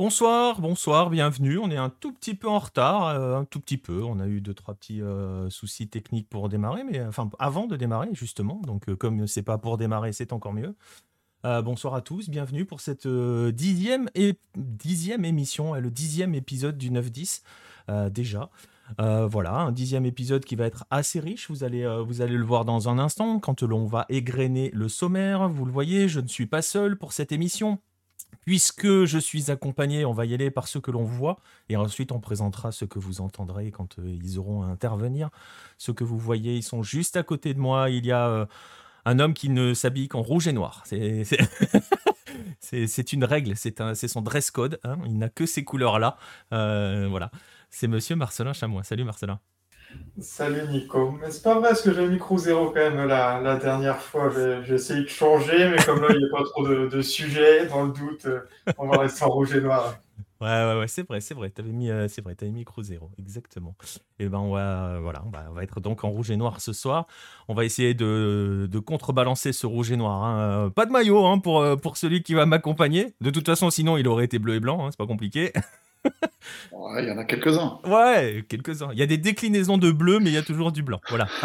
Bonsoir, bonsoir, bienvenue. On est un tout petit peu en retard, euh, un tout petit peu. On a eu deux trois petits euh, soucis techniques pour démarrer, mais enfin avant de démarrer justement. Donc euh, comme c'est pas pour démarrer, c'est encore mieux. bonsoir à tous, bienvenue pour cette dixième et émission, le dixième épisode du 9-10 déjà. voilà, un dixième épisode qui va être assez riche. Vous allez, vous allez le voir dans un instant quand l'on va égrener le sommaire. Vous le voyez, je ne suis pas seul pour cette émission. Puisque je suis accompagné, on va y aller par ceux que l'on voit, et ensuite on présentera ceux que vous entendrez quand euh, ils auront à intervenir. Ceux que vous voyez, ils sont juste à côté de moi. Il y a euh, un homme qui ne s'habille qu'en rouge et noir. C'est une règle, c'est son dress code. Hein. Il n'a que ces couleurs-là. Euh, voilà. C'est monsieur Marcelin Chamois. Salut Marcelin. Salut Nico. Mais c'est pas vrai parce que j'ai mis micro zéro quand même la, la dernière fois. J'ai essayé de changer, mais comme là il n'y a pas trop de, de sujets, dans le doute, euh, on va rester en rouge et noir. Ouais, ouais, ouais, c'est vrai, c'est vrai. T'avais mis, euh, c'est vrai, t'avais mis zéro, exactement. Et ben on va, voilà, on va, on va, être donc en rouge et noir ce soir. On va essayer de, de contrebalancer ce rouge et noir. Hein. Euh, pas de maillot hein, pour, pour celui qui va m'accompagner. De toute façon, sinon il aurait été bleu et blanc. Hein, c'est pas compliqué. il y en a quelques-uns. Ouais, quelques-uns. Il y a des déclinaisons de bleu, mais il y a toujours du blanc. Voilà.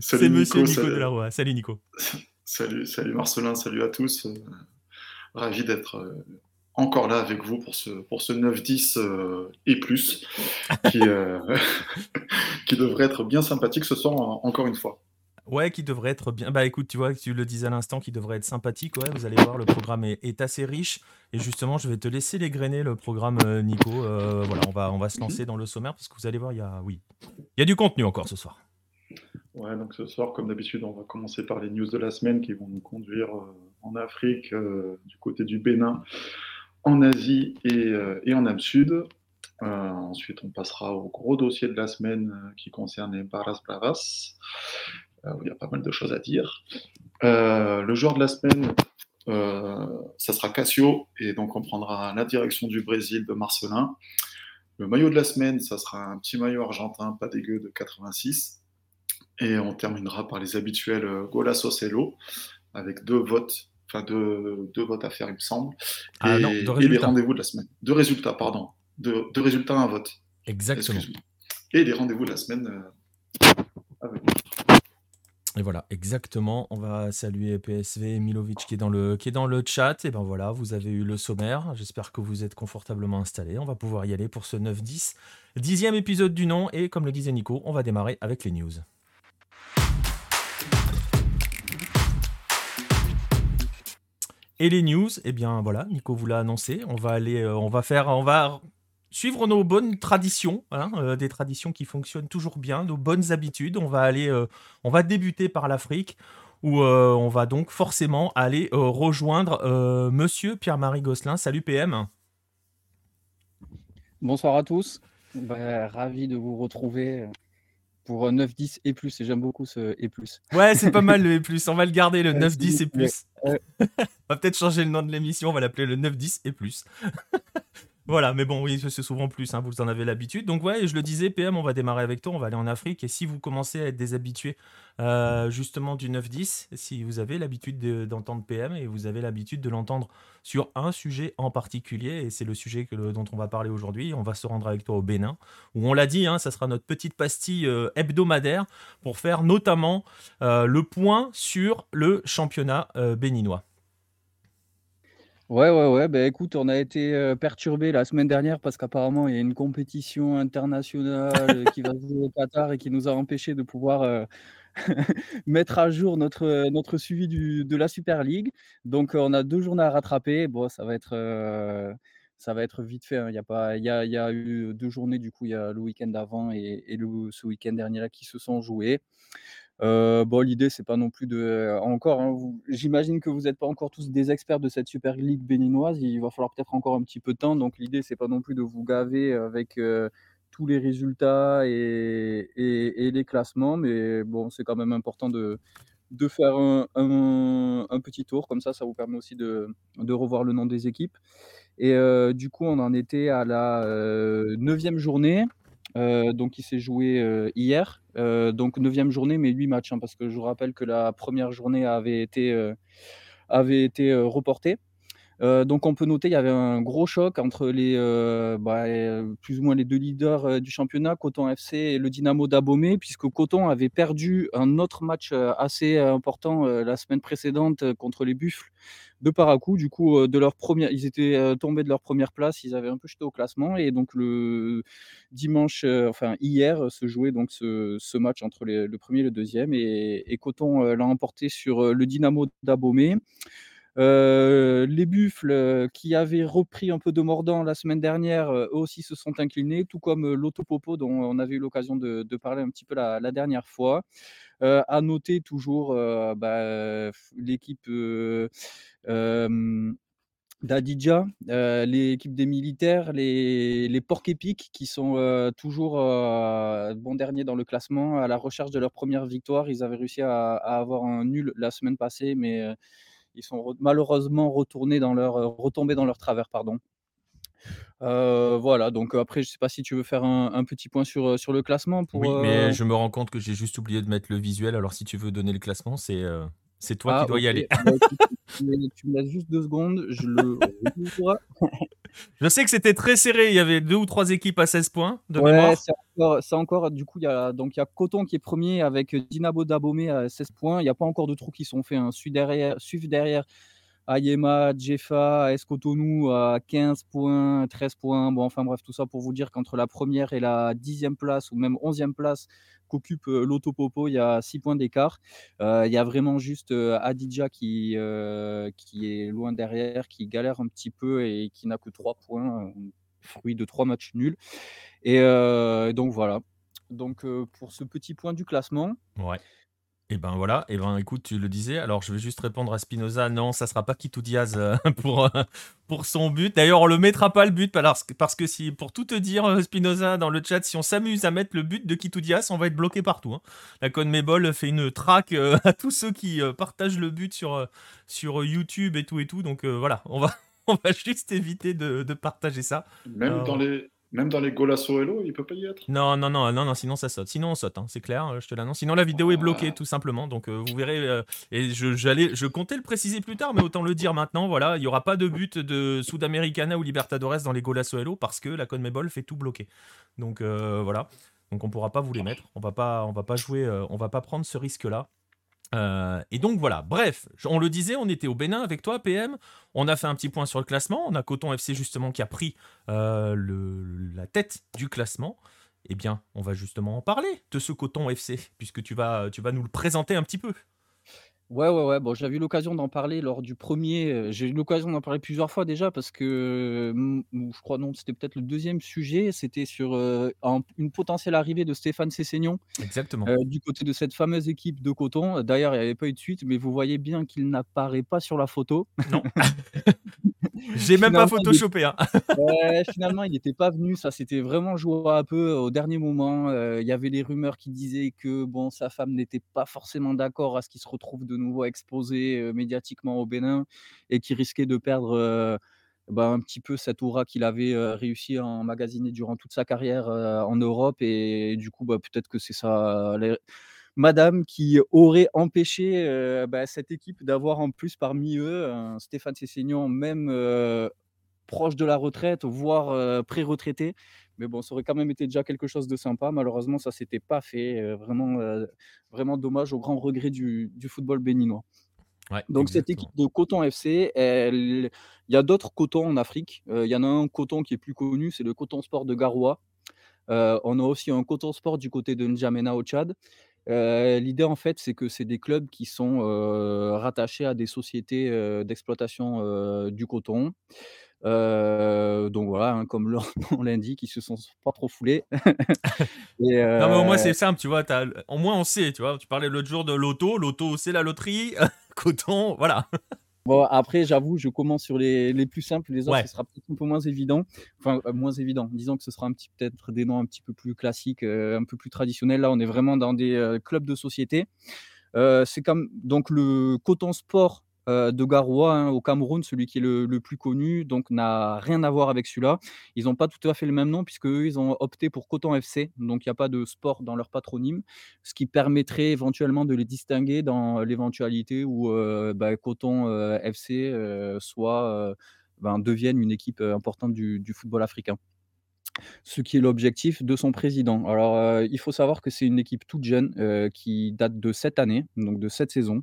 C'est Monsieur Nico salut. Delaroy. Salut Nico. Salut, salut Marcelin, salut à tous. Euh, ravi d'être euh, encore là avec vous pour ce, pour ce 9-10 euh, et plus, qui, qui devrait être bien sympathique ce soir encore une fois. Ouais, qui devrait être bien. Bah écoute, tu vois, tu le disais à l'instant, qui devrait être sympathique. Ouais, vous allez voir, le programme est, assez riche. Et justement, je vais te laisser les grainer le programme, euh, Nico. Euh, voilà, on va, on va se lancer dans le sommaire parce que vous allez voir, il y a, oui, il y a du contenu encore ce soir. Ouais, donc ce soir, comme d'habitude, on va commencer par les news de la semaine qui vont nous conduire euh, en Afrique, du côté du Bénin, en Asie et, en Âme Sud. ensuite, on passera au gros dossier de la semaine qui concerne les Paras Bravas. Euh, il y a pas mal de choses à dire. Euh, le joueur de la semaine, euh, ça sera Cassio, et donc on prendra la direction du Brésil de Marcelin. Le maillot de la semaine, ça sera un petit maillot argentin, pas dégueu, de 86. Et on terminera par les habituels Golasso Cello, avec deux votes, enfin deux, deux, votes à faire, il me semble. Ah et, non, et les rendez-vous de la semaine. Deux résultats, pardon. Deux, deux résultats, un vote. Exactement. Et les rendez-vous de la semaine et voilà, exactement. On va saluer PSV Milovic qui est dans le, qui est dans le chat. Et ben voilà, vous avez eu le sommaire. J'espère que vous êtes confortablement installés. On va pouvoir y aller pour ce 9-10. Dixième épisode du nom. Et comme le disait Nico, on va démarrer avec les news. Et les news, eh bien voilà, Nico vous l'a annoncé. On va aller, euh, on va faire, on va suivre nos bonnes traditions, hein, euh, des traditions qui fonctionnent toujours bien, nos bonnes habitudes. On va aller, euh, on va débuter par l'Afrique, où euh, on va donc forcément aller rejoindre Monsieur Pierre-Marie Gosselin. Salut PM. Bonsoir à tous. Bah, ravi de vous retrouver pour 9, 10 et plus. Et j'aime beaucoup ce et plus. Ouais, c'est pas mal le et plus. On va le garder, le 9, 10 et plus. on va peut-être changer le nom de l'émission. On va l'appeler le 9, 10 et plus. Voilà, mais bon, oui, c'est souvent plus, hein, vous en avez l'habitude. Donc, ouais, je le disais, PM, on va démarrer avec toi, on va aller en Afrique. Et si vous commencez à être des habitués euh, justement du 9-10, si vous avez l'habitude d'entendre PM et vous avez l'habitude de l'entendre sur un sujet en particulier, et c'est le sujet dont on va parler aujourd'hui, on va se rendre avec toi au Bénin, où on l'a dit, hein, ça sera notre petite pastille euh, hebdomadaire pour faire notamment euh, le point sur le championnat béninois. Ouais, ouais, ouais. Ben écoute, on a été perturbé la semaine dernière parce qu'apparemment, il y a une compétition internationale qui va jouer au Qatar et qui nous a empêché de pouvoir mettre à jour notre, notre suivi de la Super League. Donc, on a deux journées à rattraper. Bon, ça va être, ça va être vite fait. hein. Il y a y a, y a eu deux journées, du coup, il y a le week-end d'avant et, et le, ce week-end dernier là qui se sont joués. Euh, bon, l'idée, c'est pas non plus de. Euh, encore, hein, j'imagine que vous n'êtes pas encore tous des experts de cette Super League béninoise. Il va falloir peut-être encore un petit peu de temps. Donc, l'idée, c'est pas non plus de vous gaver avec euh, tous les résultats et, et, les classements. Mais bon, c'est quand même important de, de faire un, un, petit tour. Comme ça, ça vous permet aussi de, de revoir le nom des équipes. Et du coup, on en était à la neuvième journée. Donc il s'est joué hier, donc neuvième journée, mais huit matchs, hein, parce que je vous rappelle que la première journée avait été reportée. Euh, donc on peut noter, il y avait un gros choc entre les, euh, bah, euh, plus ou moins les deux leaders du championnat, Coton FC et le Dynamo d'Abomey, puisque Coton avait perdu un autre match assez important la semaine précédente contre les Buffles de Paracou. Du coup, de leur première, ils étaient tombés de leur première place, ils avaient un peu jeté au classement, et donc le dimanche, enfin hier, se jouait donc ce, match entre le premier et le deuxième, et, Coton l'a emporté sur le Dynamo d'Abomey. Euh, les Buffles, euh, qui avaient repris un peu de mordant la semaine dernière, euh, eux aussi se sont inclinés, tout comme l'Autopopo, dont on avait eu l'occasion de, parler un petit peu la, dernière fois. à noter toujours bah, l'équipe d'Adidja, l'équipe des militaires, les, les porcs épiques qui sont toujours bon dernier dans le classement, à la recherche de leur première victoire. Ils avaient réussi à, à avoir un nul la semaine passée, mais ils sont malheureusement retournés dans leur, euh, retombés dans leur travers. Pardon. Euh, voilà, donc après, je ne sais pas si tu veux faire un, petit point sur, euh, sur le classement. Pour, oui, mais je me rends compte que j'ai juste oublié de mettre le visuel. Alors, si tu veux donner le classement, c'est c'est toi qui ah, dois y aller. Bah, tu, me laisses juste deux secondes. Je le Je sais que c'était très serré. Il y avait deux ou trois équipes à 16 points de ouais, C'est encore, du coup, il y a donc il y a Coton qui est premier avec Dinabo Dabomé à 16 points. Il n'y a pas encore de trous qui sont faits. Hein. Suivent derrière, suivent derrière Ayema, Jefa, Escotonou à 15 points, 13 points. Bon, enfin bref, tout ça pour vous dire qu'entre la première et la dixième place, ou même onzième place qu'occupe l'Autopopo, il y a 6 points d'écart. il y a vraiment juste Adidja qui, qui est loin derrière, qui galère un petit peu et qui n'a que 3 points, fruit de 3 matchs nuls. Et donc voilà. Donc pour ce petit point du classement. Ouais. Et ben voilà, et ben écoute, tu le disais. Alors je vais juste répondre à Spinoza. Non, ça sera pas Quito Diaz euh, pour, euh, pour son but. D'ailleurs, on le mettra pas le but parce que, parce que si, pour tout te dire, euh, Spinoza, dans le chat, si on s'amuse à mettre le but de Quito Diaz, on va être bloqué partout. Hein. La Conmebol fait une traque à tous ceux qui partagent le but sur, sur YouTube et tout et tout. Donc voilà, on va, on va juste éviter de, de partager ça. Même dans les même dans les Golasso Hello, il peut pas y être Non, non, non, non, non, sinon ça saute. Sinon on saute, hein, c'est clair, euh, je te l'annonce. Sinon la vidéo est bloquée tout simplement, donc euh, vous verrez. Euh, et je, j'allais, je comptais le préciser plus tard, mais autant le dire maintenant. Voilà, il y aura pas de but de Sudamericana ou Libertadores dans les Golasso Hello parce que la Conmebol fait tout bloquer. Donc voilà, donc on pourra pas vous les mettre. On va pas, on va pas jouer, on va pas prendre ce risque là. Euh, et donc voilà, bref, on le disait, on était au Bénin avec toi, PM. On a fait un petit point sur le classement. On a Coton FC justement qui a pris euh, la tête du classement. Eh bien, on va justement en parler de ce Coton FC, puisque tu vas, tu vas nous le présenter un petit peu. Ouais, ouais, ouais. Bon, j'avais eu l'occasion d'en parler lors du premier. Euh, j'ai eu l'occasion d'en parler plusieurs fois déjà parce que je crois non, c'était peut-être le deuxième sujet. C'était sur euh, une potentielle arrivée de Stéphane Cessignon Exactement. Euh, du côté de cette fameuse équipe de coton. D'ailleurs, il n'y avait pas eu de suite, mais vous voyez bien qu'il n'apparaît pas sur la photo. Non. J'ai même pas photoshopé. Hein. finalement, il n'était pas venu. Ça s'était vraiment joué un peu au dernier moment. Il y avait des rumeurs qui disaient que bon, sa femme n'était pas forcément d'accord à ce qu'il se retrouve de nouveau exposé médiatiquement au Bénin et qui risquait de perdre bah, un petit peu cette aura qu'il avait réussi à emmagasiner durant toute sa carrière en Europe. Et, du coup, bah, peut-être que c'est ça. Madame qui aurait empêché bah, cette équipe d'avoir en plus parmi eux un Stéphane Cessignon, même proche de la retraite, voire pré-retraité. Mais bon, ça aurait quand même été déjà quelque chose de sympa. Malheureusement, ça s'était pas fait. vraiment, vraiment dommage, au grand regret du, football béninois. Donc cette équipe de Coton FC, il y a d'autres cotons en Afrique. Il y en a un coton qui est plus connu, c'est le Coton Sport de Garoua. on a aussi un Coton Sport du côté de N'Djamena au Tchad. L'idée, en fait, c'est que c'est des clubs qui sont rattachés à des sociétés d'exploitation du coton donc voilà, hein, comme leur nom l'indique, ils se sont pas trop foulés. Non, mais au moins c'est simple, tu vois. Au moins on sait, tu vois. Tu parlais l'autre jour de l'auto, l'auto c'est la loterie, coton, voilà. Bon, après, j'avoue, je commence sur les, les plus simples. Les autres, ce sera peut-être un peu moins évident. Enfin, moins évident. Disons que ce sera un petit, peut-être des noms un petit peu plus classiques, un peu plus traditionnels. Là, on est vraiment dans des clubs de société. c'est comme donc le Coton Sport de Garoua hein, au Cameroun, celui qui est le, plus connu, donc n'a rien à voir avec celui-là. Ils n'ont pas tout à fait le même nom puisque ils ont opté pour Coton FC, donc il n'y a pas de sport dans leur patronyme, ce qui permettrait éventuellement de les distinguer dans l'éventualité où bah, Coton FC soit ben, devienne une équipe importante du football africain ce qui est l'objectif de son président. Alors, euh, il faut savoir que c'est une équipe toute jeune euh, qui date de cette année, donc de cette saison.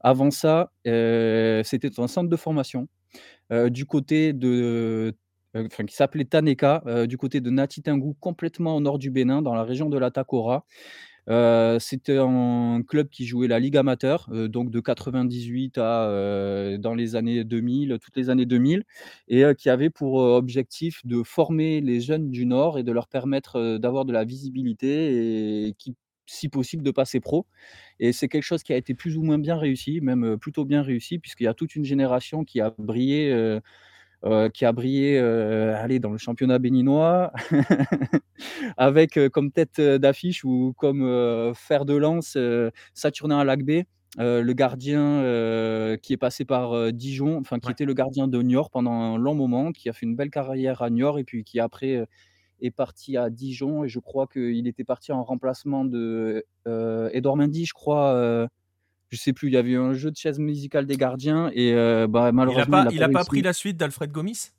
Avant ça, euh, c'était un centre de formation du côté de, enfin, qui s'appelait Taneka, du côté de Nati complètement au nord du Bénin, dans la région de la Takora. Euh, c'était un club qui jouait la Ligue amateur, euh, donc de 98 à euh, dans les années 2000, toutes les années 2000 et qui avait pour, objectif de former les jeunes du Nord et de leur permettre, d'avoir de la visibilité et qui si possible de passer pro. Et c'est quelque chose qui a été plus ou moins bien réussi, même, plutôt bien réussi puisqu'il y a toute une génération qui a brillé, euh, qui a brillé euh, dans le championnat béninois, avec euh, comme tête d'affiche ou comme fer de lance Saturnin Alagbé, le gardien qui est passé par Dijon, enfin qui était le gardien de Niort pendant un long moment, qui a fait une belle carrière à Niort et puis qui après est parti à Dijon et je crois qu'il était parti en remplacement de Edouard Mendy, je crois, je sais plus, il y avait un jeu de chaise musicale des gardiens et euh, bah, malheureusement. Il n'a pas, pris la suite d'Alfred Gomis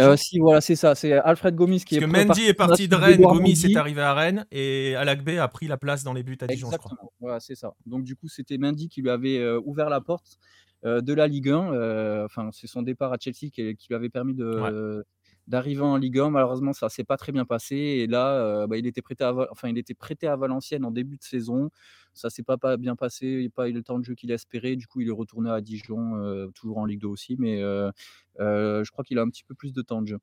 euh, si, voilà, c'est ça. C'est Alfred Gomis qui Parce est. que Mendy est parti de Rennes, Gomis est arrivé à Rennes et Alagbé a pris la place dans les buts à Dijon, je crois. Voilà, c'est ça. Donc, du coup, c'était Mendy qui lui avait euh, ouvert la porte de la Ligue 1. Enfin, c'est son départ à Chelsea qui, lui avait permis de, d'arriver en Ligue 1. Malheureusement, ça s'est pas très bien passé. Et là, euh, bah, il, était prêté à, enfin, il était prêté à Valenciennes en début de saison. Ça s'est pas, bien passé. Il n'a pas eu le temps de jeu qu'il espérait. Du coup, il est retourné à Dijon, euh, toujours en Ligue 2 aussi. Mais euh, je crois qu'il a un petit peu plus de temps de jeu.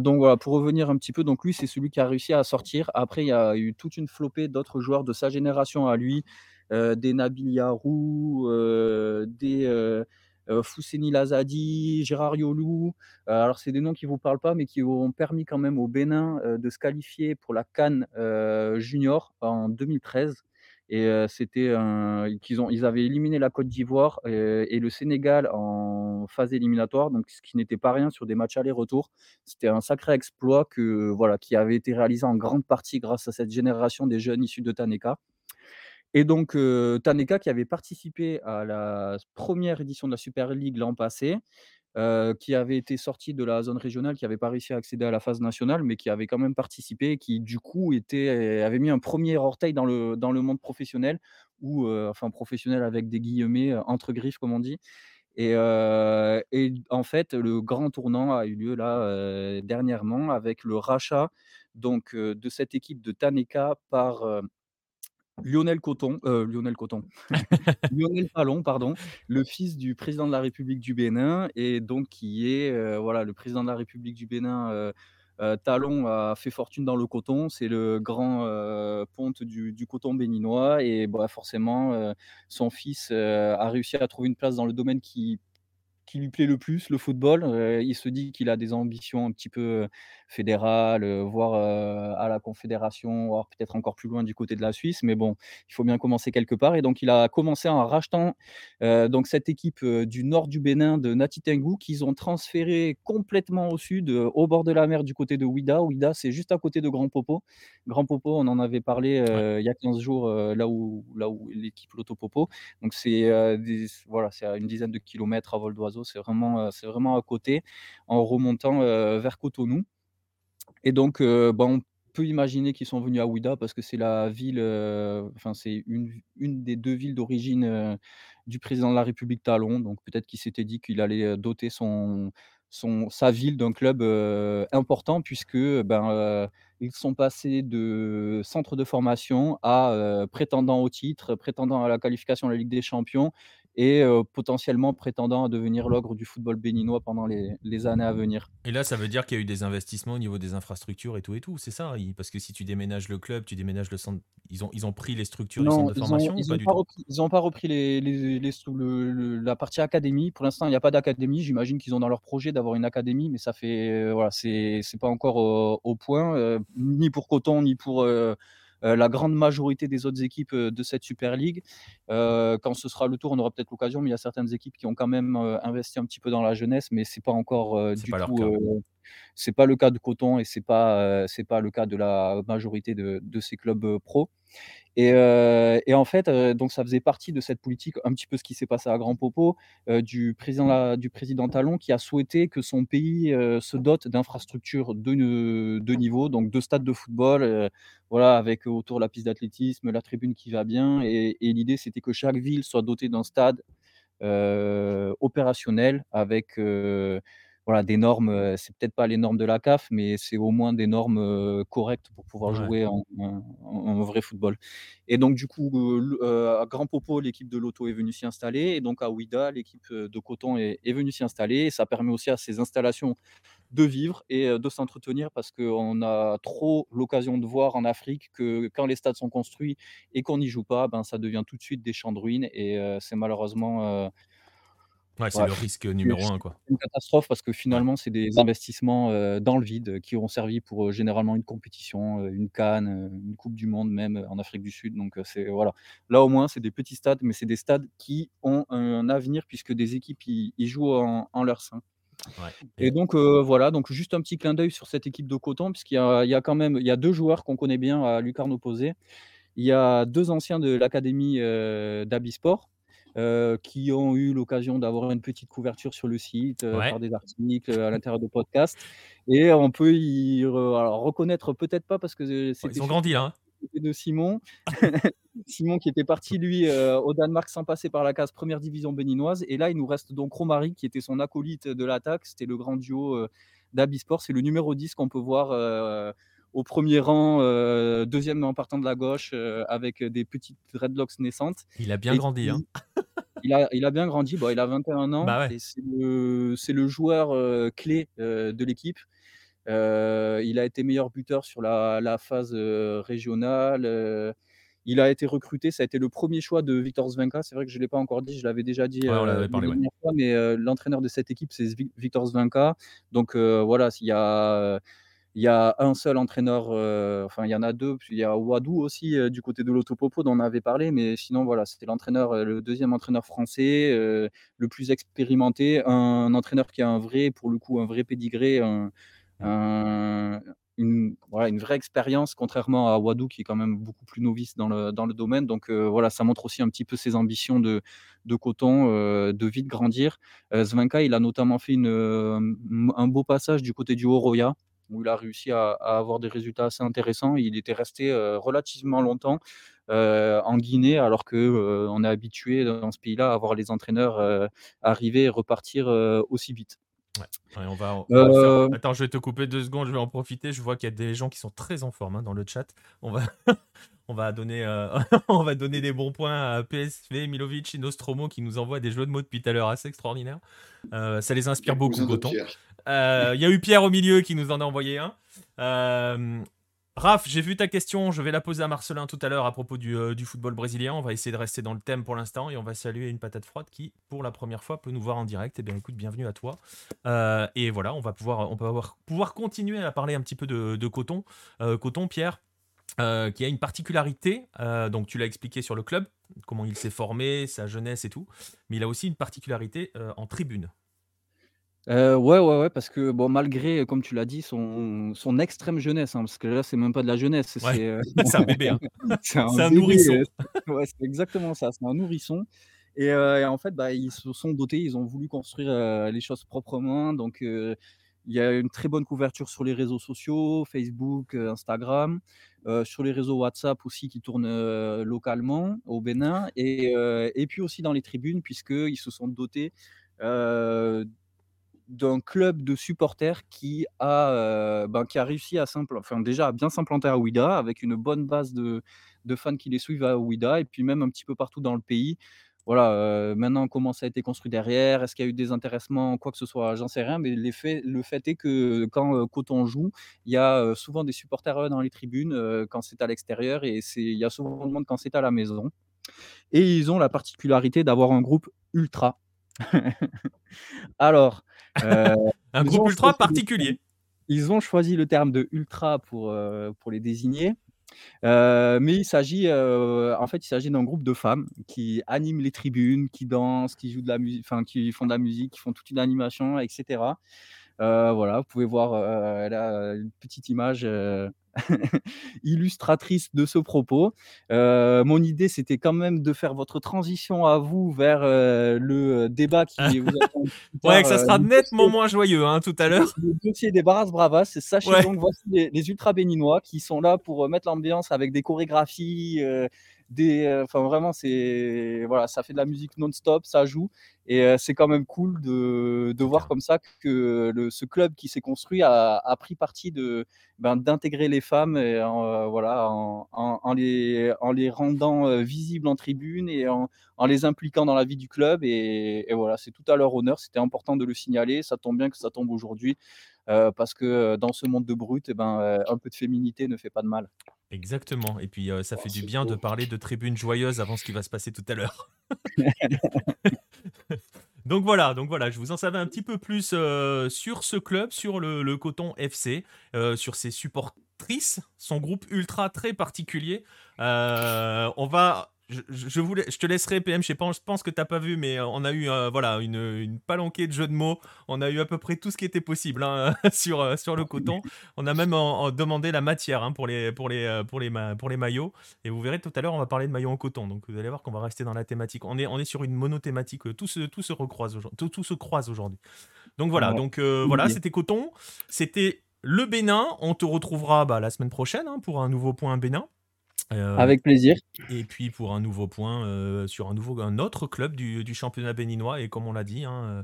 donc voilà, pour revenir un petit peu, donc lui, c'est celui qui a réussi à sortir. Après, il y a eu toute une flopée d'autres joueurs de sa génération à lui. des Nabil Yarou, des Fousseni Lazadi, Gérard Yolou. Alors, c'est des noms qui ne vous parlent pas, mais qui ont permis quand même au Bénin de se qualifier pour la Cannes junior en 2013. Et c'était qu'ils ils avaient éliminé la Côte d'Ivoire et le Sénégal en phase éliminatoire, donc ce qui n'était pas rien sur des matchs aller-retour. C'était un sacré exploit que voilà, qui avait été réalisé en grande partie grâce à cette génération des jeunes issus de Taneka. Et donc, Taneka, qui avait participé à la première édition de la Super League l'an passé, qui avait été sorti de la zone régionale, qui n'avait pas réussi à accéder à la phase nationale, mais qui avait quand même participé, qui du coup était, avait mis un premier orteil dans le, dans le monde professionnel, ou enfin professionnel avec des guillemets entre griffes, comme on dit. Et, et, en fait, le grand tournant a eu lieu là dernièrement avec le rachat donc de cette équipe de Taneka par Lionel Coton, euh, Lionel Coton, Lionel Talon, pardon, le fils du président de la République du Bénin, et donc qui est euh, voilà le président de la République du Bénin. Euh, Talon a fait fortune dans le coton, c'est le grand ponte du, coton béninois et bah, forcément son fils a réussi à trouver une place dans le domaine qui qui lui plaît le plus, le football. il se dit qu'il a des ambitions un petit peu fédérales, voire à la Confédération, voire peut-être encore plus loin du côté de la Suisse. Mais bon, il faut bien commencer quelque part. Et donc, il a commencé en rachetant donc cette équipe du nord du Bénin de Natitengu qu'ils ont transféré complètement au sud, au bord de la mer du côté de Ouida. Ouida, c'est juste à côté de Grand Popo. Grand Popo, on en avait parlé il y a 15 jours, là où, là où l'équipe Loto Popo. Donc, c'est voilà, à une dizaine de kilomètres à vol d'oiseau c'est vraiment, euh, c'est vraiment à côté, en remontant euh, vers Cotonou. Et donc, euh, bah, on peut imaginer qu'ils sont venus à Ouida parce que c'est la ville, enfin, c'est une, des deux villes d'origine du président de la République Talon. Donc, peut-être qu'il s'était dit qu'il allait doter son, son, sa ville d'un club important puisque ben, ils sont passés de centre de formation à prétendant au titre, prétendant à la qualification de la Ligue des Champions et potentiellement prétendant à devenir l'ogre du football béninois pendant les, années à venir. Et là, ça veut dire qu'il y a eu des investissements au niveau des infrastructures et tout et tout, c'est ça Parce que si tu déménages le club, tu déménages le centre, ils ont, ils ont pris les structures du centre de formation ils ou pas du repris, Ils n'ont pas repris les, les, la partie académie. Pour l'instant, il n'y a pas d'académie. J'imagine qu'ils ont dans leur projet d'avoir une académie, mais ça fait, voilà, c'est pas encore au, point, ni pour Coton, ni pour la grande majorité des autres équipes de cette Super League. quand ce sera le tour, on aura peut-être l'occasion, mais il y a certaines équipes qui ont quand même investi un petit peu dans la jeunesse, mais c'est pas encore du tout. C'est pas le cas de Coton et c'est pas c'est pas le cas de la majorité de, de ces clubs pro. Et, en fait, donc ça faisait partie de cette politique, un petit peu ce qui s'est passé à Grand Popo, du, président, du président Talon qui a souhaité que son pays se dote d'infrastructures de, de, niveau, donc deux stades de football, voilà, avec autour la piste d'athlétisme, la tribune qui va bien. Et, et l'idée, c'était que chaque ville soit dotée d'un stade opérationnel avec voilà, des normes, c'est peut-être pas les normes de la CAF, mais c'est au moins des normes correctes pour pouvoir jouer en, vrai football. Et donc, du coup, à Grand Popo, l'équipe de Loto est venue s'y installer. Et donc, à Ouida, l'équipe de Coton est, venue s'y installer. Et ça permet aussi à ces installations de vivre et de s'entretenir parce qu'on a trop l'occasion de voir en Afrique que quand les stades sont construits et qu'on n'y joue pas, ben, ça devient tout de suite des champs de ruines. Et c'est malheureusement Ouais, c'est le risque numéro un, quoi. une catastrophe parce que finalement, c'est des investissements, dans le vide, qui ont servi pour, généralement une compétition, une CAN, une coupe du monde même, en Afrique du Sud donc c'est voilà. Là, au moins, c'est des petits stades, mais c'est des stades qui ont un avenir puisque des équipes y jouent en leur sein. et donc voilà, donc juste un petit clin d'œil sur cette équipe de Coton puisqu'il y a il y a quand même il y a 2 joueurs qu'on connaît bien à Lucarno Posé. Il y a 2 anciens de l'académie, d'Abisport euh, qui ont eu l'occasion d'avoir une petite couverture sur le site, euh, faire des articles à l'intérieur de podcasts. Et on peut y reconnaître peut-être pas parce que c'était Ils ont grandi hein. de Simon. Simon qui était parti lui euh, au Danemark sans passer par la case première division béninoise. Et là, il nous reste donc Romary qui était son acolyte de l'attaque. C'était le grand duo d'Abisport. C'est le numéro 10 qu'on peut voir au premier rang, deuxième en partant de la gauche, avec des petites dreadlocks naissantes. Il a bien grandi. Hein il, a, il a bien grandi. Bon, il a 21 ans. Bah c'est le, le, joueur clé de l'équipe. il a été meilleur buteur sur la, la phase régionale. il a été recruté, ça a été le premier choix de Victor Zvenka. C'est vrai que je ne l'ai pas encore dit, je l'avais déjà dit ouais, parlé, fois, mais l'entraîneur de cette équipe, c'est Victor Zvenka. Donc voilà, s'il y a il y a un seul entraîneur, euh, enfin il y en a deux, il y a Wadou aussi euh, du côté de l'Autopopo dont on avait parlé, mais sinon voilà, c'était l'entraîneur, euh, le deuxième entraîneur français, le plus expérimenté, un, entraîneur qui a un vrai, pour le coup, un vrai pédigré, une, voilà, une vraie expérience, contrairement à Wadou qui est quand même beaucoup plus novice dans le, dans le domaine. Donc voilà, ça montre aussi un petit peu ses ambitions de, de coton, de vite grandir. Zvenka, il a notamment fait une, un beau passage du côté du Oroya où il a réussi à, avoir des résultats assez intéressants. Il était resté relativement longtemps en Guinée, alors que on est habitué dans ce pays-là à voir les entraîneurs arriver et repartir aussi vite. on va, Attends, je vais te couper deux secondes, je vais en profiter. Je vois qu'il y a des gens qui sont très en forme hein, dans le chat. On va, on va donner, on va donner des bons points à PSV, Milovic et Nostromo qui nous envoient des jeux de mots depuis tout à l'heure assez extraordinaires. ça les inspire beaucoup, Euh, il y a eu Pierre au milieu qui nous en a envoyé un. Euh, Raph, j'ai vu ta question, je vais la poser à Marcelin tout à l'heure à propos euh, du, football brésilien. On va essayer de rester dans le thème pour l'instant et on va saluer une patate froide qui, pour la première fois, peut nous voir en direct. Eh bien, écoute, bienvenue à toi. et voilà, on va pouvoir, on pouvoir continuer à parler un petit peu de, coton. coton, Pierre, qui a une particularité. donc, tu l'as expliqué sur le club, comment il s'est formé, sa jeunesse et tout. Mais il a aussi une particularité en tribune. Euh, ouais, ouais, ouais, parce que bon, malgré, comme tu l'as dit, son son extrême jeunesse, hein, parce que là, c'est même pas de la jeunesse, c'est, euh, c'est un bébé, hein. c'est un nourrisson. ouais, c'est exactement ça, c'est un nourrisson et euh, en fait, bah, ils se sont dotés, ils ont voulu construire, les choses proprement donc il y a une très bonne couverture sur les réseaux sociaux, Facebook, Instagram, sur les réseaux WhatsApp aussi qui tournent, localement au Bénin et et puis aussi dans les tribunes puisqu'ils se sont dotés, d'un club de supporters qui a, ben, qui a réussi à enfin, déjà à bien s'implanter à Ouida avec une bonne base de, de, fans qui les suivent à Ouida et puis même un petit peu partout dans le pays. Voilà, maintenant comment ça a été construit derrière, est-ce qu'il y a eu des intéressements, quoi que ce soit, j'en sais rien, mais le fait est que quand Coton joue, il y a souvent des supporters dans les tribunes quand c'est à l'extérieur et il y a souvent de monde quand c'est à la maison. Et ils ont la particularité d'avoir un groupe ultra. Alors, euh, un groupe ultra particulier. ils ont choisi le terme de ultra pour, euh, pour les désigner. mais il s'agit, en fait, il s'agit d'un groupe de femmes qui animent les tribunes, qui dansent, qui jouent de la musique, enfin, qui font de la musique, qui font toute une animation, etc. voilà, vous pouvez voir, là, une petite image, illustratrice de ce propos. mon idée, c'était quand même de faire votre transition à vous vers le débat qui vous attend. ouais, que ça sera nettement moins joyeux hein, tout à l'heure. Le dossier des Barras Bravas. Sachez donc, voici les, les, ultra béninois qui sont là pour mettre l'ambiance avec des chorégraphies des, enfin vraiment, c'est voilà, ça fait de la musique non-stop, ça joue, et c'est quand même cool de, de voir comme ça que le, ce club qui s'est construit a, a, pris parti de ben, d'intégrer les femmes, et en, voilà, en, en, les, en les rendant visibles en tribune et en, les impliquant dans la vie du club, et voilà, c'est tout à leur honneur. C'était important de le signaler. Ça tombe bien que ça tombe aujourd'hui. Parce que dans ce monde de brut, eh ben, un peu de féminité ne fait pas de mal. Exactement. Et puis, ça fait du bien de parler de tribunes joyeuses avant ce qui va se passer tout à l'heure. donc voilà, donc voilà, je vous en savais un petit peu plus sur ce club, sur le, Coton FC, sur ses supportrices, son groupe ultra très particulier. on va je, voulais, je te laisserai, PM. Je, sais pas, je pense que tu n'as pas vu, mais euh, on a eu euh, voilà, une, une, palanquée de jeux de mots. On a eu à peu près tout ce qui était possible hein, sur, euh, sur le coton. On a même demandé la matière hein, pour, les, pour, les, pour, les pour les maillots. Et vous verrez tout à l'heure, on va parler de maillots en coton. Donc vous allez voir qu'on va rester dans la thématique. On est, on est sur une monothématique. Tout se, tout se, recroise, tout, tout se croise aujourd'hui. Donc voilà, donc, voilà c'était coton. C'était le Bénin. On te retrouvera bah, la semaine prochaine hein, pour un nouveau point Bénin. Euh, Avec plaisir. Et puis pour un nouveau point euh, sur un nouveau un autre club du, championnat béninois et comme on l'a dit, hein, euh,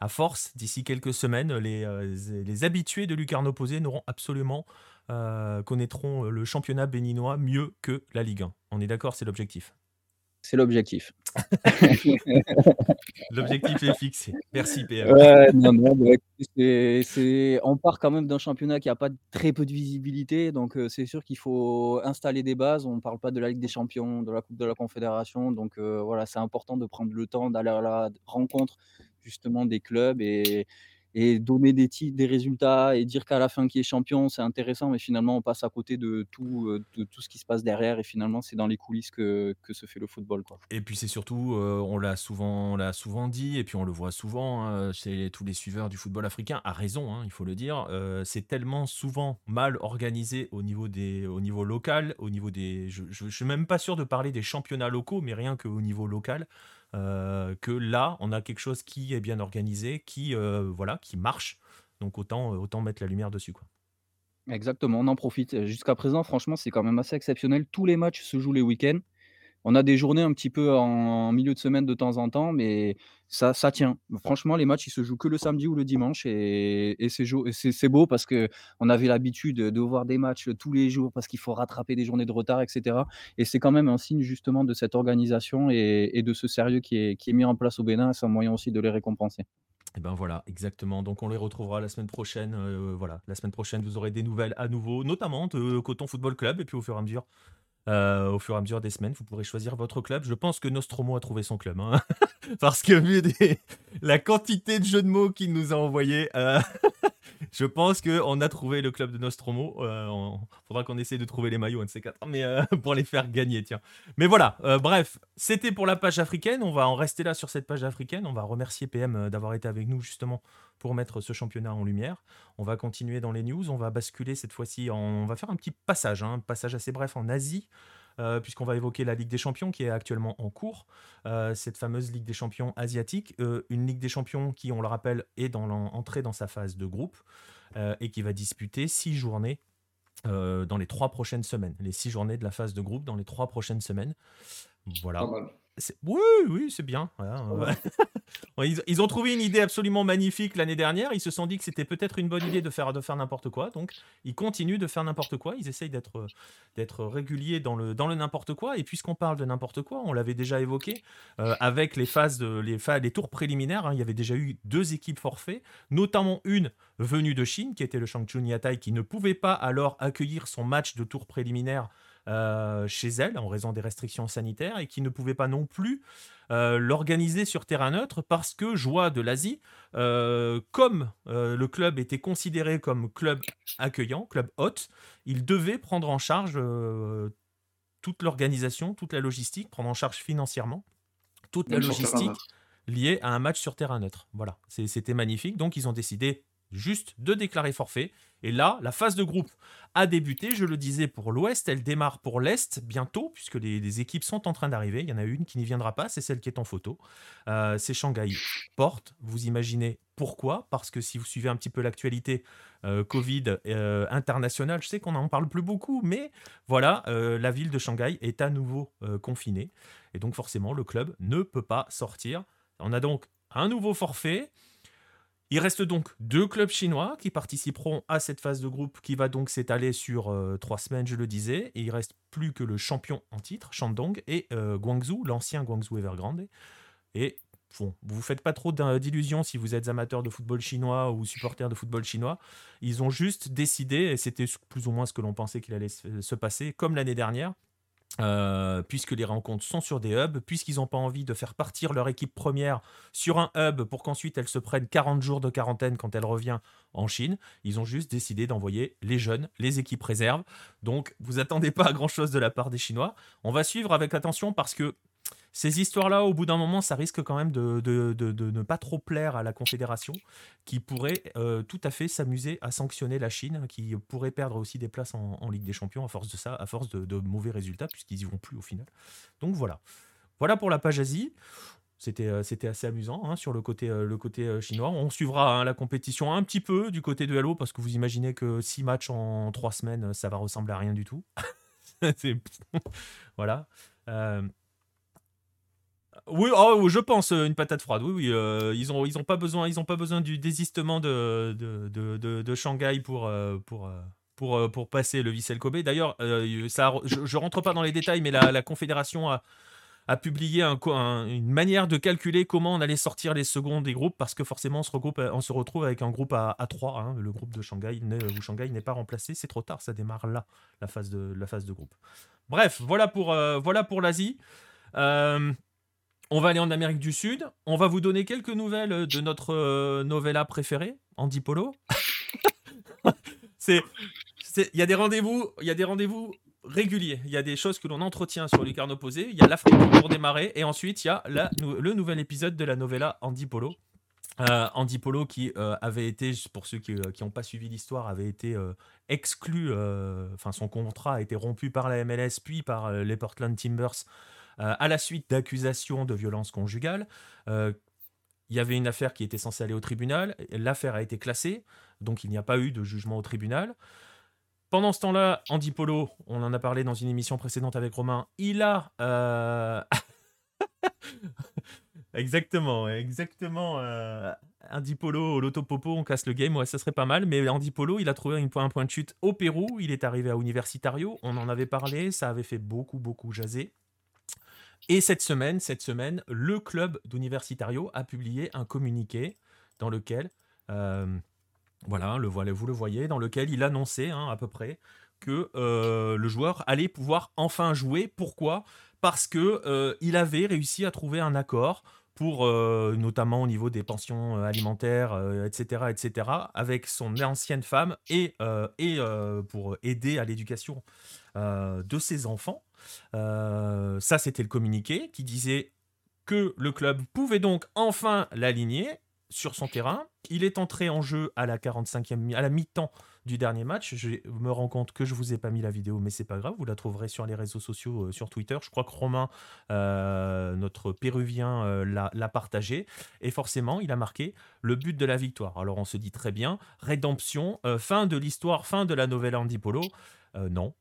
à force d'ici quelques semaines, les, les habitués de Lucarno Posé n'auront absolument connaîtront le championnat béninois mieux que la Ligue 1. On est d'accord, c'est l'objectif. C'est l'objectif. l'objectif est fixé. Merci PM. on part quand même d'un championnat qui a pas très peu de visibilité, donc euh, c'est sûr qu'il faut installer des bases. On ne parle pas de la Ligue des Champions, de la Coupe de la Confédération, donc euh, voilà, c'est important de prendre le temps d'aller à la rencontre justement des clubs et, et donner des titres, des résultats et dire qu'à la fin qui est champion, c'est intéressant, mais finalement on passe à côté de tout, euh, de tout ce qui se passe derrière et finalement c'est dans les coulisses que, que se fait le football. Et puis c'est surtout, euh, on l'a souvent, souvent dit et puis on le voit souvent hein, chez tous les suiveurs du football africain, à raison, hein, il faut le dire, euh, c'est tellement souvent mal organisé au niveau, des, au niveau local, au niveau des, je ne suis même pas sûr de parler des championnats locaux, mais rien qu'au niveau local. Euh, que là, on a quelque chose qui est bien organisé, qui, euh, voilà, qui marche. Donc autant, euh, autant mettre la lumière dessus. Exactement, on en profite. Jusqu'à présent, franchement, c'est quand même assez exceptionnel. Tous les matchs se jouent les week-ends. On a des journées un petit peu en, milieu de semaine de temps en temps, mais ça, tient. Franchement, les matchs, ils se jouent que le samedi ou le dimanche et, c'est beau parce qu'on avait l'habitude de voir des matchs tous les jours parce qu'il faut rattraper des journées de retard, etc. Et c'est quand même un signe justement de cette organisation et, de ce sérieux qui est, mis en place au Bénin. C'est un moyen aussi de les récompenser. Et ben voilà, exactement. Donc on les retrouvera la semaine prochaine. Euh, voilà, la semaine prochaine, vous aurez des nouvelles à nouveau, notamment de Coton Football Club. Et puis au fur et à mesure, euh, au fur et à mesure des semaines, vous pourrez choisir votre club. Je pense que Nostromo a trouvé son club. Hein. Parce que vu la quantité de jeux de mots qu'il nous a envoyés, euh, je pense qu'on a trouvé le club de Nostromo. Il euh, faudra qu'on essaye de trouver les maillots, un de ces quatre, mais pour les faire gagner, tiens. Mais voilà, bref, c'était pour la page africaine. On va en rester là sur cette page africaine. On va remercier PM d'avoir été avec nous justement pour mettre ce championnat en lumière. On va continuer dans les news, on va basculer cette fois-ci, on va faire un petit passage, un hein, passage assez bref en Asie. Euh, puisqu'on va évoquer la Ligue des Champions qui est actuellement en cours, euh, cette fameuse Ligue des Champions asiatique, euh, une Ligue des Champions qui, on le rappelle, est entrée dans sa phase de groupe et qui va disputer six journées dans les trois prochaines semaines, les six journées de la phase de groupe dans les trois prochaines semaines. Voilà. Oui, oui, c'est bien. ils, ont trouvé une idée absolument magnifique l'année dernière. Ils se sont dit que c'était peut-être une bonne idée de faire, de faire n'importe quoi. Donc, ils continuent de faire n'importe quoi. Ils essayent d'être, d'être réguliers dans le, dans le n'importe quoi. Et puisqu'on parle de n'importe quoi, on l'avait déjà évoqué euh, avec les phases, de, les, les tours préliminaires. Hein. il y avait déjà eu deux équipes forfaits, notamment une venue de Chine, qui était le Shangchun Yatai, qui ne pouvait pas alors accueillir son match de tour préliminaire chez elle en raison des restrictions sanitaires et qui ne pouvait pas non plus l'organiser sur terrain neutre parce que Joie de l'Asie, comme le club était considéré comme club accueillant, club hôte, il devait prendre en charge toute l'organisation, toute la logistique, prendre en charge financièrement toute la logistique liée à un match sur terrain neutre. Voilà, c'était magnifique. Donc ils ont décidé juste de déclarer forfait. Et là, la phase de groupe a débuté. Je le disais pour l'Ouest, elle démarre pour l'Est bientôt, puisque les, équipes sont en train d'arriver. Il y en a une qui n'y viendra pas, c'est celle qui est en photo. Euh, c'est Shanghai Porte. Vous imaginez pourquoi? Parce que si vous suivez un petit peu l'actualité euh, Covid euh, internationale, je sais qu'on n'en parle plus beaucoup, mais voilà, la ville de Shanghai est à nouveau confinée. Et donc forcément, le club ne peut pas sortir. On a donc un nouveau forfait. Il reste donc deux clubs chinois qui participeront à cette phase de groupe qui va donc s'étaler sur euh, trois semaines, je le disais. Et il reste plus que le champion en titre, Shandong, et euh, Guangzhou, l'ancien Guangzhou Evergrande. Et bon, vous ne faites pas trop d'illusions si vous êtes amateur de football chinois ou supporter de football chinois. Ils ont juste décidé, et c'était plus ou moins ce que l'on pensait qu'il allait se passer, comme l'année dernière, euh, puisque les rencontres sont sur des hubs, puisqu'ils n'ont pas envie de faire partir leur équipe première sur un hub pour qu'ensuite elle se prenne 40 jours de quarantaine quand elle revient en Chine. Ils ont juste décidé d'envoyer les jeunes, les équipes réserves. Donc vous attendez pas à grand chose de la part des Chinois. On va suivre avec attention parce que ces histoires-là, au bout d'un moment, ça risque quand même de, ne pas trop plaire à la Confédération, qui pourrait euh, tout à fait s'amuser à sanctionner la Chine, qui pourrait perdre aussi des places en, Ligue des Champions à force de ça, à force de, mauvais résultats, puisqu'ils y vont plus au final. Donc voilà. Voilà pour la page Asie. C'était, euh, assez amusant hein, sur le côté, euh, chinois. On suivra hein, la compétition un petit peu du côté de Halo, parce que vous imaginez que six matchs en trois semaines, ça va ressembler à rien du tout. voilà. Oui, oh, je pense euh, une patate froide. Oui, oui. Euh, ils ont, pas besoin, ils ont pas besoin du désistement de, Shanghai pour, euh, passer le Vissel Kobe. D'ailleurs, ça, je, je rentre pas dans les détails, mais la, confédération a, publié un, une manière de calculer comment on allait sortir les seconds des groupes parce que forcément on se, retrouve avec un groupe à, à 3. Hein. le groupe de Shanghai où Shanghai n'est pas remplacé, c'est trop tard, ça démarre là la phase de, groupe. Bref, voilà pour, l'Asie. Euh, on va aller en Amérique du Sud. On va vous donner quelques nouvelles de notre euh, novella préférée, Andy Polo. c'est, il y a des rendez-vous, il y a des rendez-vous réguliers. Il y a des choses que l'on entretient sur Lucarne opposé. Il y a l'Afrique pour démarrer, et ensuite il y a le nouvel épisode de la novella Andy Polo. Euh, Andy Polo qui euh, avait été, pour ceux qui n'ont pas suivi l'histoire, avait été exclu, enfin son contrat a été rompu par la MLS puis par les Portland Timbers euh, à la suite d'accusations de violence conjugale. Euh, il y avait une affaire qui était censée aller au tribunal. L'affaire a été classée, donc il n'y a pas eu de jugement au tribunal. Pendant ce temps-là, Andy Polo, on en a parlé dans une émission précédente avec Romain, il a... Euh, exactement, exactement. Andy Polo, l'autopopo, on casse le game, ouais, ça serait pas mal. Mais Andy Polo, il a trouvé un point, un point de chute au Pérou. Il est arrivé à Universitario. On en avait parlé, ça avait fait beaucoup, beaucoup jaser. Et cette semaine, cette semaine, le club d'Universitario a publié un communiqué dans lequel, euh, voilà, vous le voyez, dans lequel il annonçait hein, à peu près que euh, le joueur allait pouvoir enfin jouer. Pourquoi? Parce que euh, il avait réussi à trouver un accord pour notamment au niveau des pensions alimentaires, etc., etc., avec son ancienne femme et pour aider à l'éducation de ses enfants. Euh, ça, c'était le communiqué qui disait que le club pouvait donc enfin l'aligner sur son terrain. Il est entré en jeu à la 45e, à la mi-temps du dernier match. Je me rends compte que je vous ai pas mis la vidéo, mais c'est pas grave. Vous la trouverez sur les réseaux sociaux, euh, sur Twitter. Je crois que Romain, euh, notre Péruvien, l'a partagé. Et forcément, il a marqué le but de la victoire. Alors on se dit très bien, rédemption, fin de l'histoire, fin de la nouvelle Andy Polo. non,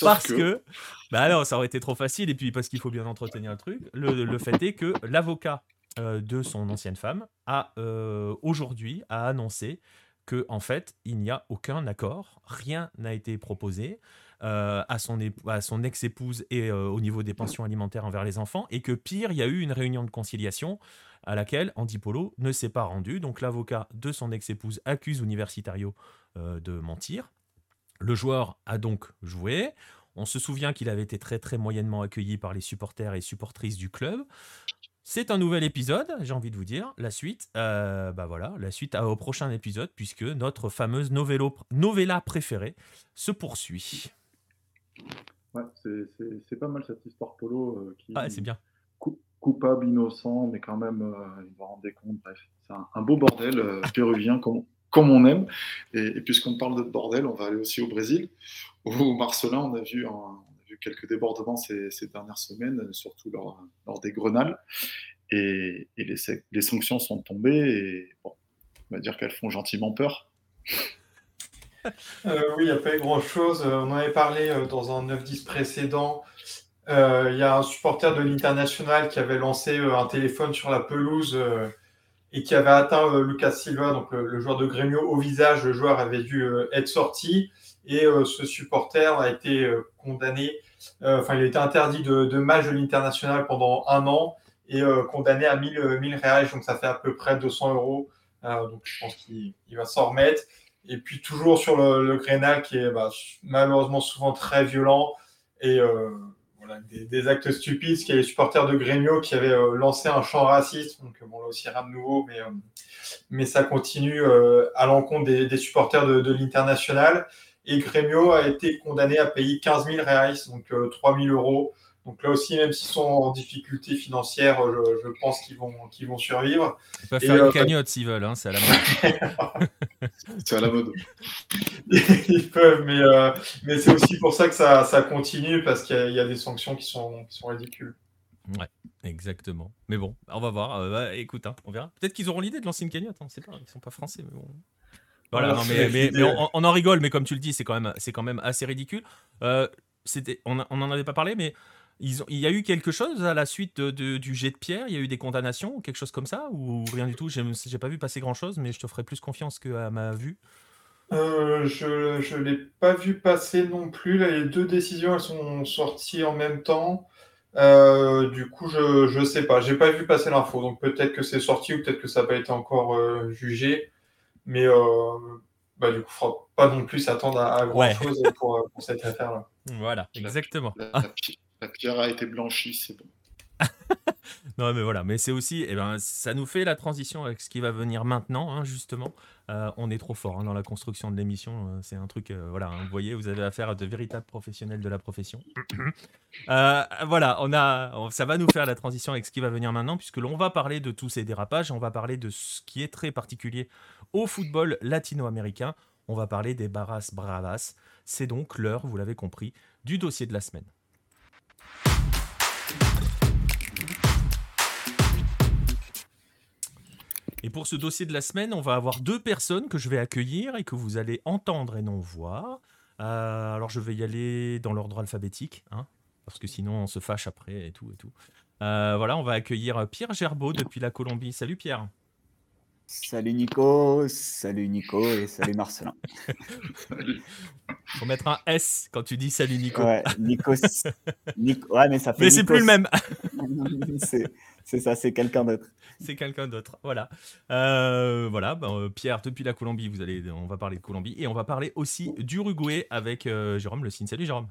parce que, bah alors ça aurait été trop facile et puis parce qu'il faut bien entretenir le truc. Le, fait est que l'avocat euh, de son ancienne femme a euh, aujourd'hui a annoncé que en fait il n'y a aucun accord, rien n'a été proposé. Euh, à son, à son ex-épouse et au niveau des pensions alimentaires envers les enfants, et que pire, il y a eu une réunion de conciliation à laquelle Andy Polo ne s'est pas rendu. Donc l'avocat de son ex-épouse accuse Universitario de mentir, Le joueur a donc joué. On se souvient qu'il avait été très très moyennement accueilli par les supporters et supportrices du club. C'est un nouvel épisode, j'ai envie de vous dire. La suite, euh, bah voilà, la suite au prochain épisode, puisque notre fameuse novella préférée se poursuit. Ouais, c'est pas mal cette histoire polo. Euh, qui, ah, c'est bien. coupable, innocent, mais quand même, euh, il va rendre compte. Bref, c'est un, beau bordel péruvien comme, comme on aime. Et, puisqu'on parle de bordel, on va aller aussi au Brésil, où Marcelin, on a vu, on a vu quelques débordements ces, dernières semaines, surtout lors, des Grenales. Et, les, sanctions sont tombées. Et on va dire qu'elles font gentiment peur. Euh, oui, il n'y a pas eu grand-chose. Euh, on en avait parlé euh, dans un 9-10 précédent. Il y a un supporter de l'International qui avait lancé un téléphone sur la pelouse et qui avait atteint Lucas Silva, donc le, joueur de Grêmio, au visage. Le joueur avait dû être sorti et ce supporter a été condamné, enfin, il a été interdit de, de match de l'International pendant un an et condamné à 1000, 1000 réals, donc ça fait à peu près 200 euros. donc je pense qu'il va s'en remettre. Et puis toujours sur le, le Grénal qui est bah, malheureusement souvent très violent et euh, voilà, des, actes stupides. Il y a les supporters de Grêmio qui avaient euh, lancé un chant raciste. Donc bon, là aussi rien de nouveau, mais, euh, mais ça continue à l'encontre des, des, supporters de, de l'International. Et Grêmio a été condamné à payer 15 000 reais, donc 3 000 euros donc là aussi, même s'ils sont en difficulté financière, je, pense qu'ils vont, qu'ils vont survivre. Ils peuvent faire une euh, cagnotte s'ils veulent, hein, c'est à la mode. c'est à la mode. Ils peuvent, mais, euh, mais c'est aussi pour ça que ça, ça continue, parce qu'il y, a des sanctions qui sont, qui sont ridicules. Ouais, exactement. Mais bon, on va voir. Euh, bah, écoute, hein, on verra. Peut-être qu'ils auront l'idée de lancer une cagnotte, on ne sait pas. Ils sont pas français, mais bon. Voilà, non, mais, mais, on, on, en rigole, mais comme tu le dis, c'est quand même, c'est quand même assez ridicule. c'était, on n'en avait pas parlé, mais il y a eu quelque chose à la suite du jet de pierre? Il y a eu des condamnations ou quelque chose comme ça? Ou rien du tout? J'ai pas vu passer grand chose, mais je te ferai plus confiance qu'à ma vue. Euh, je ne l'ai pas vu passer non plus. Là, les deux décisions elles sont sorties en même temps. Euh, du coup, je ne sais pas. J'ai pas vu passer l'info. Donc peut-être que c'est sorti ou peut-être que ça n'a pas été encore euh, jugé. Mais bah, du coup, il ne faudra pas non plus s'attendre à, grand chose pour, cette affaire-là. Voilà, exactement. La pierre a été blanchie, c'est bon. non, mais voilà, mais c'est aussi, eh ben, ça nous fait la transition avec ce qui va venir maintenant, hein, justement. Euh, on est trop fort hein, dans la construction de l'émission, euh, c'est un truc, euh, voilà, hein, vous voyez, vous avez affaire à de véritables professionnels de la profession. voilà, on a, ça va nous faire la transition avec ce qui va venir maintenant, puisque l'on va parler de tous ces dérapages, on va parler de ce qui est très particulier au football latino-américain, on va parler des Barras Bravas. C'est donc l'heure, vous l'avez compris, du dossier de la semaine. Et pour ce dossier de la semaine, on va avoir deux personnes que je vais accueillir et que vous allez entendre et non voir. Euh, alors je vais y aller dans l'ordre alphabétique, hein, parce que sinon on se fâche après et tout et tout. Euh, voilà, on va accueillir Pierre Gerbeau depuis la Colombie. Salut Pierre. Salut Nico, salut Nico et salut Marcelin. Faut mettre un S quand tu dis salut Nico. Ouais, Nico. Ouais, mais ça fait. Mais c'est plus le même. c'est ça, c'est quelqu'un d'autre. C'est quelqu'un d'autre. Voilà. Euh, voilà. Ben, euh, Pierre, depuis la Colombie, vous allez, on va parler de Colombie et on va parler aussi d'Uruguay avec euh, Jérôme Le Signe. Salut Jérôme.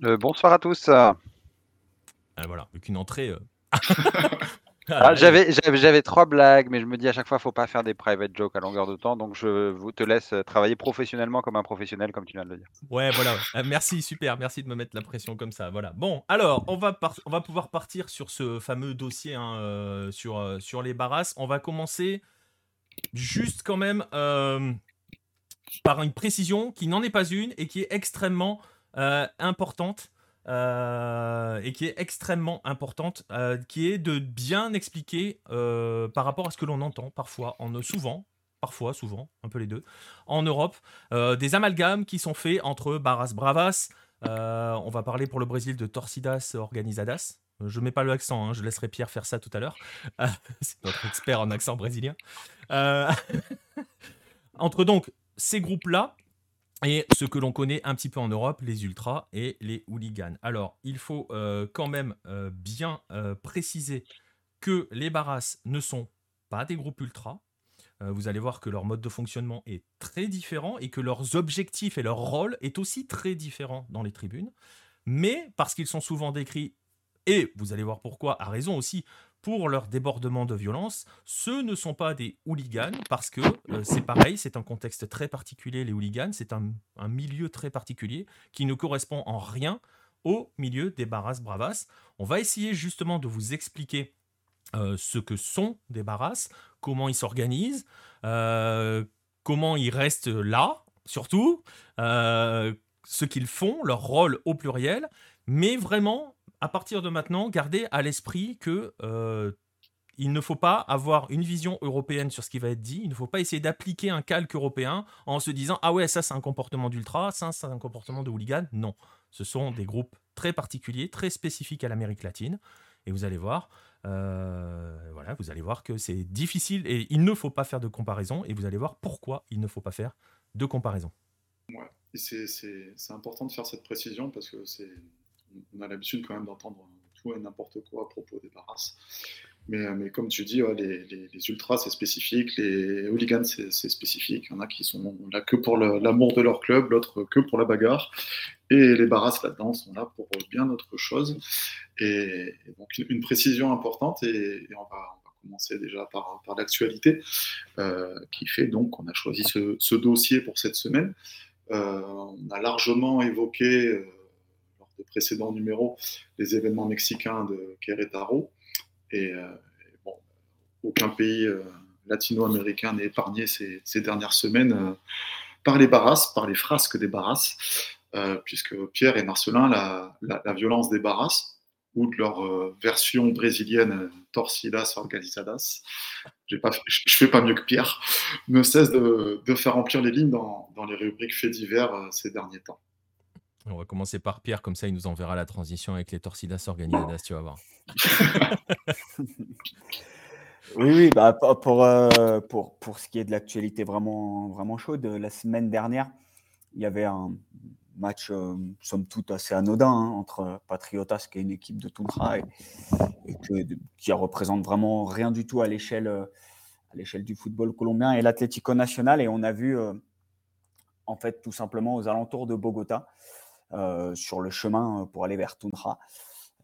bonsoir à tous. Voilà, avec une entrée. Ah, j'avais, j'avais trois blagues, mais je me dis à chaque fois, faut pas faire des private jokes à longueur de temps, donc je vous te laisse travailler professionnellement comme un professionnel, comme tu viens de le dire. Ouais, voilà. Euh, merci, super, merci de me mettre la pression comme ça. Voilà. Bon, alors, on va, on va pouvoir partir sur ce fameux dossier hein, euh, sur, euh, sur les barras. On va commencer juste quand même par une précision qui n'en est pas une et qui est extrêmement importante. Euh, et qui est extrêmement importante, euh, qui est de bien expliquer euh, par rapport à ce que l'on entend parfois, en souvent, parfois, souvent, un peu les deux, en Europe, des amalgames qui sont faits entre Barras Bravas, on va parler pour le Brésil de Torcidas Organizadas. Je mets pas le accent, hein, je laisserai Pierre faire ça tout à l'heure. C'est notre expert en accent brésilien. entre donc ces groupes-là, et ce que l'on connaît un petit peu en Europe, les ultras et les hooligans. Alors, il faut euh, quand même euh, bien euh, préciser que les barras ne sont pas des groupes ultras. vous allez voir que leur mode de fonctionnement est très différent et que leurs objectifs et leur rôle est aussi très différent dans les tribunes. Mais parce qu'ils sont souvent décrits, et vous allez voir pourquoi, à raison aussi, pour leur débordement de violence, ce ne sont pas des hooligans, parce que euh, c'est pareil, c'est un contexte très particulier, les hooligans, c'est un, milieu très particulier qui ne correspond en rien au milieu des barras bravas. On va essayer justement de vous expliquer euh, ce que sont des barras, comment ils s'organisent, euh, comment ils restent là, surtout, ce qu'ils font, leur rôle au pluriel, mais vraiment, à partir de maintenant, gardez à l'esprit que il ne faut pas avoir une vision européenne sur ce qui va être dit. Il ne faut pas essayer d'appliquer un calque européen en se disant ah ouais ça c'est un comportement d'ultra, ça c'est un comportement de hooligan. Non, ce sont des groupes très particuliers, très spécifiques à l'Amérique latine. Et vous allez voir, euh, voilà, vous allez voir que c'est difficile et il ne faut pas faire de comparaison. Et vous allez voir pourquoi il ne faut pas faire de comparaison. Ouais. C'est important de faire cette précision parce que c'est on a l'habitude quand même d'entendre tout et n'importe quoi à propos des barras. Mais, euh, mais, comme tu dis, les, les, ultras, c'est spécifique, les hooligans, c'est spécifique. Il y en a qui sont là que pour l'amour de leur club, l'autre que pour la bagarre. Et les barras là-dedans sont là pour bien autre chose. Et, donc, une précision importante, et, on, va, commencer déjà par, par l'actualité, euh, qui fait donc qu'on a choisi ce, dossier pour cette semaine. Euh, on a largement évoqué, des précédents numéros, les événements mexicains de Querétaro. Et, euh, aucun pays euh, latino-américain n'est épargné ces, dernières semaines euh, par les barras, par les frasques des barras, puisque Pierre et Marcelin, la, violence des barras, ou de leur version brésilienne Torcidas Organizadas, je ne fais pas mieux que Pierre, ne cesse de, faire remplir les lignes dans, dans les rubriques faits divers ces derniers temps. On va commencer par Pierre, comme ça il nous enverra la transition avec les Torcidas Organizadas, tu vas voir. oui, oui, bah, pour, euh, pour, pour ce qui est de l'actualité vraiment, vraiment chaude, la semaine dernière, il y avait un match, euh, somme toute, assez anodin hein, entre Patriotas, qui est une équipe de Tundra, et, qui représente vraiment rien du tout à l'échelle euh, à l'échelle du football colombien, et l'Atlético Nacional. Et on a vu, en fait, tout simplement aux alentours de Bogota, sur le chemin pour aller vers Tundra,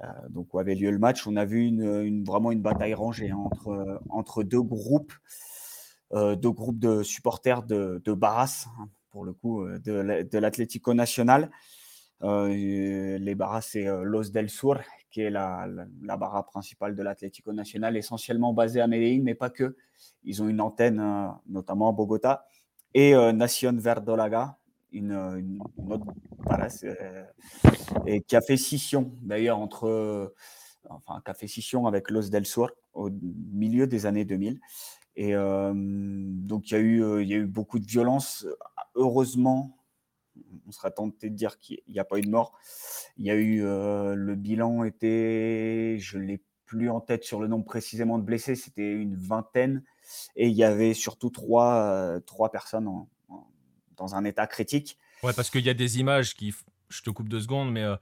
euh, donc, où avait lieu le match, on a vu une, vraiment une bataille rangée hein, entre, entre deux groupes, euh, deux groupes de supporters de, de Barras, hein, pour le coup, euh, de, l'Atlético Nacional. les Barras, c'est Los del Sur, qui est la, la, barra principale de l'Atlético Nacional, essentiellement basée à Medellín, mais pas que. Ils ont une antenne, notamment à Bogota. Et Nación Verdolaga, une, autre euh, et qui a fait scission d'ailleurs entre, enfin, qui a fait scission avec Los del Sur au milieu des années 2000. Et euh, donc il y, a eu, euh, il y a eu beaucoup de violence. Heureusement, on serait tenté de dire qu'il n'y a pas eu de mort. Il y a eu, le bilan était, je l'ai plus en tête sur le nombre précisément de blessés, c'était une vingtaine. Et il y avait surtout trois, trois personnes en, dans un état critique. Ouais, parce qu'il y a des images qui. Je te coupe deux secondes, mais euh,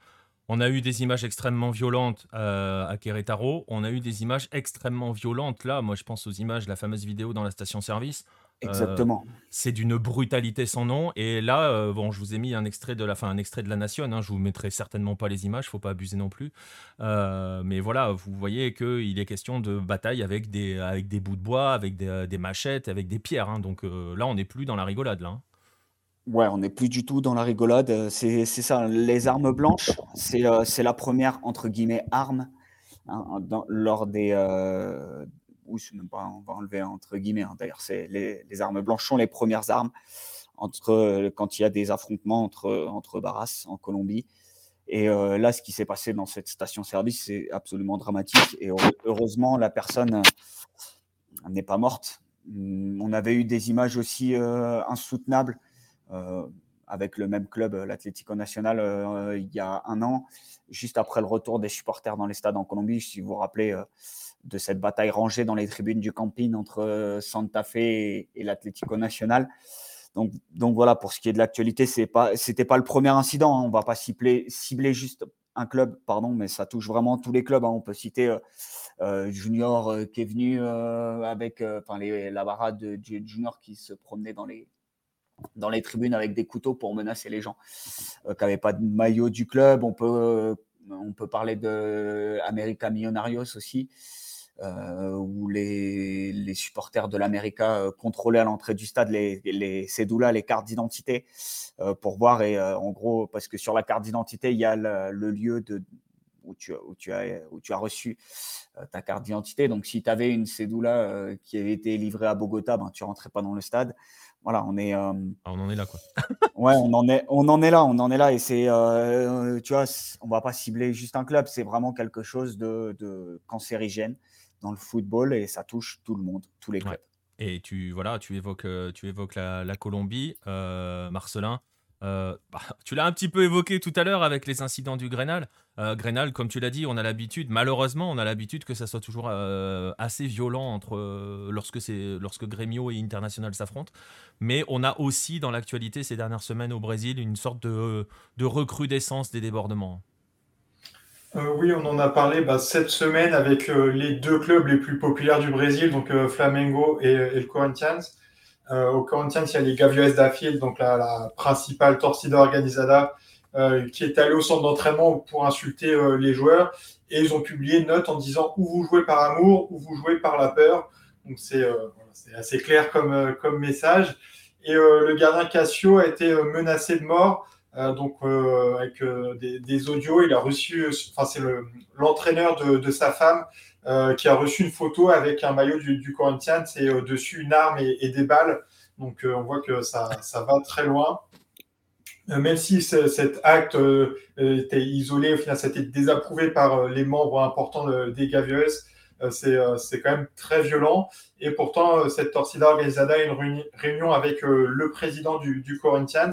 on a eu des images extrêmement violentes euh, à Querétaro. On a eu des images extrêmement violentes là. Moi, je pense aux images, la fameuse vidéo dans la station-service. Exactement. Euh, c'est d'une brutalité sans nom. Et là, bon, je vous ai mis un extrait de la, fin, un extrait de la Nation. Hein. je vous mettrai certainement pas les images, faut pas abuser non plus. mais voilà, vous voyez qu'il est question de bataille avec des, avec des bouts de bois, avec des, des machettes, avec des pierres. Hein. donc là, on n'est plus dans la rigolade là. Hein. Ouais, on n'est plus du tout dans la rigolade. Euh, c'est ça, les armes blanches, c'est euh, la première, entre guillemets, arme hein, lors des... Euh, même pas, on va enlever entre guillemets, hein, d'ailleurs, les, les armes blanches sont les premières armes entre, euh, quand il y a des affrontements entre, entre Barras en Colombie. Et là, ce qui s'est passé dans cette station-service, c'est absolument dramatique. Et heureusement, la personne n'est pas morte. Hum, on avait eu des images aussi insoutenables avec le même club, l'Atlético Nacional, euh, il y a un an, juste après le retour des supporters dans les stades en Colombie. Si vous vous rappelez euh, de cette bataille rangée dans les tribunes du camping entre Santa Fe et, l'Atlético Nacional. Donc, voilà, pour ce qui est de l'actualité, ce n'était pas, le premier incident. Hein. On ne va pas cibler, juste un club, pardon, mais ça touche vraiment tous les clubs. Hein. On peut citer Junior qui est venu avec les, la barade de Junior qui se promenait dans les, dans les tribunes avec des couteaux pour menacer les gens qui n'avaient pas de maillot du club. On peut, on peut parler de America Millonarios aussi. Euh, où les, les, supporters de l'América euh, contrôlaient à l'entrée du stade les, les cédoulas, les cartes d'identité, euh, pour voir. Et en gros, parce que sur la carte d'identité, il y a le, lieu de, où, tu, où, tu as, où tu as reçu ta carte d'identité. Donc, si tu avais une cédoula qui avait été livrée à Bogota, ben, tu rentrais pas dans le stade. Voilà, on est. Ah, on en est là, quoi. ouais, on en est, on en est là, on en est là, et c'est, tu vois, on va pas cibler juste un club, c'est vraiment quelque chose de, de cancérigène dans le football et ça touche tout le monde, tous les clubs. Et tu voilà, tu évoques, euh, tu évoques la, Colombie, euh, Marcelin. Euh, bah, tu l'as un petit peu évoqué tout à l'heure avec les incidents du Grenal. Grenal, comme tu l'as dit, on a l'habitude, malheureusement, on a l'habitude que ça soit toujours assez violent entre lorsque c'est lorsque Grêmio et International s'affrontent. Mais on a aussi dans l'actualité ces dernières semaines au Brésil une sorte de, de recrudescence des débordements. Euh, oui, on en a parlé bah, cette semaine avec euh, les deux clubs les plus populaires du Brésil, donc euh, Flamengo et, le Corinthians. Au Corinthians, il y a les Gaviões da Fiel, donc la, principale torcida organizada, qui est allée au centre d'entraînement pour insulter les joueurs. Et ils ont publié une note en disant où vous jouez par amour, ou vous jouez par la peur. Donc c'est assez clair comme, comme message. Et le gardien Cassio a été menacé de mort euh, donc euh, avec euh, des, audios. Il a reçu, enfin c'est l'entraîneur de, sa femme qui a reçu une photo avec un maillot du, Corinthians et dessus une arme et, des balles. Donc on voit que ça, ça va très loin. même si cet acte était isolé, au final, ça a été désapprouvé par les membres importants des Gavieux. c'est quand même très violent. Et pourtant, cette Torcida Organizada a une réunion avec le président du, Corinthians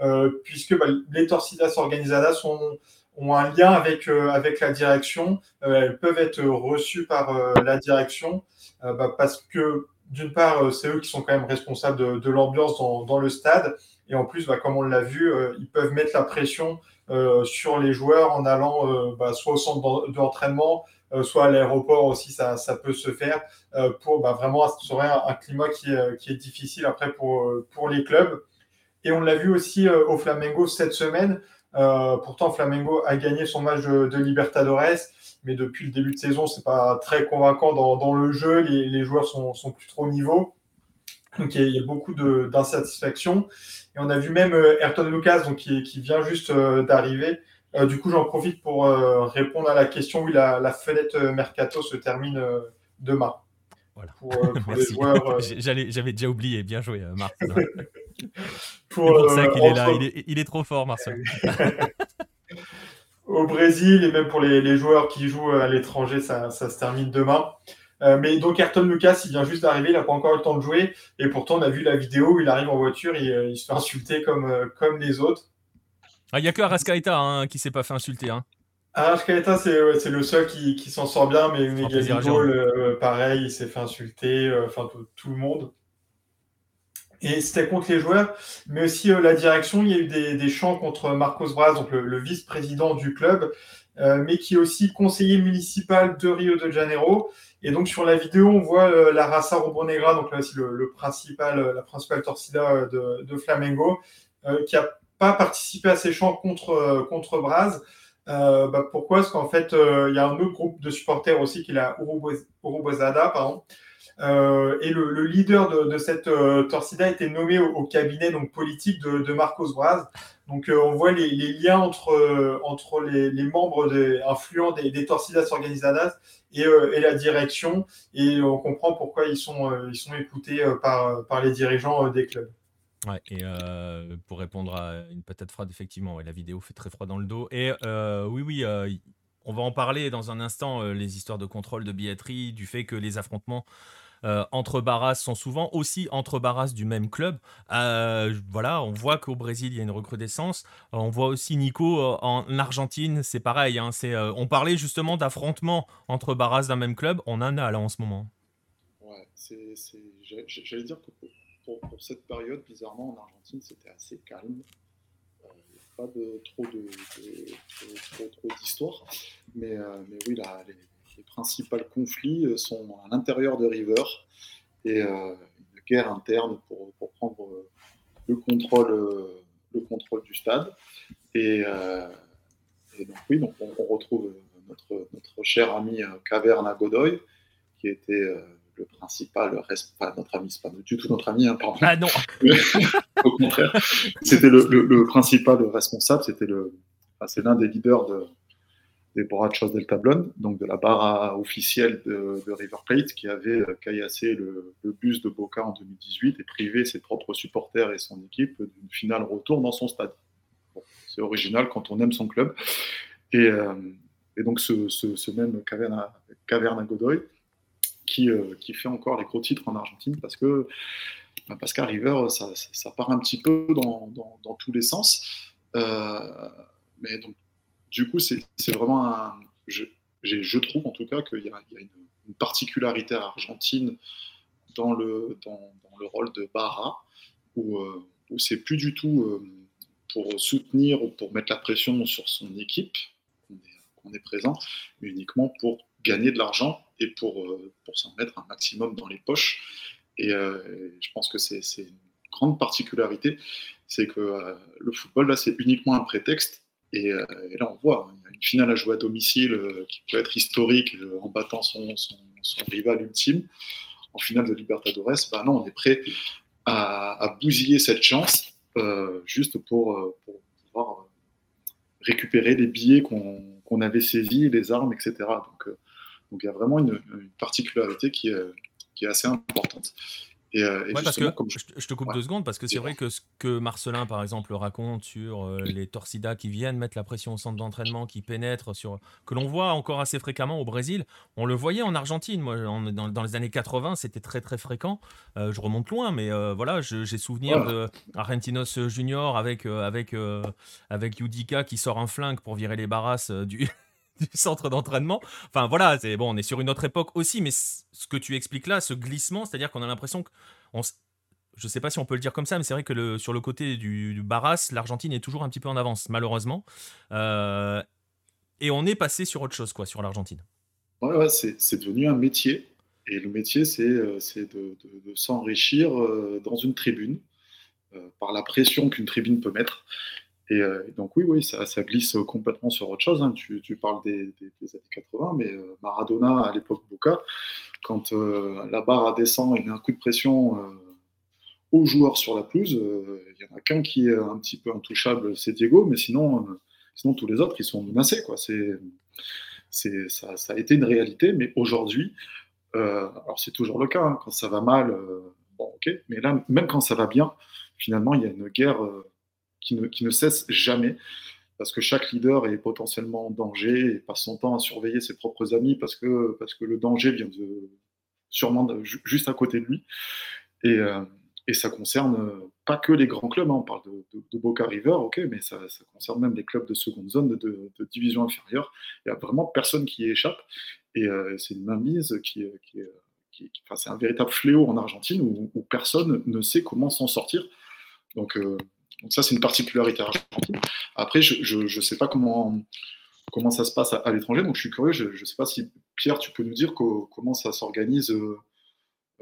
euh, puisque bah, les torcidas organizadas ont un lien avec, euh, avec la direction. Euh, elles peuvent être reçues par la direction bah, parce que, d'une part, c'est eux qui sont quand même responsables de, l'ambiance dans, le stade. Et en plus, bah, comme on l'a vu, ils peuvent mettre la pression sur les joueurs en allant soit au centre d'entraînement, soit à l'aéroport aussi, ça, peut se faire pour vraiment instaurer un, un climat qui est, qui est, difficile après pour, pour les clubs. Et on l'a vu aussi euh, au Flamengo cette semaine. Euh, pourtant, Flamengo a gagné son match de, Libertadores, mais depuis le début de saison, c'est pas très convaincant dans, le jeu. Les, joueurs sont, sont, plus trop au niveau. Donc il y, a, beaucoup d'insatisfaction. Et on a vu même euh, Ayrton Lucas, donc, qui, vient juste d'arriver. du coup, j'en profite pour répondre à la question. où la, fenêtre mercato se termine demain. Voilà. Pour, J'avais déjà oublié. Bien joué, Marc. pour, pour ça qu'il est là. Il est, trop fort, Marcel. Au Brésil et même pour les, joueurs qui jouent à l'étranger, ça, se termine demain. Euh, mais donc Ayrton Lucas, il vient juste d'arriver, il n'a pas encore eu le temps de jouer. Et pourtant, on a vu la vidéo où il arrive en voiture, et, euh, il se fait insulter comme, euh, comme les autres. Ah, il n'y a que Arascaeta hein, qui ne s'est pas fait insulter. Hein. Arascaeta, c'est le seul qui, s'en sort bien, mais Miguel pareil, il s'est fait insulter, enfin tout le monde. Et c'était contre les joueurs, mais aussi euh, la direction. Il y a eu des, chants contre Marcos Braz, donc le, vice-président du club, euh, mais qui est aussi conseiller municipal de Rio de Janeiro. Et donc sur la vidéo, on voit euh, la Raça Rubro-Negra, donc là aussi le, principal, la principale torcida de, Flamengo, qui n'a pas participé à ces chants contre, contre Braz. Bah, pourquoi? Parce qu'en fait, il y a un autre groupe de supporters aussi qui est la Urubozada, pardon, euh, et le, leader de, cette euh, torcida a été nommé au, cabinet politique de, Marcos Braz. Donc euh, on voit les, liens entre, entre les, membres influents des, torcidas organizadas et, la direction. Et on comprend pourquoi ils sont, écoutés par, par les dirigeants des clubs. Ouais, et pour répondre à une patate froide, effectivement, la vidéo fait très froid dans le dos. Et oui, oui, on va en parler dans un instant, les histoires de contrôle de billetterie, du fait que les affrontements euh, entre barras sont souvent aussi entre barras du même club. Euh, voilà, on voit qu'au Brésil, il y a une recrudescence. Euh, on voit aussi Nico en Argentine, c'est pareil. Hein, on parlait justement d'affrontements entre barras d'un même club. On en a là en ce moment. Ouais, j'allais dire que pour, cette période, bizarrement, en Argentine, c'était assez calme. pas de, trop de, mais oui, là, les, les, principaux conflits sont à l'intérieur de River et une guerre interne pour, pour prendre le contrôle, le contrôle du stade. Et, et donc oui, donc on, retrouve notre, notre, cher ami Caverna Godoy, qui était le principal responsable, notre ami, c'est pas du tout notre ami, hein, pardon. Ah non Au contraire, c'était le, le, principal responsable, c'était le, enfin, c'est l'un des leaders de, des Borrachos del Tablon, donc de la barre officielle de, River Plate, qui avait euh, caillassé le, bus de Boca en 2018 et privé ses propres supporters et son équipe d'une finale retour dans son stade. C'est original quand on aime son club. Et, euh, et donc ce, ce, ce, même Caverna, Caverna Godoy, qui, euh, qui, fait encore les gros titres en Argentine parce que bah, parce qu'à River, ça, ça, part un petit peu dans, dans, tous les sens. Mais donc, du coup, c'est vraiment un. Je, trouve en tout cas qu'il y, a une, particularité Argentine dans le, dans, le rôle de Barra, où, euh, où c'est plus du tout euh, pour soutenir ou pour mettre la pression sur son équipe qu'on est, présent, mais uniquement pour gagner de l'argent et pour, euh, pour s'en mettre un maximum dans les poches. Et euh, je pense que c'est une grande particularité, c'est que le football, là, c'est uniquement un prétexte. Et, et, là, on voit, hein, une finale à jouer à domicile qui peut être historique en battant son, rival ultime en finale de Libertadores. Ben non, on est prêt à, bousiller cette chance euh, juste pour, pouvoir récupérer les billets qu'on qu avait saisis, les armes, etc. Donc, donc il y a vraiment une, particularité qui est, assez importante. Et, euh, et ouais, parce que je... je, te coupe ouais. deux secondes parce que c'est vrai que ce que Marcelin par exemple raconte sur euh, les torcidas qui viennent mettre la pression au centre d'entraînement, qui pénètrent sur que l'on voit encore assez fréquemment au Brésil, on le voyait en Argentine. Moi, dans, dans, les années 80, c'était très très fréquent. Euh, je remonte loin, mais voilà, j'ai souvenir de Argentinos Junior avec avec avec Yudica qui sort un flingue pour virer les barras du du centre d'entraînement. Enfin voilà, c'est bon, on est sur une autre époque aussi, mais ce que tu expliques là, ce glissement, c'est-à-dire qu'on a l'impression que je sais pas si on peut le dire comme ça, mais c'est vrai que sur le côté du, Barras, l'Argentine est toujours un petit peu en avance, malheureusement. Euh, et on est passé sur autre chose, quoi, sur l'Argentine. Ouais, c'est devenu un métier. Et le métier, c'est euh, de, s'enrichir euh, dans une tribune, par la pression qu'une tribune peut mettre. Et, euh, donc oui, oui, ça, glisse complètement sur autre chose. Hein. Tu, parles des, années 80, mais euh, Maradona à l'époque Boca, quand euh, la barre descend et met un coup de pression aux joueurs sur la pelouse, il n'y en a qu'un qui est un petit peu intouchable, c'est Diego, mais sinon, sinon tous les autres, ils sont menacés. Quoi. C'est, c'est, ça, ça, a été une réalité, mais aujourd'hui, alors c'est toujours le cas, hein, quand ça va mal, bon ok, mais là, même quand ça va bien, finalement, il y a une guerre qui ne, cesse jamais parce que chaque leader est potentiellement en danger et passe son temps à surveiller ses propres amis parce que, parce que le danger vient sûrement juste à côté de lui. Et, euh, ça concerne pas que les grands clubs, hein. on parle de, Boca River, ok, mais ça, concerne même les clubs de seconde zone, de, division inférieure. Il n'y a vraiment personne qui y échappe. Et euh, c'est une mainmise qui, qui, enfin, c'est un véritable fléau en Argentine où, personne ne sait comment s'en sortir. Donc, euh, donc ça, c'est une particularité argentine. Après, je ne sais pas comment, comment ça se passe à, à l'étranger, donc je suis curieux. Je ne sais pas si, Pierre, tu peux nous dire comment ça s'organise euh,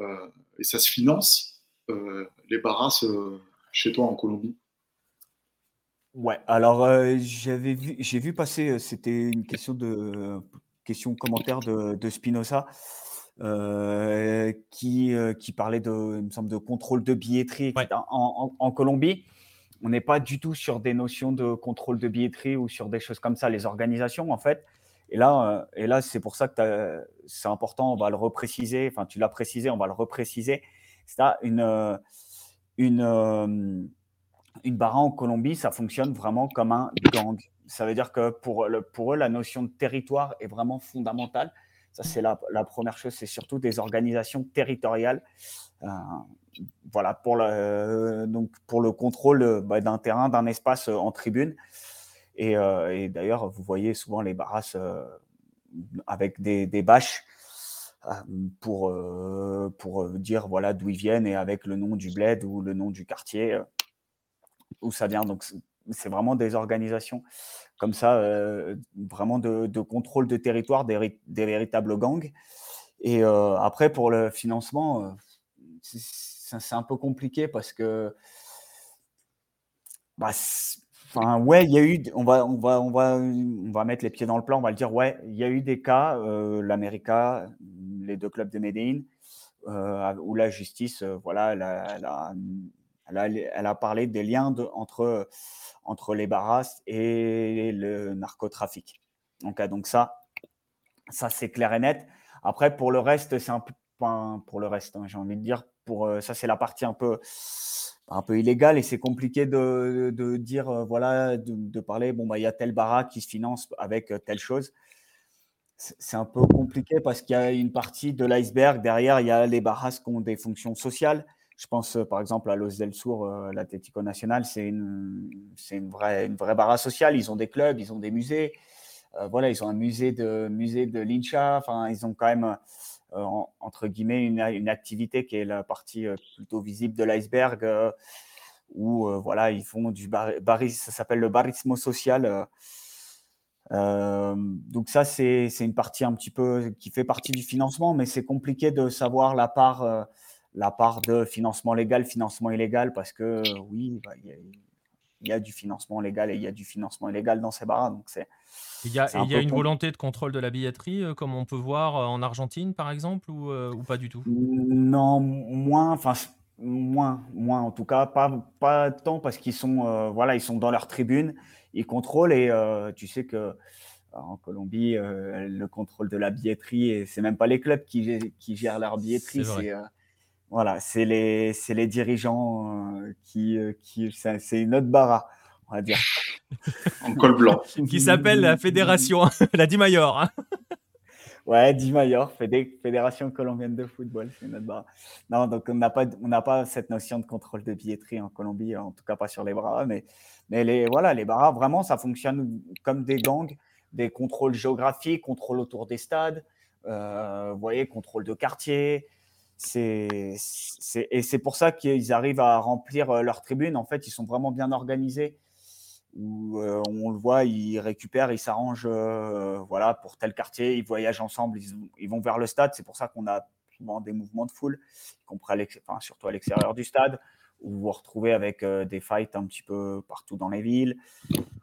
euh, et ça se finance, euh, les barras euh, chez toi en Colombie? Ouais, alors euh, j'avais vu, j'ai vu passer, c'était une question de question commentaire de, de Spinoza. Euh, qui, euh, qui parlait de, il me semble, de contrôle de billetterie ouais. en, en, en, Colombie on n'est pas du tout sur des notions de contrôle de billetterie ou sur des choses comme ça, les organisations en fait. Et là, et là c'est pour ça que c'est important, on va le repréciser, enfin tu l'as précisé, on va le repréciser. C'est une, une, une barra en Colombie, ça fonctionne vraiment comme un gang. Ça veut dire que pour eux, la notion de territoire est vraiment fondamentale. Ça, c'est la, première chose, c'est surtout des organisations territoriales. Euh, voilà, pour le, contrôle bah, d'un terrain, d'un espace euh, en tribune. Et, euh, et d'ailleurs, vous voyez souvent les barrasses avec des, bâches pour, pour dire voilà d'où ils viennent et avec le nom du bled ou le nom du quartier où ça vient. Donc c'est vraiment des organisations comme ça, vraiment de, contrôle de territoire, des, véritables gangs. Et après, pour le financement, c'est un peu compliqué parce que. Bah, enfin, ouais, il y a eu. On va, on, va, on, va, on va mettre les pieds dans le plat, on va le dire. Ouais, il y a eu des cas, l'América, les deux clubs de Medellin, où la justice, voilà, elle parlé des liens entre, les barras et le narcotrafic. Donc, donc ça, ça c'est clair et net. Après, pour le reste, c'est un peu pour le reste, hein, j'ai envie de dire. Pour euh, ça, c'est la partie un peu un peu illégale et c'est compliqué de, dire euh, voilà de, parler bon bah il y a tel baraque qui se finance avec euh, telle chose. C'est un peu compliqué parce qu'il y a une partie de l'iceberg derrière. Il y a les barras qui ont des fonctions sociales. Je pense euh, par exemple à Los del Sur, euh, l'Atlético Nacional, c'est une, vraie, une barra sociale. Ils ont des clubs, ils ont des musées. Euh, voilà, ils ont un musée de, musée l'Incha. Enfin, ils ont quand même, entre guillemets, une, activité qui est la partie plutôt visible de l'iceberg, où voilà, ils font du baris, ça s'appelle le barismo social. donc ça, c'est une partie un petit peu qui fait partie du financement, mais c'est compliqué de savoir la part la part de financement légal, financement illégal, parce que oui, bah, il y, a du financement légal et il y a du financement illégal dans ces bars. Donc c'est, il y a, y a une volonté de contrôle de la billetterie, euh, comme on peut voir euh, en Argentine, par exemple, ou, euh, ou pas du tout? Non, moins, enfin moins, moins en tout cas, pas, pas tant parce qu'ils sont, voilà, ils sont dans leur tribune, ils contrôlent et tu sais que en Colombie, le contrôle de la billetterie, et c'est même pas les clubs qui, qui gèrent leur billetterie, c'est voilà, c'est les, les dirigeants euh, qui, euh, qui c'est une autre barra, on va dire. en col blanc. qui s'appelle la Fédération, la Dimayor. Hein. ouais, Dimayor, Fédération colombienne de football, c'est notre barra. Non, donc on n'a pas, on pas cette notion de contrôle de billetterie en Colombie, en tout cas pas sur les bras, mais, mais les, voilà, les barras, vraiment, ça fonctionne comme des gangs, des contrôles géographiques, contrôle autour des stades, euh, vous voyez, contrôle de quartier, c'est, et c'est pour ça qu'ils arrivent à remplir euh, leur tribune. En fait, ils sont vraiment bien organisés. Euh, on le voit, ils récupèrent, ils s'arrangent euh, voilà, pour tel quartier, ils voyagent ensemble, ils, vont vers le stade. C'est pour ça qu'on a souvent des mouvements de foule, surtout à l'extérieur du stade, où vous vous retrouvez avec des fights un petit peu partout dans les villes,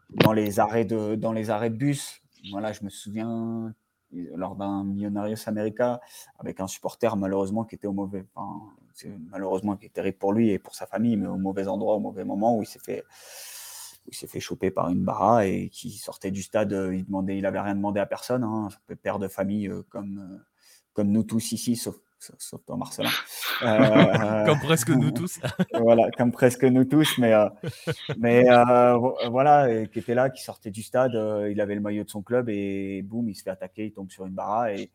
dans les arrêts de, dans les arrêts de bus. Voilà, je me souviens lors d'un Millonarios America avec un supporter malheureusement qui était au mauvais, enfin, malheureusement qui est terrible pour lui et pour sa famille, mais au mauvais endroit, au mauvais moment où il s'est fait, il s'est fait choper par une barra et qui sortait du stade, il demandait, il avait rien demandé à personne, hein, père de famille euh, comme, euh, comme nous tous ici, sauf sauf toi Marcelin. Euh, comme presque nous tous. voilà, comme presque nous tous, mais, euh, mais euh, voilà, qui était là, qui sortait du stade, il avait le maillot de son club et boum, il se fait attaquer, il tombe sur une barra et,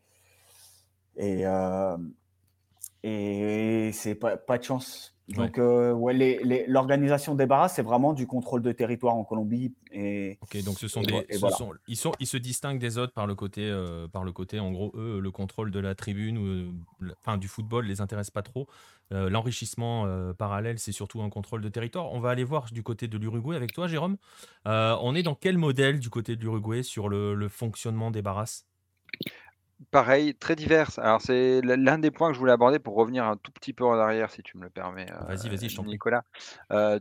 et, et c'est pas, pas de chance donc, euh, ouais, l'organisation des barras, c'est vraiment du contrôle de territoire en Colombie. Et, ok, donc ce sont des, ils, sont, ils se distinguent des autres par le côté, euh, par le côté, en gros, eux, le contrôle de la tribune ou, enfin, du football les intéresse pas trop. Euh, l'enrichissement parallèle, c'est surtout un contrôle de territoire. On va aller voir du côté de l'Uruguay avec toi, Jérôme. on est dans quel modèle du côté de l'Uruguay sur le, le fonctionnement des barras Pareil, très diverses. Alors, c'est l'un des points que je voulais aborder pour revenir un tout petit peu en arrière, si tu me le permets, Vas-y, vas-y, je t'en Nicolas.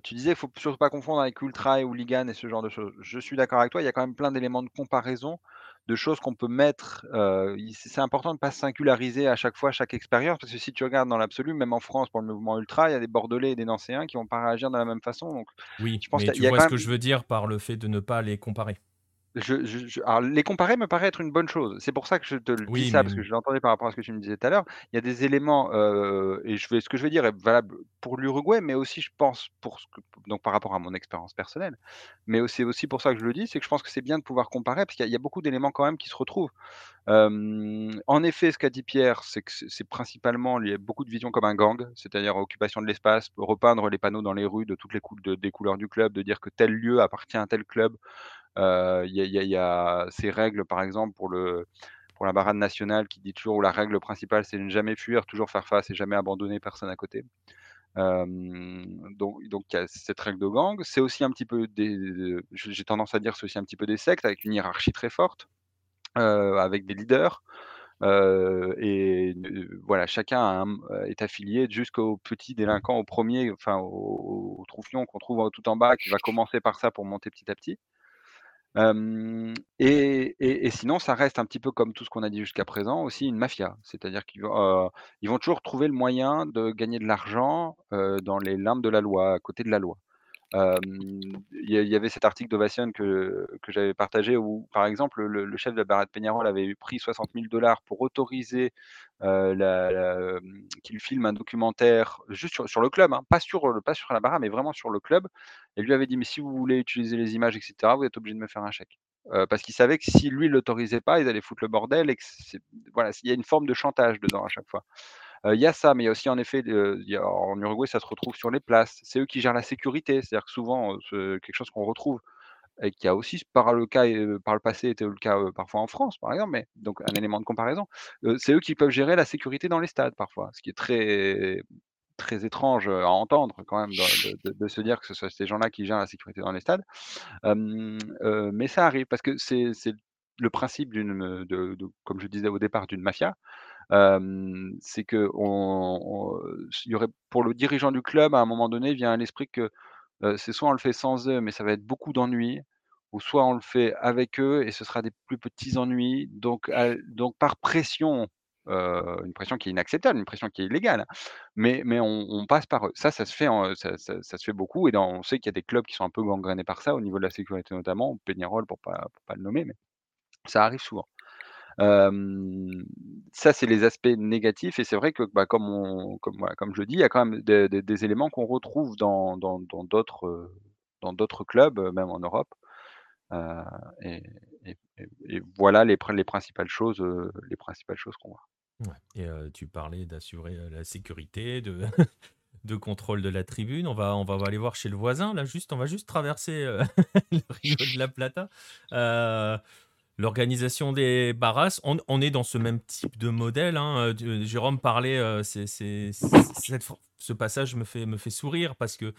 tu disais, il faut surtout pas confondre avec Ultra et Hooligan et ce genre de choses. Je suis d'accord avec toi, il y a quand même plein d'éléments de comparaison, de choses qu'on peut mettre. c'est important de ne pas singulariser à chaque fois chaque expérience, parce que si tu regardes dans l'absolu, même en France, pour le mouvement Ultra, il y a des Bordelais et des Nancéens qui vont pas réagir de la même façon. Donc, Oui, je pense mais tu vois ce que je veux dire par le fait de ne pas les comparer. Je, alors, les comparer me paraît être une bonne chose. C'est pour ça que je te le dis ça, parce que je l'entendais par rapport à ce que tu me disais tout à l'heure. Il y a des éléments, euh, et je vais, ce que je vais dire est valable pour l'Uruguay, mais aussi, je pense, pour ce que, donc par rapport à mon expérience personnelle. Mais c'est aussi pour ça que je le dis, c'est que je pense que c'est bien de pouvoir comparer, parce qu'il y, a beaucoup d'éléments quand même qui se retrouvent. en effet, ce qu'a dit Pierre, c'est que c'est principalement, il y a beaucoup de visions comme un gang, c'est-à-dire occupation de l'espace, repeindre les panneaux dans les rues de toutes les des couleurs du club, de dire que tel lieu appartient à tel club. Il y, a ces règles, par exemple, pour, la barade nationale qui dit toujours où la règle principale, c'est ne jamais fuir, toujours faire face et jamais abandonner personne à côté. donc, donc il y a cette règle de gang. C'est aussi un petit peu des, j'ai tendance à dire, c'est aussi un petit peu des sectes avec une hiérarchie très forte, avec des leaders. et voilà, chacun est affilié jusqu'au petit délinquant, au premier, enfin au, au qu'on trouve tout en bas, qui va commencer par ça pour monter petit à petit et, sinon, ça reste un petit peu comme tout ce qu'on a dit jusqu'à présent, aussi une mafia. C'est-à-dire qu'ils vont, ils vont toujours trouver le moyen de gagner de l'argent dans les limbes de la loi, à côté de la loi. Il y, avait cet article d'Ovation que, que j'avais partagé où, par exemple, le, chef de la barre de Peñarol avait pris 60 000 dollars pour autoriser qu'il filme un documentaire juste sur, le club, hein, pas, sur, pas sur la barre, mais vraiment sur le club. Et lui avait dit, mais si vous voulez utiliser les images, etc., vous êtes obligé de me faire un chèque. parce qu'il savait que si lui l'autorisait pas, ils allaient foutre le bordel et que voilà, il y a une forme de chantage dedans à chaque fois. Il y a ça, mais il y a aussi en effet, en Uruguay, ça se retrouve sur les places. C'est eux qui gèrent la sécurité. C'est-à-dire que souvent, quelque chose qu'on retrouve et qui a aussi par le cas par le passé été le cas parfois en France, par exemple, mais donc un élément de comparaison. c'est eux qui peuvent gérer la sécurité dans les stades parfois, ce qui est très très étrange à entendre quand même de, se dire que ce soit ces gens-là qui gèrent la sécurité dans les stades. mais ça arrive parce que c'est le principe d'une, de, comme je disais au départ, d'une mafia c'est que on, y aurait pour le dirigeant du club, à un moment donné, vient à l'esprit que c'est soit on le fait sans eux, mais ça va être beaucoup d'ennuis, ou soit on le fait avec eux et ce sera des plus petits ennuis. Donc, donc par pression, une pression qui est inacceptable, une pression qui est illégale, mais, mais on, passe par eux. Ça, ça se fait, ça, se fait beaucoup, et on sait qu'il y a des clubs qui sont un peu gangrénés par ça, au niveau de la sécurité notamment, Peñarol pour pas, pas le nommer, mais ça arrive souvent ça, c'est les aspects négatifs et c'est vrai que, bah, comme on comme comme je dis, il y a quand même des éléments qu'on retrouve dans d'autres, clubs, même en Europe. et voilà les les principales choses, les principales choses qu'on voit. et tu parlais d'assurer, la sécurité, de contrôle de la tribune. On va on va aller voir chez le voisin là juste on va juste traverser, le Rio de la Plata. L'organisation des barras, on, est dans ce même type de modèle. Hein. Euh, Jérôme parlait, euh, ce passage me fait, me fait sourire parce que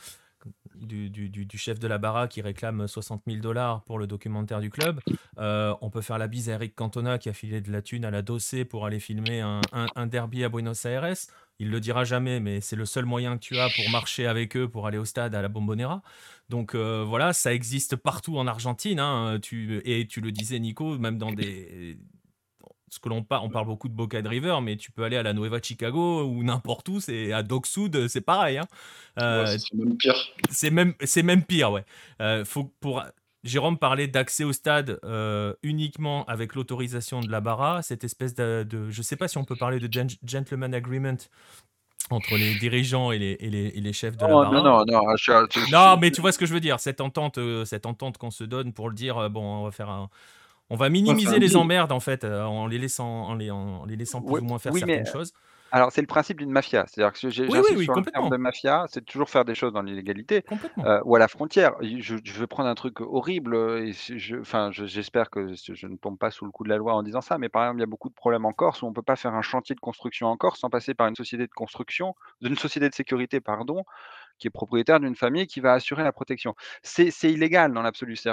du, chef de la barra qui réclame 60 000 dollars pour le documentaire du club. Euh, on peut faire la bise à Eric Cantona qui a filé de la thune à la Dossé pour aller filmer un derby à Buenos Aires. Il le dira jamais, mais c'est le seul moyen que tu as pour marcher avec eux, pour aller au stade à la Bombonera. Donc euh, voilà, ça existe partout en Argentine. Hein, tu, et tu le disais, Nico, même dans des. Ce que l'on parle, on parle beaucoup de Boca de River, mais tu peux aller à la Nueva Chicago ou n'importe où, c'est à Dock Sud, c'est pareil. Hein. Euh, c'est même pire. C'est même, c'est même pire, ouais. Euh, faut, pour, Jérôme parlait d'accès au stade uniquement avec l'autorisation de la Barra, cette espèce de, je ne sais pas si on peut parler de gentleman agreement entre les dirigeants et les, et les, et les chefs de la Barra. Non, non, non, non, mais tu vois ce que je veux dire, cette entente, cette entente qu'on se donne pour le dire, bon, on va faire un, on va minimiser les emmerdes en fait, en les laissant, en les, en les laissant plus ou moins faire certaines choses. Alors, c'est le principe d'une mafia. C'est-à-dire que j'ai oui, oui, sur le terme de mafia, c'est toujours faire des choses dans l'illégalité euh, ou à la frontière. Je, je, vais prendre un truc horrible, et je, enfin, j'espère que je ne tombe pas sous le coup de la loi en disant ça, mais par exemple, il y a beaucoup de problèmes en Corse où on ne peut pas faire un chantier de construction en Corse sans passer par une société de construction, d'une société de sécurité, pardon, qui est propriétaire d'une famille qui va assurer la protection. C'est illégal dans l'absolu. C'est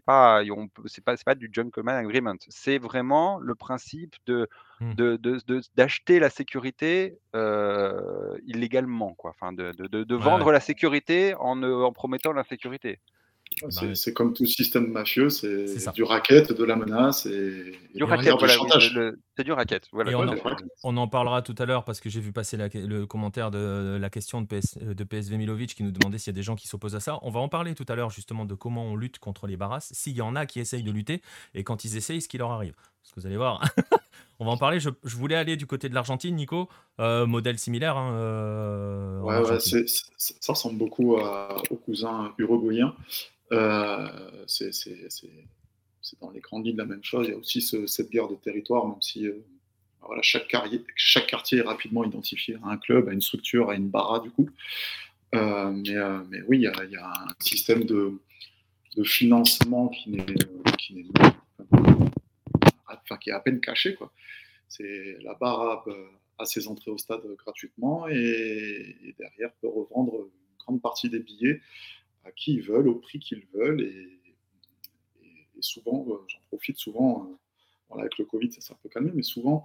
pas, c'est pas, pas du gentleman agreement. C'est vraiment le principe de mmh. d'acheter la sécurité euh, illégalement, quoi. Enfin, de, de vendre la sécurité en, en promettant la sécurité. Bah c'est comme tout système mafieux, c'est du racket, de la menace et, du racket, c'est du racket. on, en, parlera tout à l'heure parce que j'ai vu passer le commentaire de la question de, PS, de PSV Milovic qui nous demandait s'il y a des gens qui s'opposent à ça. On va en parler tout à l'heure justement de comment on lutte contre les barrasses, s'il y en a qui essayent de lutter et quand ils essayent, ce qui leur arrive. Parce que vous allez voir, on va en parler. Je, voulais aller du côté de l'Argentine, Nico. Euh, modèle similaire. Hein, euh, ouais, ouais ça ressemble beaucoup aux cousins uruguayens. Euh, c'est dans les grandes lignes la même chose. Il y a aussi cette guerre de territoire, même si euh, voilà, chaque, quartier est rapidement identifié à un club, à une structure, à une barra du coup. Euh, mais, oui, il y, a, a, un système de, financement qui n'est enfin, qui est à peine caché. C'est la barra à ses entrées au stade gratuitement et, derrière peut revendre une grande partie des billets à qui ils veulent, au prix qu'ils veulent. Et, souvent, euh, j'en profite souvent, euh, avec le Covid, ça s'est un peu calmé, mais souvent,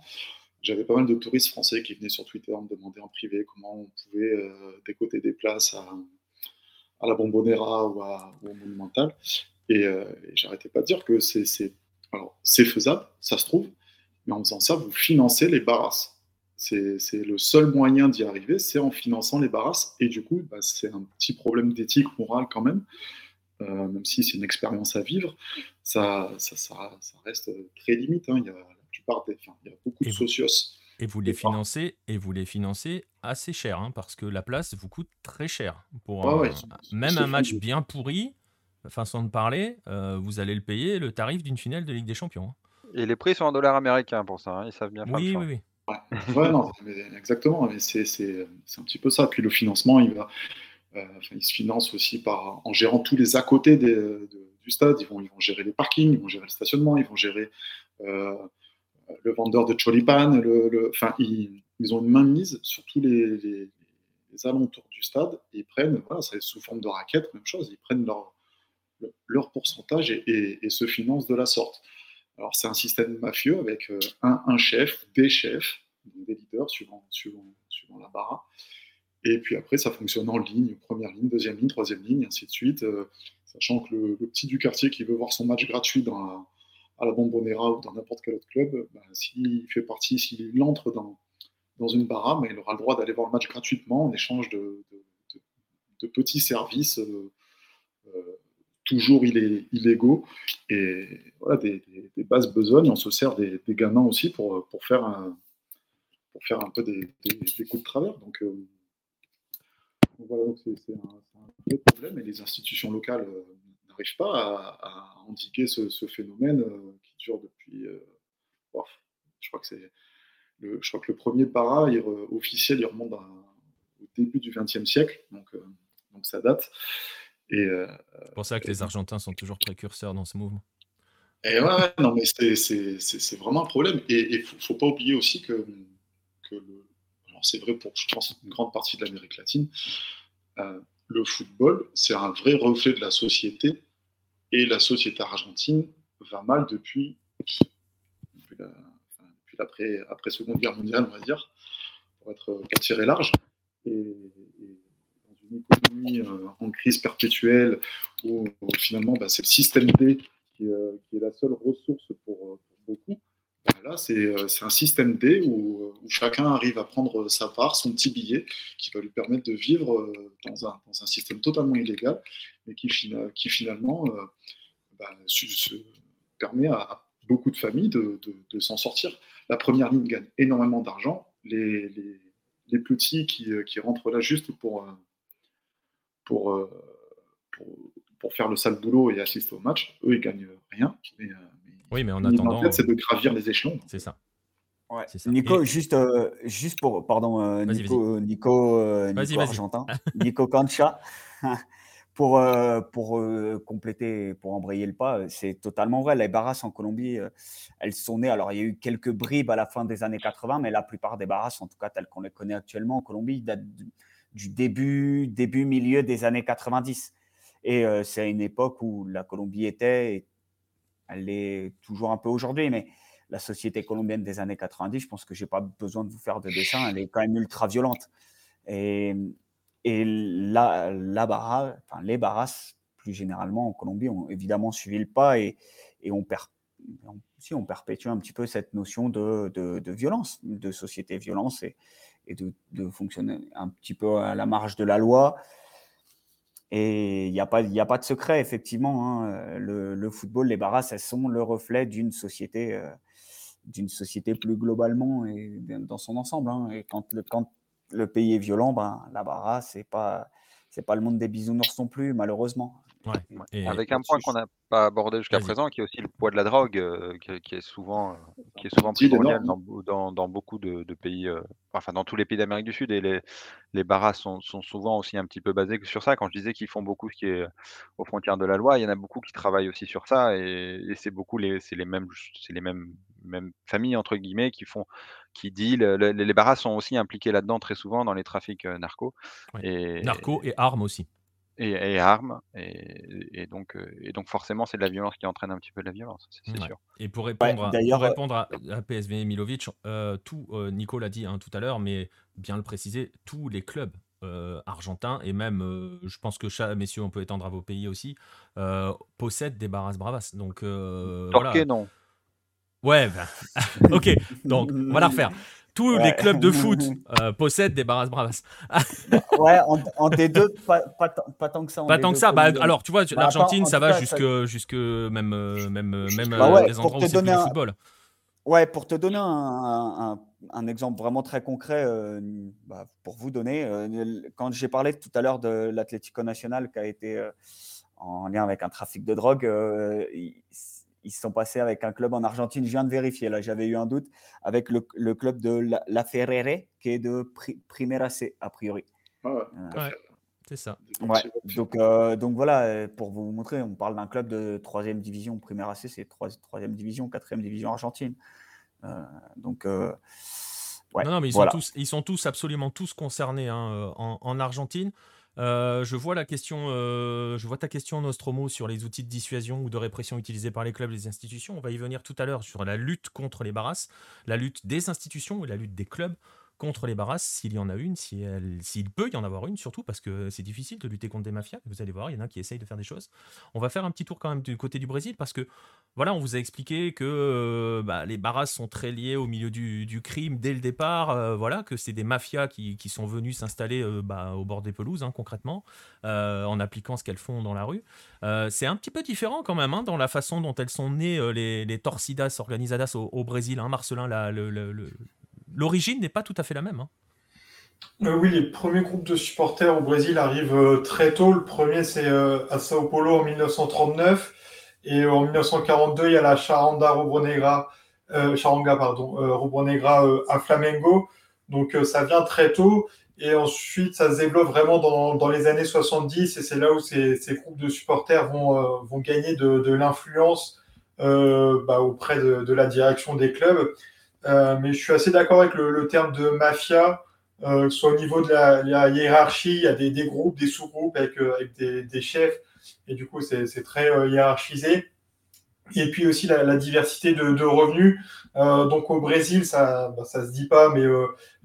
j'avais pas mal de touristes français qui venaient sur Twitter me demander en privé comment on pouvait euh, décoter des places à, la Bombonera ou, à, au Monumental. Et, j'arrêtais pas de dire que c'est faisable, ça se trouve, mais en faisant ça, vous financez les barrasses. C'est le seul moyen d'y arriver, c'est en finançant les barrasses. Et du coup, bah, c'est un petit problème d'éthique morale quand même, euh, même si c'est une expérience à vivre. Ça, ça, ça, reste très limite. Hein. Il, y a, la plupart des, il y a beaucoup de socios. Et vous les financez et vous les financez assez cher, hein, parce que la place vous coûte très cher. Pour même un match bien pourri, façon de parler, euh, vous allez le payer le tarif d'une finale de Ligue des Champions. Hein. Et les prix sont en dollars américains pour ça, ils savent bien faire oui, Oui, oui. Ouais, exactement. C'est un petit peu ça. Puis le financement, euh, il se finance aussi par, en gérant tous les à côté du stade. Ils vont, gérer les parkings, ils vont gérer le stationnement, ils vont gérer euh, le vendeur de cholipan. Ils, ont une main mise sur tous les, alentours du stade. Et ils prennent, ça sous forme de raquette, même chose. Ils prennent leur, pourcentage et se financent de la sorte. Alors, c'est un système mafieux avec euh, un, chef, des chefs, des leaders suivant, la barre. Et puis après, ça fonctionne en ligne, première ligne, deuxième ligne, troisième ligne, ainsi de suite. Euh, sachant que le, petit du quartier qui veut voir son match gratuit à la Bombonera ou dans n'importe quel autre club, bah, s'il fait partie, s'il entre dans, une barra, bah, il aura le droit d'aller voir le match gratuitement en échange de, de, petits services euh, toujours illégaux. Et voilà, des, des, bases besognes, on se sert des, des, gamins aussi pour, pour, faire, un, pour faire un peu des, coups de travers. Donc, euh, voilà, c'est un, vrai problème et les institutions locales euh, n'arrivent pas à, à endiguer ce, phénomène euh, qui dure depuis. je crois que. Le, je crois que le premier para officiel remonte au début du XXe siècle, donc, donc ça date. Euh, c'est pour ça que les Argentins sont toujours précurseurs dans ce mouvement. Et ouais, non, mais c'est vraiment un problème. Et il ne faut, pas oublier aussi que, que c'est vrai pour, je pense, une grande partie de l'Amérique latine, euh, le football, c'est un vrai reflet de la société. Et la société argentine va mal depuis, depuis, après, Seconde Guerre mondiale, on va dire, pour être tiré large. Et, économie euh, en crise perpétuelle, où, finalement bah, c'est le système D euh, qui, est la seule ressource pour, euh, beaucoup, bah, là c'est un système D où, chacun arrive à prendre sa part, son petit billet, qui va lui permettre de vivre dans un, dans un système totalement illégal, mais qui, qui finalement bah, permet à, beaucoup de familles de, de, s'en sortir. La première ligne gagne énormément d'argent. Les, les, les, petits qui, qui, rentrent là juste pour, pour, euh, pour, pour, faire le sale boulot et assister au match. Eux, ils gagnent rien. Mais, euh, oui, mais en attendant. En fait, c'est de gravir les échelons. C'est ça. Ouais. Ça. Nico, juste, euh, juste pour, pardon, Nico, Nico, Nico Argentin, Nico Cancha, pour, pour compléter, pour embrayer le pas, c'est totalement vrai. Les barrasses en Colombie, elles sont nées. Alors, il y a eu quelques bribes à la fin des années 80, mais la plupart des barrasses, en tout cas telles qu'on les connaît actuellement en Colombie, datent du début, début, milieu des années 90. Et euh, c'est une époque où la Colombie était, elle est toujours un peu aujourd'hui, mais la société colombienne des années 90, je pense que je n'ai pas besoin de vous faire de dessin, elle est quand même ultra violente. Et, et la, la barra, enfin, les barras, plus généralement en Colombie, ont évidemment suivi le pas et, et on, si on perpétue un petit peu cette notion de, de, violence, de société violence. Et de, fonctionner un petit peu à la marge de la loi. Et il n'y a, pas, a pas de secret, effectivement. Hein. Le, football, les barras, elles sont le reflet d'une société, euh, société plus globalement et dans son ensemble. Hein. Et quand le, quand le pays est violent, ben, la barra, c'est pas c'est pas le monde des bisounours non plus, malheureusement. Avec un point qu'on n'a pas abordé jusqu'à présent, qui est aussi le poids de la drogue, euh, qui, est souvent, euh, qui est souvent primordial dans, dans, beaucoup de, pays, euh, enfin dans tous les pays d'Amérique du Sud, et les, les barras sont, sont, souvent aussi un petit peu basés sur ça. Quand je disais qu'ils font beaucoup ce qui est aux frontières de la loi, il y en a beaucoup qui travaillent aussi sur ça, et, c'est beaucoup les, c'est les mêmes, c'est les mêmes même famille entre guillemets qui font qui deal. les, les barras sont aussi impliqués là-dedans très souvent dans les trafics narcos. Et, narcos et armes aussi. Et, armes. Et, donc, et donc forcément, c'est de la violence qui entraîne un petit peu de la violence, c'est sûr. Et pour répondre, à, répondre à, PSV Milovic, tout, Nico l'a dit hein, tout à l'heure, mais bien le préciser, tous les clubs argentins et même, je pense que messieurs, on peut étendre à vos pays aussi, possèdent des barras bravas. Donc, voilà. non. Ouais, ben, ok, donc on va la refaire. Tous les clubs de foot euh, possèdent des Barras Bravas. ouais, en, en D2, pas, pas, pas, tant que ça. Pas tant que ça. Bah, alors, tu vois, bah, l'Argentine, ça va jusque, jusque même, euh, même, euh, même bah ouais, des endroits où c'est plus un... football. Ouais, pour te donner un, un, un exemple vraiment très concret, bah, pour vous donner, quand j'ai parlé tout à l'heure de l'Atlético Nacional qui a été en lien avec un trafic de drogue, ils se sont passés avec un club en Argentine. Je viens de vérifier, là, j'avais eu un doute, avec le, le club de La, La, Ferrere, qui est de Primera C, a priori. Ah ouais, euh, c'est ça. Ouais, donc, euh, donc voilà, pour vous montrer, on parle d'un club de 3 division. Primera C, c'est 3 ème division, 4 division argentine. Euh, donc. Ouais, non, non, mais ils, sont tous, ils sont tous absolument tous concernés hein, en, en, Argentine. Euh, je vois la question, euh, ta question Nostromo sur les outils de dissuasion ou de répression utilisés par les clubs et les institutions. On va y venir tout à l'heure sur la lutte contre les barrasses, la lutte des institutions et la lutte des clubs contre les barrasses, s'il y en a une, s'il peut y en avoir une, surtout parce que c'est difficile de lutter contre des mafias. Vous allez voir, il y en a qui essayent de faire des choses. On va faire un petit tour quand même du côté du Brésil parce que, voilà, on vous a expliqué que euh, bah, les barrasses sont très liées au milieu du, crime dès le départ. Euh, voilà, que c'est des mafias qui, sont venus s'installer euh, bah, au bord des pelouses, hein, concrètement, en appliquant ce qu'elles font dans la rue. c'est un petit peu différent quand même hein, dans la façon dont elles sont nées, les, torcidas organizadas au, Brésil. Hein, Marcelin, l'origine n'est pas tout à fait la même. Oui, les premiers groupes de supporters au Brésil arrivent très tôt. Le premier, c'est à Sao Paulo en 1939. Et en 1942, il y a la Charanda Rubro-Negra, Charanga, pardon, Rubro-Negra à Flamengo. Donc ça vient très tôt. Et ensuite, ça se développe vraiment dans, dans les années 70. Et c'est là où ces, ces, groupes de supporters vont, vont gagner de, de l'influence bah, auprès de, de, la direction des clubs. Euh, mais je suis assez d'accord avec le, terme de mafia, euh, soit au niveau de la, hiérarchie, il y a des, groupes, des sous-groupes avec, euh, avec des, chefs, et du coup c'est très hiérarchisé. Et puis aussi la, diversité de, revenus. donc au Brésil, ça ne se dit pas, mais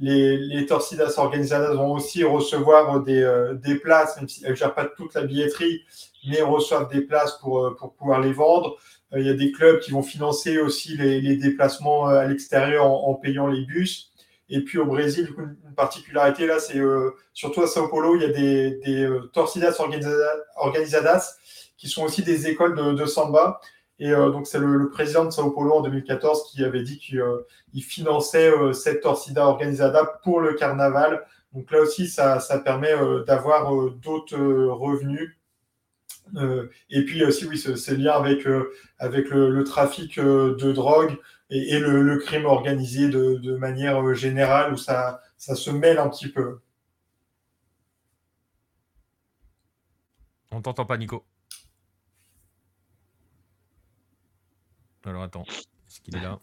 les, les torcidas organizadas vont aussi recevoir des, des places, même si elles ne gèrent pas toute la billetterie, mais reçoivent des places pour, pour pouvoir les vendre. Euh, il y a des clubs qui vont financer aussi les, déplacements euh, à l'extérieur en, payant les bus. Et puis au Brésil, une particularité là, c'est euh, surtout à Sao Paulo, il y a des, des torcidas organizadas qui sont aussi des écoles de, samba. Et donc, c'est le, président de Sao Paulo en 2014 qui avait dit qu'il finançait cette torcida organizada pour le carnaval. Donc là aussi, ça, permet d'avoir d'autres revenus euh, et puis aussi, oui, ces liens avec, euh, avec le, trafic euh, de drogue et, le, crime organisé de, manière générale, où ça, ça se mêle un petit peu. On t'entend pas, Nico. Alors attends, est-ce qu'il est là?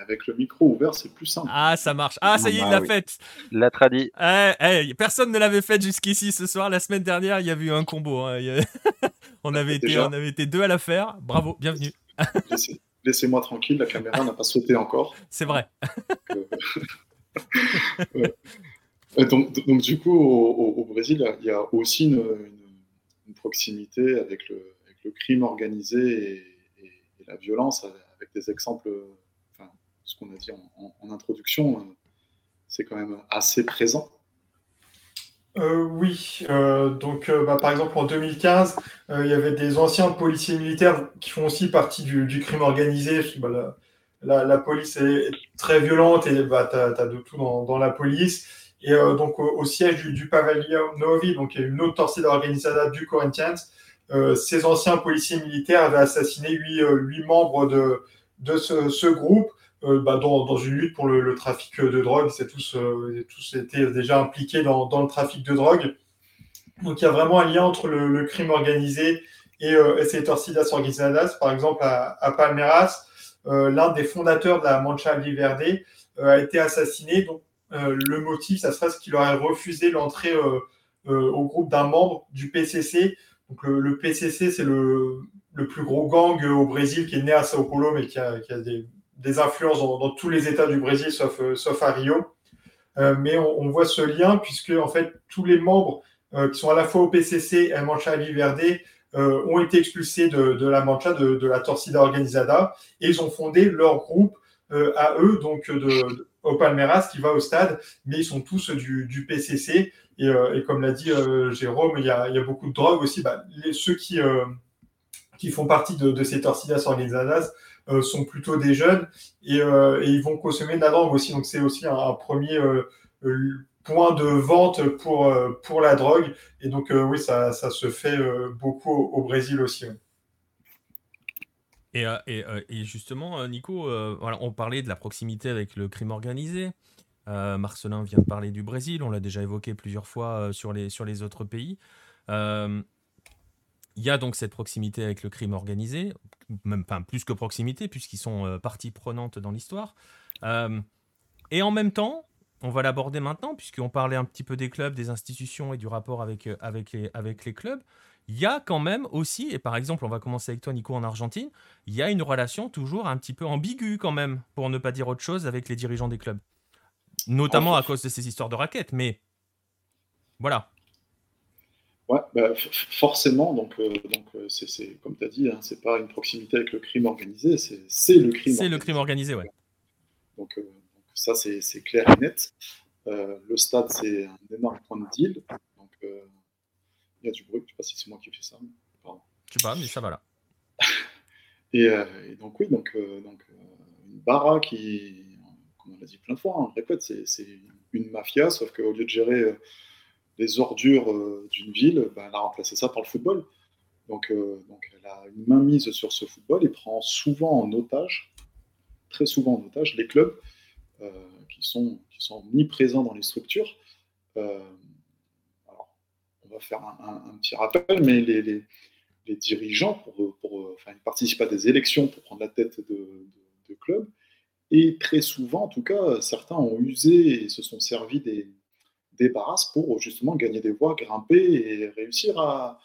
Avec le micro ouvert, c'est plus simple. Ah, ça marche. Ah, ça y est, il l'a fait. faite. La tradie. Eh, eh, personne ne l'avait faite jusqu'ici ce soir. La semaine dernière, il y a eu un combo. Hein. on, avait été, on avait été deux à la faire. Bravo, bienvenue. Laissez-moi tranquille, la caméra n'a pas sauté encore. C'est vrai. donc, donc, du coup, au, Brésil, il y a aussi une, proximité avec le, avec le, crime organisé et, et la violence, avec des exemples ce qu'on a dit en, introduction, euh, c'est quand même assez présent. Euh, oui, euh, donc bah, par exemple en 2015, il y avait des anciens policiers militaires qui font aussi partie du, crime organisé. Bah, la, police est très violente et bah, tu as, de tout dans, la police. Et donc au, siège du, pavillon Novi, donc il une autre torcida organisada du Corinthians, ces anciens policiers militaires avaient assassiné huit, membres de ce, groupe. Euh, bah, dans, dans, une lutte pour le, le trafic de drogue. C'est tous, euh, tous été déjà impliqués dans, dans, le trafic de drogue. Donc il y a vraiment un lien entre le, le crime organisé et, et ces Torcidas Organizadas, par exemple à, Palmeiras, l'un des fondateurs de la Mancha Verde a été assassiné. Donc, le motif, ça serait ce qu'il aurait refusé l'entrée au groupe d'un membre du PCC. Donc, le, PCC, c'est le, le, plus gros gang au Brésil qui est né à Sao Paulo, mais qui a, qui a des, des, influences dans, tous les États du Brésil, sauf, sauf à Rio. Euh, mais on, voit ce lien puisque en fait tous les membres euh, qui sont à la fois au PCC et à Mancha Viverde euh, ont été expulsés de, la Mancha, de, la Torcida Organizada, et ils ont fondé leur groupe à eux, donc de, au Palmeiras, qui va au stade, mais ils sont tous du, PCC. Et, comme l'a dit Jérôme, il y, a, beaucoup de drogue aussi. Bah, ceux qui, qui font partie de, ces Torcidas Organizadas euh, sont plutôt des jeunes euh, et, ils vont consommer de la drogue aussi. Donc c'est aussi un, premier euh, point de vente pour, pour la drogue. Et donc oui, ça, ça, se fait beaucoup au, Brésil aussi. Et, et, et, justement, Nico, voilà, on parlait de la proximité avec le crime organisé. Marcelin vient de parler du Brésil, on l'a déjà évoqué plusieurs fois sur, les, sur les autres pays. Il y a donc cette proximité avec le crime organisé, même enfin, plus que proximité, puisqu'ils sont euh, partie prenante dans l'histoire. Euh, et en même temps, on va l'aborder maintenant, puisqu'on parlait un petit peu des clubs, des institutions et du rapport avec, euh, avec, les, avec les clubs. Il y a quand même aussi, et par exemple, on va commencer avec toi, Nico, en Argentine, il y a une relation toujours un petit peu ambiguë quand même, pour ne pas dire autre chose, avec les dirigeants des clubs. Notamment à cause de ces histoires de raquettes, mais voilà. Ouais, bah, forcément, donc, euh, donc euh, c'est comme tu as dit, hein, c'est pas une proximité avec le crime organisé, c'est le crime. C'est le crime organisé, ouais. Donc, euh, ça, c'est clair et net. le stade, c'est un énorme point de deal. Donc, il y a du bruit. Je sais pas si c'est moi qui fais ça. Pardon. Sais pas, mais ça va là. et, donc, oui, donc, donc une bara qui, comme on l'a dit plein de fois, hein, on répète, c'est une mafia, sauf qu'au lieu de gérer les ordures euh, d'une ville, ben, elle a remplacé ça par le football. Donc, euh, donc elle a une main mise sur ce football et prend souvent en otage, très souvent en otage, les clubs euh, qui, sont, qui sont mis présents dans les structures. alors, on va faire un, petit rappel, mais les, les, dirigeants, pour, pour, enfin, ils participent à des élections pour prendre la tête de, de clubs. Et très souvent, en tout cas, certains ont usé et se sont servis des, débarrasse pour justement gagner des voix, grimper et réussir à,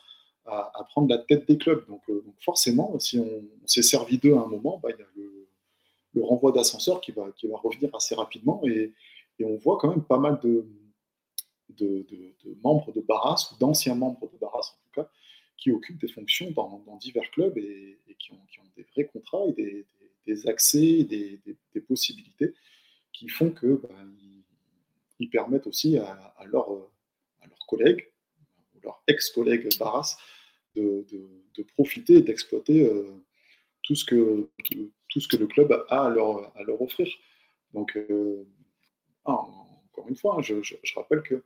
prendre la tête des clubs. Donc, euh, forcément, si on, s'est servi d'eux à un moment, bah, il y a le, renvoi d'ascenseur qui va, revenir assez rapidement et, on voit quand même pas mal de, membres de Barras, ou d'anciens membres de Barras en tout cas, qui occupent des fonctions dans, divers clubs et, qui, ont, des vrais contrats et des, accès, des, des, possibilités qui font que bah, permettent aussi à, à, leurs collègues, ou leurs ex-collègues Barras, de, profiter et d'exploiter euh, tout, ce que, le club a à leur, offrir. Donc, euh, ah, encore une fois, hein, je, rappelle que,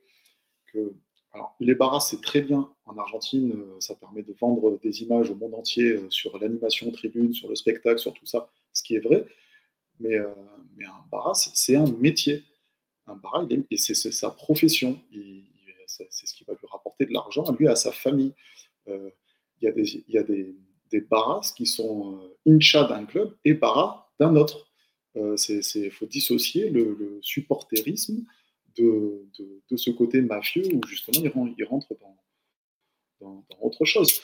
les Barras, c'est très bien en Argentine, euh, ça permet de vendre des images au monde entier sur l'animation tribune, sur le spectacle, sur tout ça, ce qui est vrai. Mais, mais un Barras, c'est un métier et c'est sa profession. C'est ce qui va lui rapporter de l'argent à lui et à sa famille. Euh, il y a des, il y a des, des qui sont euh, incha d'un club et bara d'un autre. Il euh, faut dissocier le, supporterisme de, de, ce côté mafieux où justement il, rentre dans, dans, autre chose.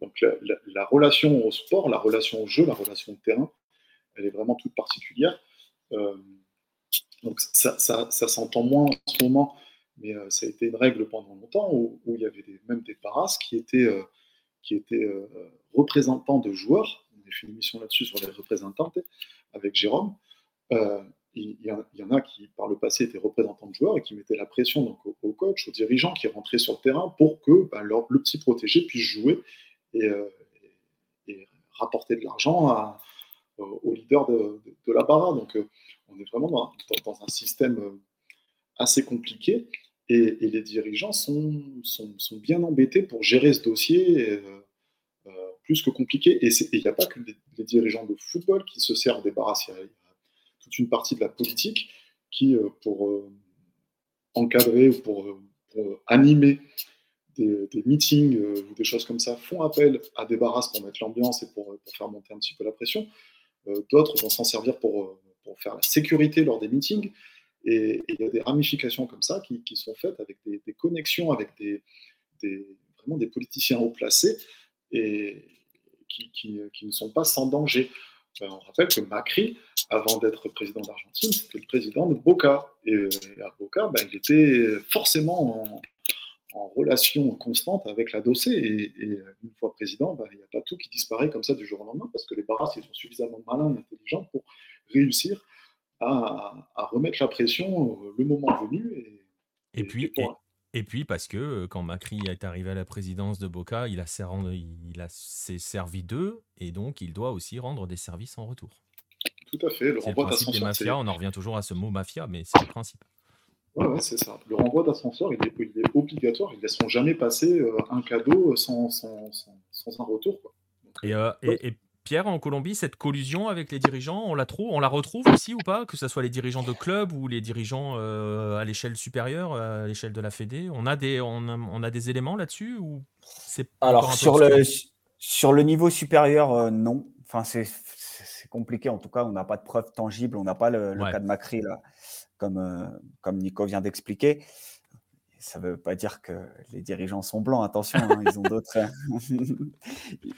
donc la, la, relation au sport, la relation au jeu, la relation au terrain, elle est vraiment toute particulière. Donc ça, ça, s'entend moins en ce moment, mais euh, ça a été une règle pendant longtemps où, il y avait même des paras qui étaient, euh, qui étaient euh, représentants de joueurs. On a fait une émission là-dessus sur les représentantes avec Jérôme. Il y, en a qui, par le passé, étaient représentants de joueurs et qui mettaient la pression donc, au, coach, aux dirigeants qui rentraient sur le terrain pour que leur, le petit protégé puisse jouer et, rapporter de l'argent aux leaders de, de, la bara. Donc, on est vraiment dans, un système euh, assez compliqué et, les dirigeants sont, sont, bien embêtés pour gérer ce dossier euh, euh, plus que compliqué. Et il n'y a pas que les, dirigeants de football qui se servent des barras, il y a toute une partie de la politique qui, pour encadrer ou pour, animer des, meetings ou des choses comme ça font appel à des barrasses pour mettre l'ambiance et pour, faire monter un petit peu la pression. D'autres vont s'en servir pour, faire la sécurité lors des meetings. Et il y a des ramifications comme ça qui, sont faites avec des, connexions avec des, vraiment des politiciens haut placés et qui, ne sont pas sans danger. Ben, on rappelle que Macri, avant d'être président d'Argentine, c'était le président de Boca. Et, à Boca, ben, il était forcément en, relation constante avec la dossée. Et, une fois président, ben, il n'y a pas tout qui disparaît comme ça du jour au lendemain, parce que les barras, ils sont suffisamment malins et intelligents pour réussir à, remettre la pression le moment venu. Et, puis, et puis parce que euh, quand Macri est arrivé à la présidence de Boca, il a, il a s'est servi d'eux et donc il doit aussi rendre des services en retour. Tout à fait. Le renvoi d'ascenseur. on en revient toujours à ce mot mafia, mais c'est le principe. Ouais, ouais c'est ça. Le renvoi d'ascenseur, il est, il est, obligatoire. Ils ne laisseront jamais passer euh, un cadeau sans, sans, sans, un retour. Quoi. et, euh, et, Pierre, en Colombie, cette collusion avec les dirigeants, on la, trouve, on la retrouve aussi ou pas Que ce soit les dirigeants de club ou les dirigeants euh, à l'échelle supérieure, à l'échelle de la Fédé? On a des, on a, des éléments là-dessus ou c'est Alors, sur le, sur le niveau supérieur, euh, non. Enfin, c'est compliqué. En tout cas, on n'a pas de preuves tangibles. On n'a pas le, cas de Macri, là, comme, euh, comme Nico vient d'expliquer ça ne veut pas dire que les dirigeants sont blancs, attention, hein, ils ont d'autres.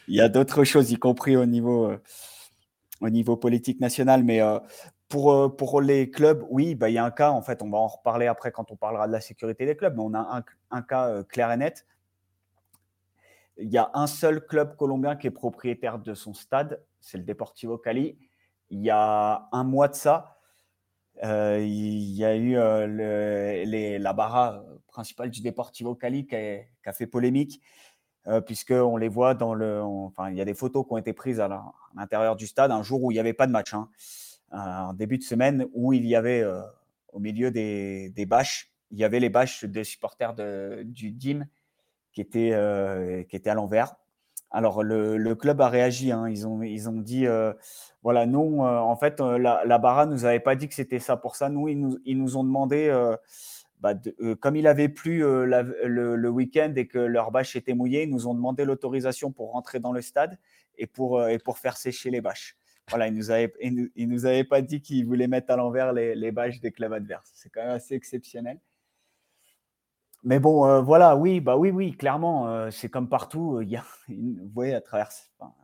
il y a d'autres choses, y compris au niveau, euh, au niveau politique national. Mais euh, pour, euh, pour les clubs, oui, bah, il y a un cas, en fait, on va en reparler après quand on parlera de la sécurité des clubs, mais on a un, cas clair et net. Il y a un seul club colombien qui est propriétaire de son stade, c'est le Deportivo Cali. Il y a un mois de ça, il y a eu la barra principale du Deportivo Cali qui a, fait polémique, euh, puisqu'on les voit dans le. enfin, il y a des photos qui ont été prises à l'intérieur du stade un jour où il n'y avait pas de match, hein, en début de semaine, où il y avait au milieu des, des, bâches, il y avait les bâches des supporters de, du DIM qui étaient, qui étaient à l'envers. Alors, le, club a réagi. Hein. Ils, ont, ils ont dit euh, voilà, nous, euh, en fait, euh, la, la Barra nous avait pas dit que c'était ça pour ça. Nous, ils nous, ils nous ont demandé, bah, comme il avait plu le, week-end et que leur bâche était mouillée, ils nous ont demandé l'autorisation pour rentrer dans le stade et pour, et pour faire sécher les bâches. Voilà, ils nous avaient, ils nous, avaient pas dit qu'ils voulaient mettre à l'envers les, les bâches des clubs adverses. C'est quand même assez exceptionnel. Mais bon, euh, voilà, oui, bah oui, oui, clairement, euh, c'est comme partout. Y a, vous voyez, à travers,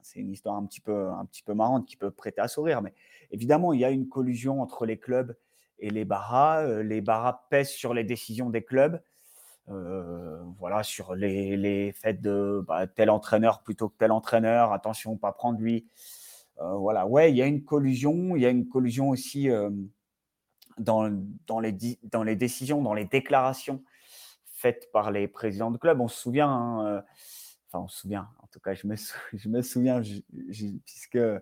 c'est une histoire un petit peu, un petit peu marrante qui peut prêter à sourire, mais évidemment, il y a une collusion entre les clubs et les barras. Euh, les pèsent sur les décisions des clubs, voilà, sur les, les faits de bah, tel entraîneur plutôt que tel entraîneur. Attention, pas prendre lui. voilà, ouais, il y a une collusion. Il y a une collusion aussi dans, dans, les, dans les décisions, dans les déclarations faites par les présidents de club. On se souvient, hein, euh, enfin on se souvient, en tout cas je me, je me souviens, puisque euh,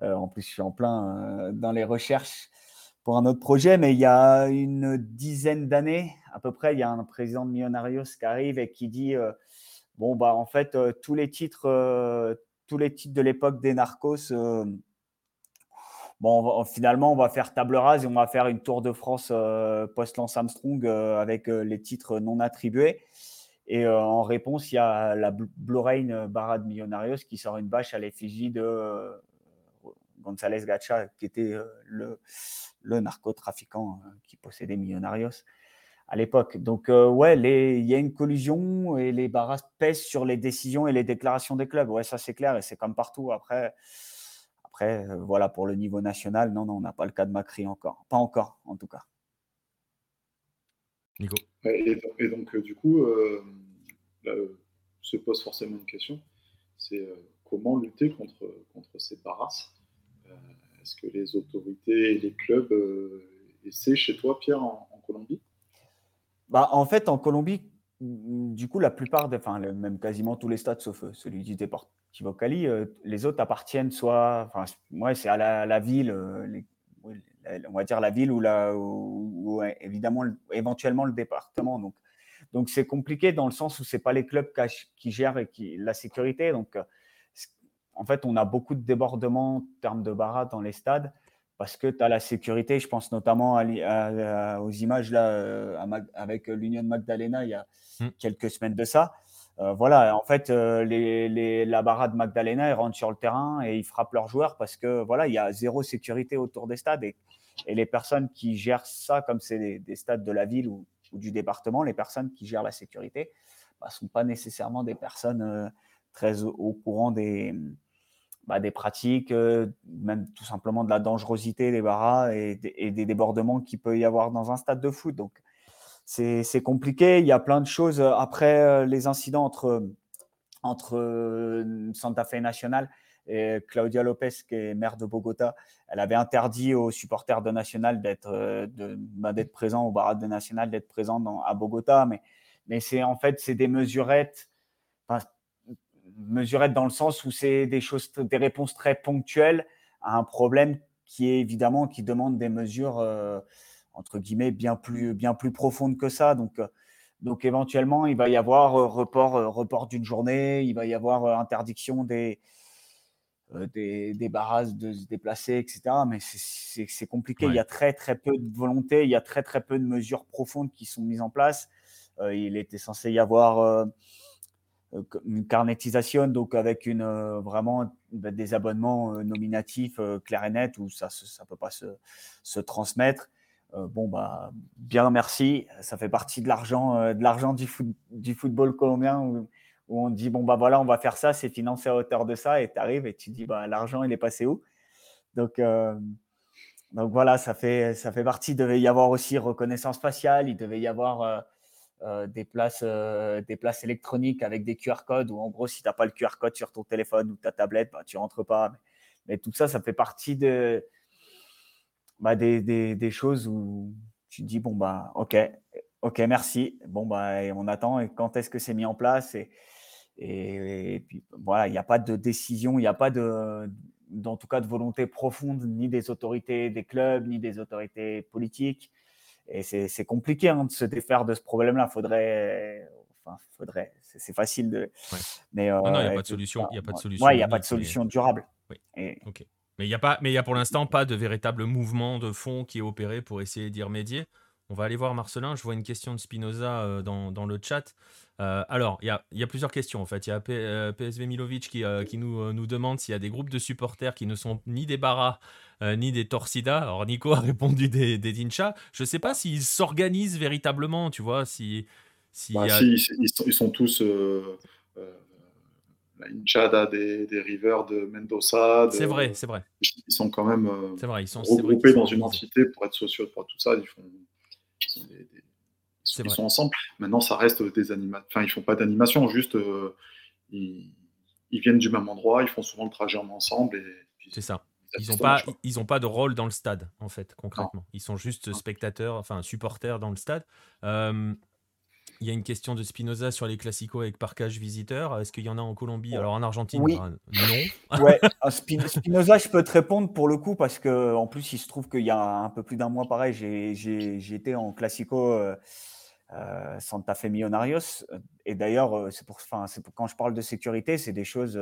en plus je suis en plein euh, dans les recherches un autre projet, mais il y a une dizaine d'années à peu près, il y a un président de Millonarios qui arrive et qui dit, bon bah en fait tous les titres, tous les titres de l'époque des narcos Bon, finalement, on va faire table rase et on va faire une Tour de France euh, post-Lance Armstrong euh, avec euh, les titres non attribués. Et en réponse, il y a la Blue Barad Millonarios qui sort une bâche à l'effigie de González Gacha, qui était le, le narcotrafiquant qui possédait Millonarios à l'époque. Donc, ouais, il y a une collusion et les barras pèsent sur les décisions et les déclarations des clubs. Ouais, ça c'est clair et c'est comme partout. Après, euh, voilà, pour le niveau national, non, non, on n'a pas le cas de Macri encore. Pas encore, en tout cas. Nico. Et, donc, euh, du coup, euh, se pose forcément une question c'est comment lutter contre, contre ces barrasses Est-ce que les autorités et les clubs essaient chez toi, Pierre, en, Colombie? Bah, En fait, en Colombie, du coup, la plupart, enfin, même quasiment tous les stades, sauf celui du départ, Chivocali, euh, les autres appartiennent soit, enfin, moi c'est à la, ville, euh, on va dire la ville ou, évidemment éventuellement le département. Donc, donc c'est compliqué dans le sens où c'est pas les clubs qui gèrent la sécurité. Donc, euh, en fait, on a beaucoup de débordements en termes de barras dans les stades parce que tu as la sécurité. Je pense notamment aux images là avec l'Union Magdalena il y a mmh. quelques semaines de ça. voilà, en fait, les, la barade Magdalena, ils rentrent sur le terrain et ils frappent leurs joueurs parce que voilà, il y a zéro sécurité autour des stades et, et les personnes qui gèrent ça, comme c'est des, stades de la ville ou, du département, les personnes qui gèrent la sécurité ne bah, sont pas nécessairement des personnes très au, courant des, bah, des pratiques, même tout simplement de la dangerosité des barras et, des débordements qu'il peut y avoir dans un stade de foot. Donc, c'est compliqué. Il y a plein de choses. Après euh, les incidents entre, entre euh, Santa Fe National et Claudia Lopez, qui est maire de Bogota, elle avait interdit aux supporters de National d'être euh, bah, d'être présents, au barrage de National d'être présents à Bogota. Mais, mais c'est en fait, c'est des mesurettes, mesurettes dans le sens où c'est des choses, des réponses très ponctuelles à un problème qui est évidemment qui demande des mesures entre guillemets, bien plus, bien plus profonde que ça. Donc, euh, donc éventuellement, il va y avoir euh, report, euh, report d'une journée, il va y avoir interdiction des, des, des, barrages de se déplacer, etc. Mais c'est compliqué. Il y a très, très peu de volonté, il y a très, très peu de mesures profondes qui sont mises en place. il était censé y avoir une carnetisation, donc avec une, vraiment bah, des abonnements nominatifs clairs et nets où ça ne peut pas se, se transmettre. Euh, bon, bah, bien merci. Ça fait partie de l'argent, euh, de l'argent du, football colombien où, on dit bon, bah voilà, on va faire ça, c'est financé à hauteur de ça. Et tu arrives et tu dis bah, l'argent, il est passé où? Donc, euh, donc voilà, ça fait, ça fait partie. Il devait y avoir aussi reconnaissance faciale, il devait y avoir des, places, des places électroniques avec des QR codes où en gros, si tu n'as pas le QR code sur ton téléphone ou ta tablette, bah, tu rentres pas. mais tout ça, ça fait partie de bah, des, des, choses où tu te dis, bon, bah, ok, ok, merci. Bon, bah, on attend. Et quand est-ce que c'est mis en place? Et, et, puis, voilà, il n'y a pas de décision, il n'y a pas de, en tout cas, de volonté profonde, ni des autorités des clubs, ni des autorités politiques. Et c'est compliqué hein, de se défaire de ce problème-là. Faudrait, enfin, faudrait, c'est facile de. Mais non, il n'y a pas de solution. Il n'y a pas de solution. Ouais, il n'y a pas de solution durable. Oui. Et, ok. Mais il n'y a, pas, mais y a pour l'instant pas de véritable mouvement de fond qui est opéré pour essayer d'y remédier. On va aller voir Marcelin. Je vois une question de Spinoza euh, dans, dans, le chat. Euh, alors, il y a, y a, plusieurs questions en fait. Il y a PSV euh, Milovic qui, qui nous, nous demande s'il y a des groupes de supporters qui ne sont ni des Barras ni des Torsida. Alors, Nico a répondu des, des Dincha. Je ne sais pas s'ils s'organisent véritablement, tu vois. Si, si, bah, si ils, sont, ils, sont, tous la hinchada des, des Rivers de Mendoza. C'est vrai, c'est vrai. Ils sont quand même euh, vrai, ils sont, regroupés dans une entité pour être sociaux, pour tout ça. Ils font, ils sont, ensemble. Maintenant, ça reste des animations. Enfin, ils font pas d'animation, juste euh, ils, viennent du même endroit, ils font souvent le trajet ensemble. C'est ça. Ils n'ont pas, ils ont pas de rôle dans le stade, en fait, concrètement. Ils sont juste spectateurs, enfin supporters dans le stade. Euh, il y a une question de Spinoza sur les classicos avec parcage visiteur. Est-ce qu'il y en a en Colombie? Alors en Argentine, oui. Bah, non. ouais, Spinoza, je peux te répondre pour le coup parce que en plus, il se trouve qu'il y a un peu plus d'un mois, pareil, j'ai été en classico euh, euh, Santa Fe Millonarios. Et d'ailleurs, euh, c'est pour, pour, quand je parle de sécurité, c'est des choses,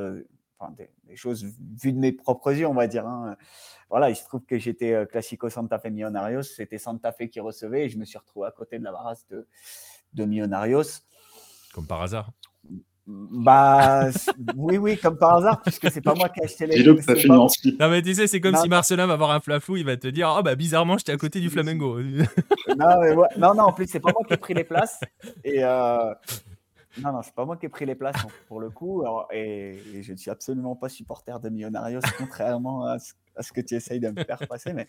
des, choses vues de mes propres yeux, on va dire. Hein. Voilà, il se trouve que j'étais classico Santa Fe Millonarios. C'était Santa Fe qui recevait et je me suis retrouvé à côté de la barasse de de Millonarios. Comme par hasard. Bah oui, oui, comme par hasard, puisque c'est pas moi qui ai acheté les. Non mais tu sais, c'est comme si Marcelin va avoir un flafou, il va te dire, oh bah bizarrement, j'étais à côté du Flamengo. non, non, non, en plus c'est pas moi qui ai pris les places. Et euh... non, non, c'est pas moi qui ai pris les places pour le coup. et, je ne suis absolument pas supporter de Millonarios, contrairement à ce à ce que tu essayes de me faire passer. Mais...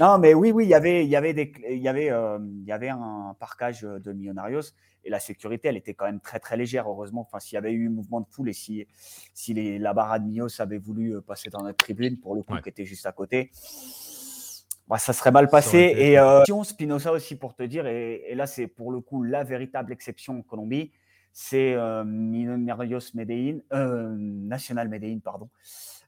Non, mais oui, oui, il y avait, il y avait, des, il y avait, euh, il y avait un parcage de Millonarios et la sécurité, elle était quand même très, très légère, heureusement. Enfin, s'il y avait eu un mouvement de foule et si, si les, la barade Mios avait voulu euh, passer dans notre tribune, pour le coup, qui était juste à côté, bah, ça serait mal passé. Et euh, Spinoza aussi, pour te dire, et, et là, c'est pour le coup la véritable exception en Colombie, c'est euh, Medellín, euh, National Medellín, pardon.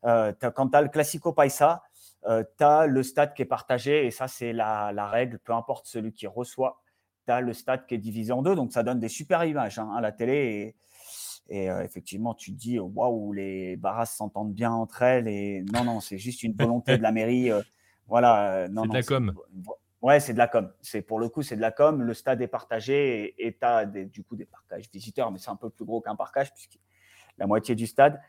Euh, quand tu as le Classico Paisa, tu as le stade qui est partagé, et ça, c'est la, règle, peu importe celui qui reçoit, tu as le stade qui est divisé en deux, donc ça donne des super images hein, à la télé. Et, euh, effectivement, tu te dis, waouh, les barrasses s'entendent bien entre elles. Et non, non, c'est juste une volonté de la mairie. voilà, non, c'est de la com. Ouais, c'est de la com. C'est pour le coup, c'est de la com. Le stade est partagé et tu as du coup des parcages visiteurs, mais c'est un peu plus gros qu'un parcage puisque la moitié du stade.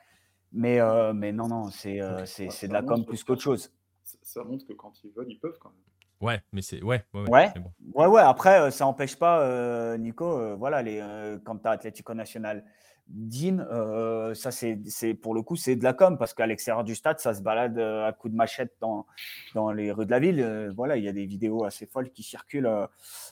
Mais, euh, mais non, non, c'est euh, c'est de la com plus qu'autre chose. Ça, montre que quand ils veulent, ils peuvent quand même. Ouais, mais c'est ouais, ouais, ouais. ouais, ouais. Après, ça n'empêche pas, Nico. voilà, les, quand tu as Atlético National Dean, euh, ça c'est pour le coup c'est de la com parce qu'à l'extérieur du stade ça se balade euh, à coups de machette dans, dans les rues de la ville. Euh, voilà, il y a des vidéos assez folles qui circulent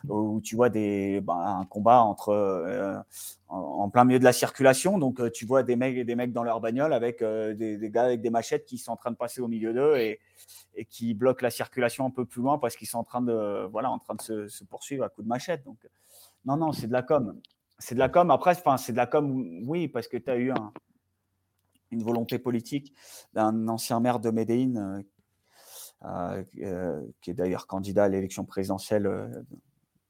où tu vois des, ben, un combat entre en, plein milieu de la circulation. Donc tu vois des mecs des mecs dans leur bagnole avec des, des, gars avec des machettes qui sont en train de passer au milieu d'eux et, et, qui bloquent la circulation un peu plus loin parce qu'ils sont en train de voilà en train de se, se poursuivre à coups de machette. Donc non non c'est de la com c'est de la com. Après, c'est de la com, oui, parce que tu as eu une volonté politique d'un ancien maire de Médéine, euh, euh, euh, qui est d'ailleurs candidat à l'élection présidentielle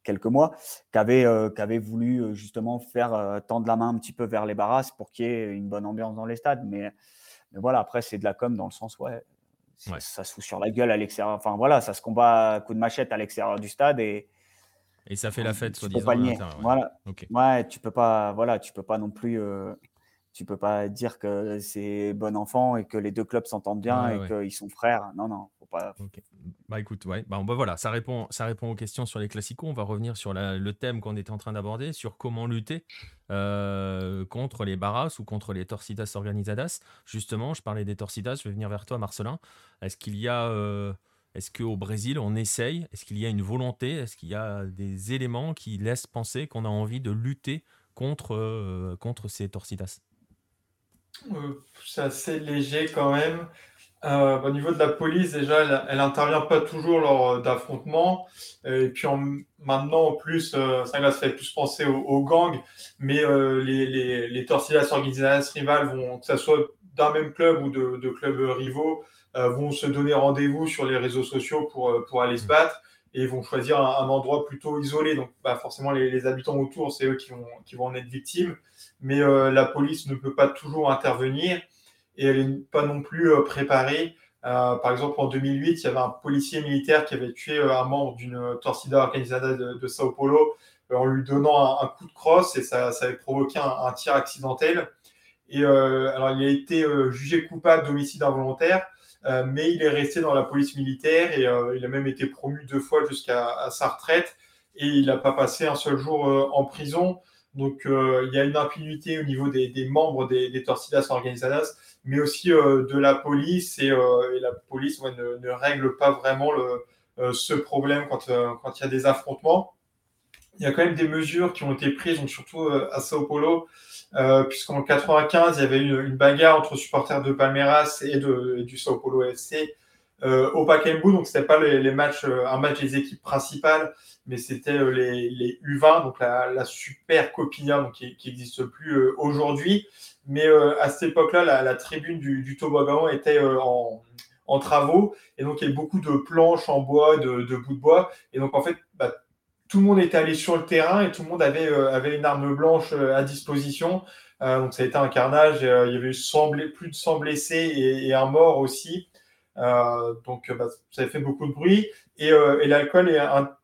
quelques mois, qui avait, avait, voulu justement faire tendre la main un petit peu vers les barrasses pour qu'il y ait une bonne ambiance dans les stades. Mais, mais voilà, après, c'est de la com dans le sens, ouais, ça se fout sur la gueule à l'extérieur. Enfin voilà, ça se combat à coup de machette à l'extérieur du stade et, et ça fait la fête, soi-disant. Ouais. Voilà. Ouais, tu peux pas, voilà, tu peux pas non plus, euh, tu peux pas dire que c'est bon enfant et que les deux clubs s'entendent bien et qu'ils sont frères. Non, non, faut pas. Bah écoute, ouais, bah, bah, voilà, ça répond, ça répond aux questions sur les classicos. On va revenir sur le thème qu'on était en train d'aborder, sur comment lutter euh, contre les Barras ou contre les Torcidas Organizadas. Justement, je parlais des Torcidas, je vais venir vers toi, Marcelin. Est-ce qu'il y a euh, est-ce qu'au Brésil, on essaye? Est-ce qu'il y a une volonté? Est-ce qu'il y a des éléments qui laissent penser qu'on a envie de lutter contre, euh, contre ces torcidas euh, C'est assez léger quand même. Euh, au niveau de la police, déjà, elle n'intervient pas toujours lors d'affrontements. Et puis maintenant, en plus, ça, fait plus penser aux, gangs. Mais les, les, les organisadas rivales vont, que ce soit d'un même club ou de, de clubs rivaux, vont se donner rendez-vous sur les réseaux sociaux pour, euh, pour aller se battre et vont choisir un, endroit plutôt isolé. Donc, bah, forcément, les, habitants autour, c'est eux qui vont, qui vont en être victimes. Mais euh, la police ne peut pas toujours intervenir et elle n'est pas non plus préparée. par exemple, en 2008, il y avait un policier militaire qui avait tué un membre d'une torcida organisada de, Sao Paulo en lui donnant un, coup de crosse et ça, ça avait provoqué un, tir accidentel. Et alors, il a été jugé coupable d'homicide involontaire euh, mais il est resté dans la police militaire et euh, il a même été promu deux fois jusqu'à sa retraite et il n'a pas passé un seul jour euh, en prison. Donc il y a une impunité au niveau des, membres des, des, Torcidas Organizadas, mais aussi de la police et, la police ne, règle pas vraiment ce problème quand, quand il y a des affrontements. Il y a quand même des mesures qui ont été prises, donc surtout à Sao Paulo, euh, puisqu'en 95, il y avait une, une, bagarre entre supporters de Palmeiras et, de, du Sao Paulo FC euh, au Pacaembu. Donc, c'était pas les, les, matchs, euh, un match des équipes principales, mais c'était euh, les, les, U20, donc la, la super donc qui n'existe plus euh, aujourd'hui. Mais à cette époque-là, la, la, tribune du, du toboggan était en, en, travaux, et donc il y avait beaucoup de planches en bois, de, de bouts de bois, et donc en fait, bah, tout le monde était allé sur le terrain et tout le monde avait, euh, avait une arme blanche euh, à disposition. Euh, donc ça a été un carnage. il y avait eu plus de 100 blessés et, un mort aussi. donc bah, ça a fait beaucoup de bruit. Et, l'alcool est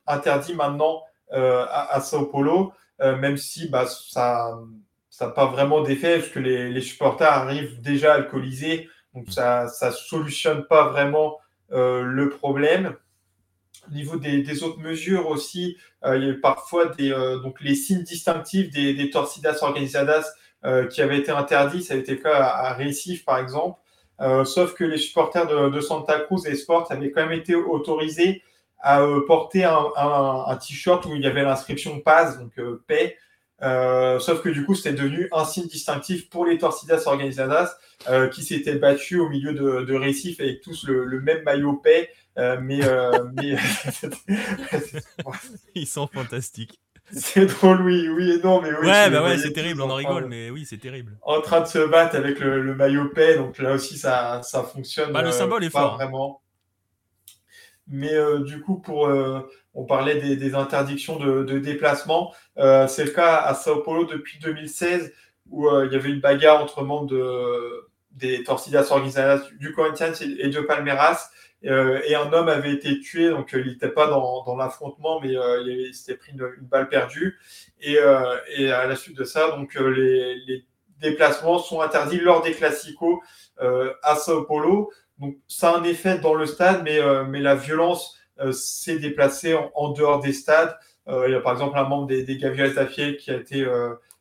interdit maintenant à, Sao Paulo, même si bah, ça n'a pas vraiment d'effet, parce que les, supporters arrivent déjà alcoolisés. Donc ça ne solutionne pas vraiment le problème. Au niveau des, autres mesures aussi, euh, il y a parfois des, euh, donc les signes distinctifs des, des torcidas organizadas euh, qui avaient été interdits. Ça a été le cas à, Recife, par exemple. sauf que les supporters de, Santa Cruz et Sport avaient quand même été autorisés à porter un, t-shirt où il y avait l'inscription PAS, donc paix. sauf que du coup, c'était devenu un signe distinctif pour les Torcidas Organizadas qui s'étaient battus au milieu de, de Recife avec tous le, le même maillot paix euh, mais, euh, ils sont fantastiques. C'est drôle, oui, oui et non, mais oui. Ouais, bah ouais, c'est terrible, on en rigole, mais oui, c'est terrible. En train de se battre avec le, maillot paix, donc là aussi ça, ça fonctionne. Bah, le symbole est fort. Vraiment. Mais euh, du coup, pour, on parlait des, interdictions de, déplacement. c'est le cas à Sao Paulo depuis 2016 où il y avait une bagarre entre membres de, des Torcidas Organizadas du Corinthians et de Palmeiras et un homme avait été tué, donc il n'était pas dans, l'affrontement, mais il, s'était pris une, balle perdue. Et, à la suite de ça, donc les, déplacements sont interdits lors des classicos à Sao Paulo. Donc ça a un effet dans le stade, mais, mais la violence s'est déplacée en, dehors des stades. il y a par exemple un membre des, des Gaviões qui a été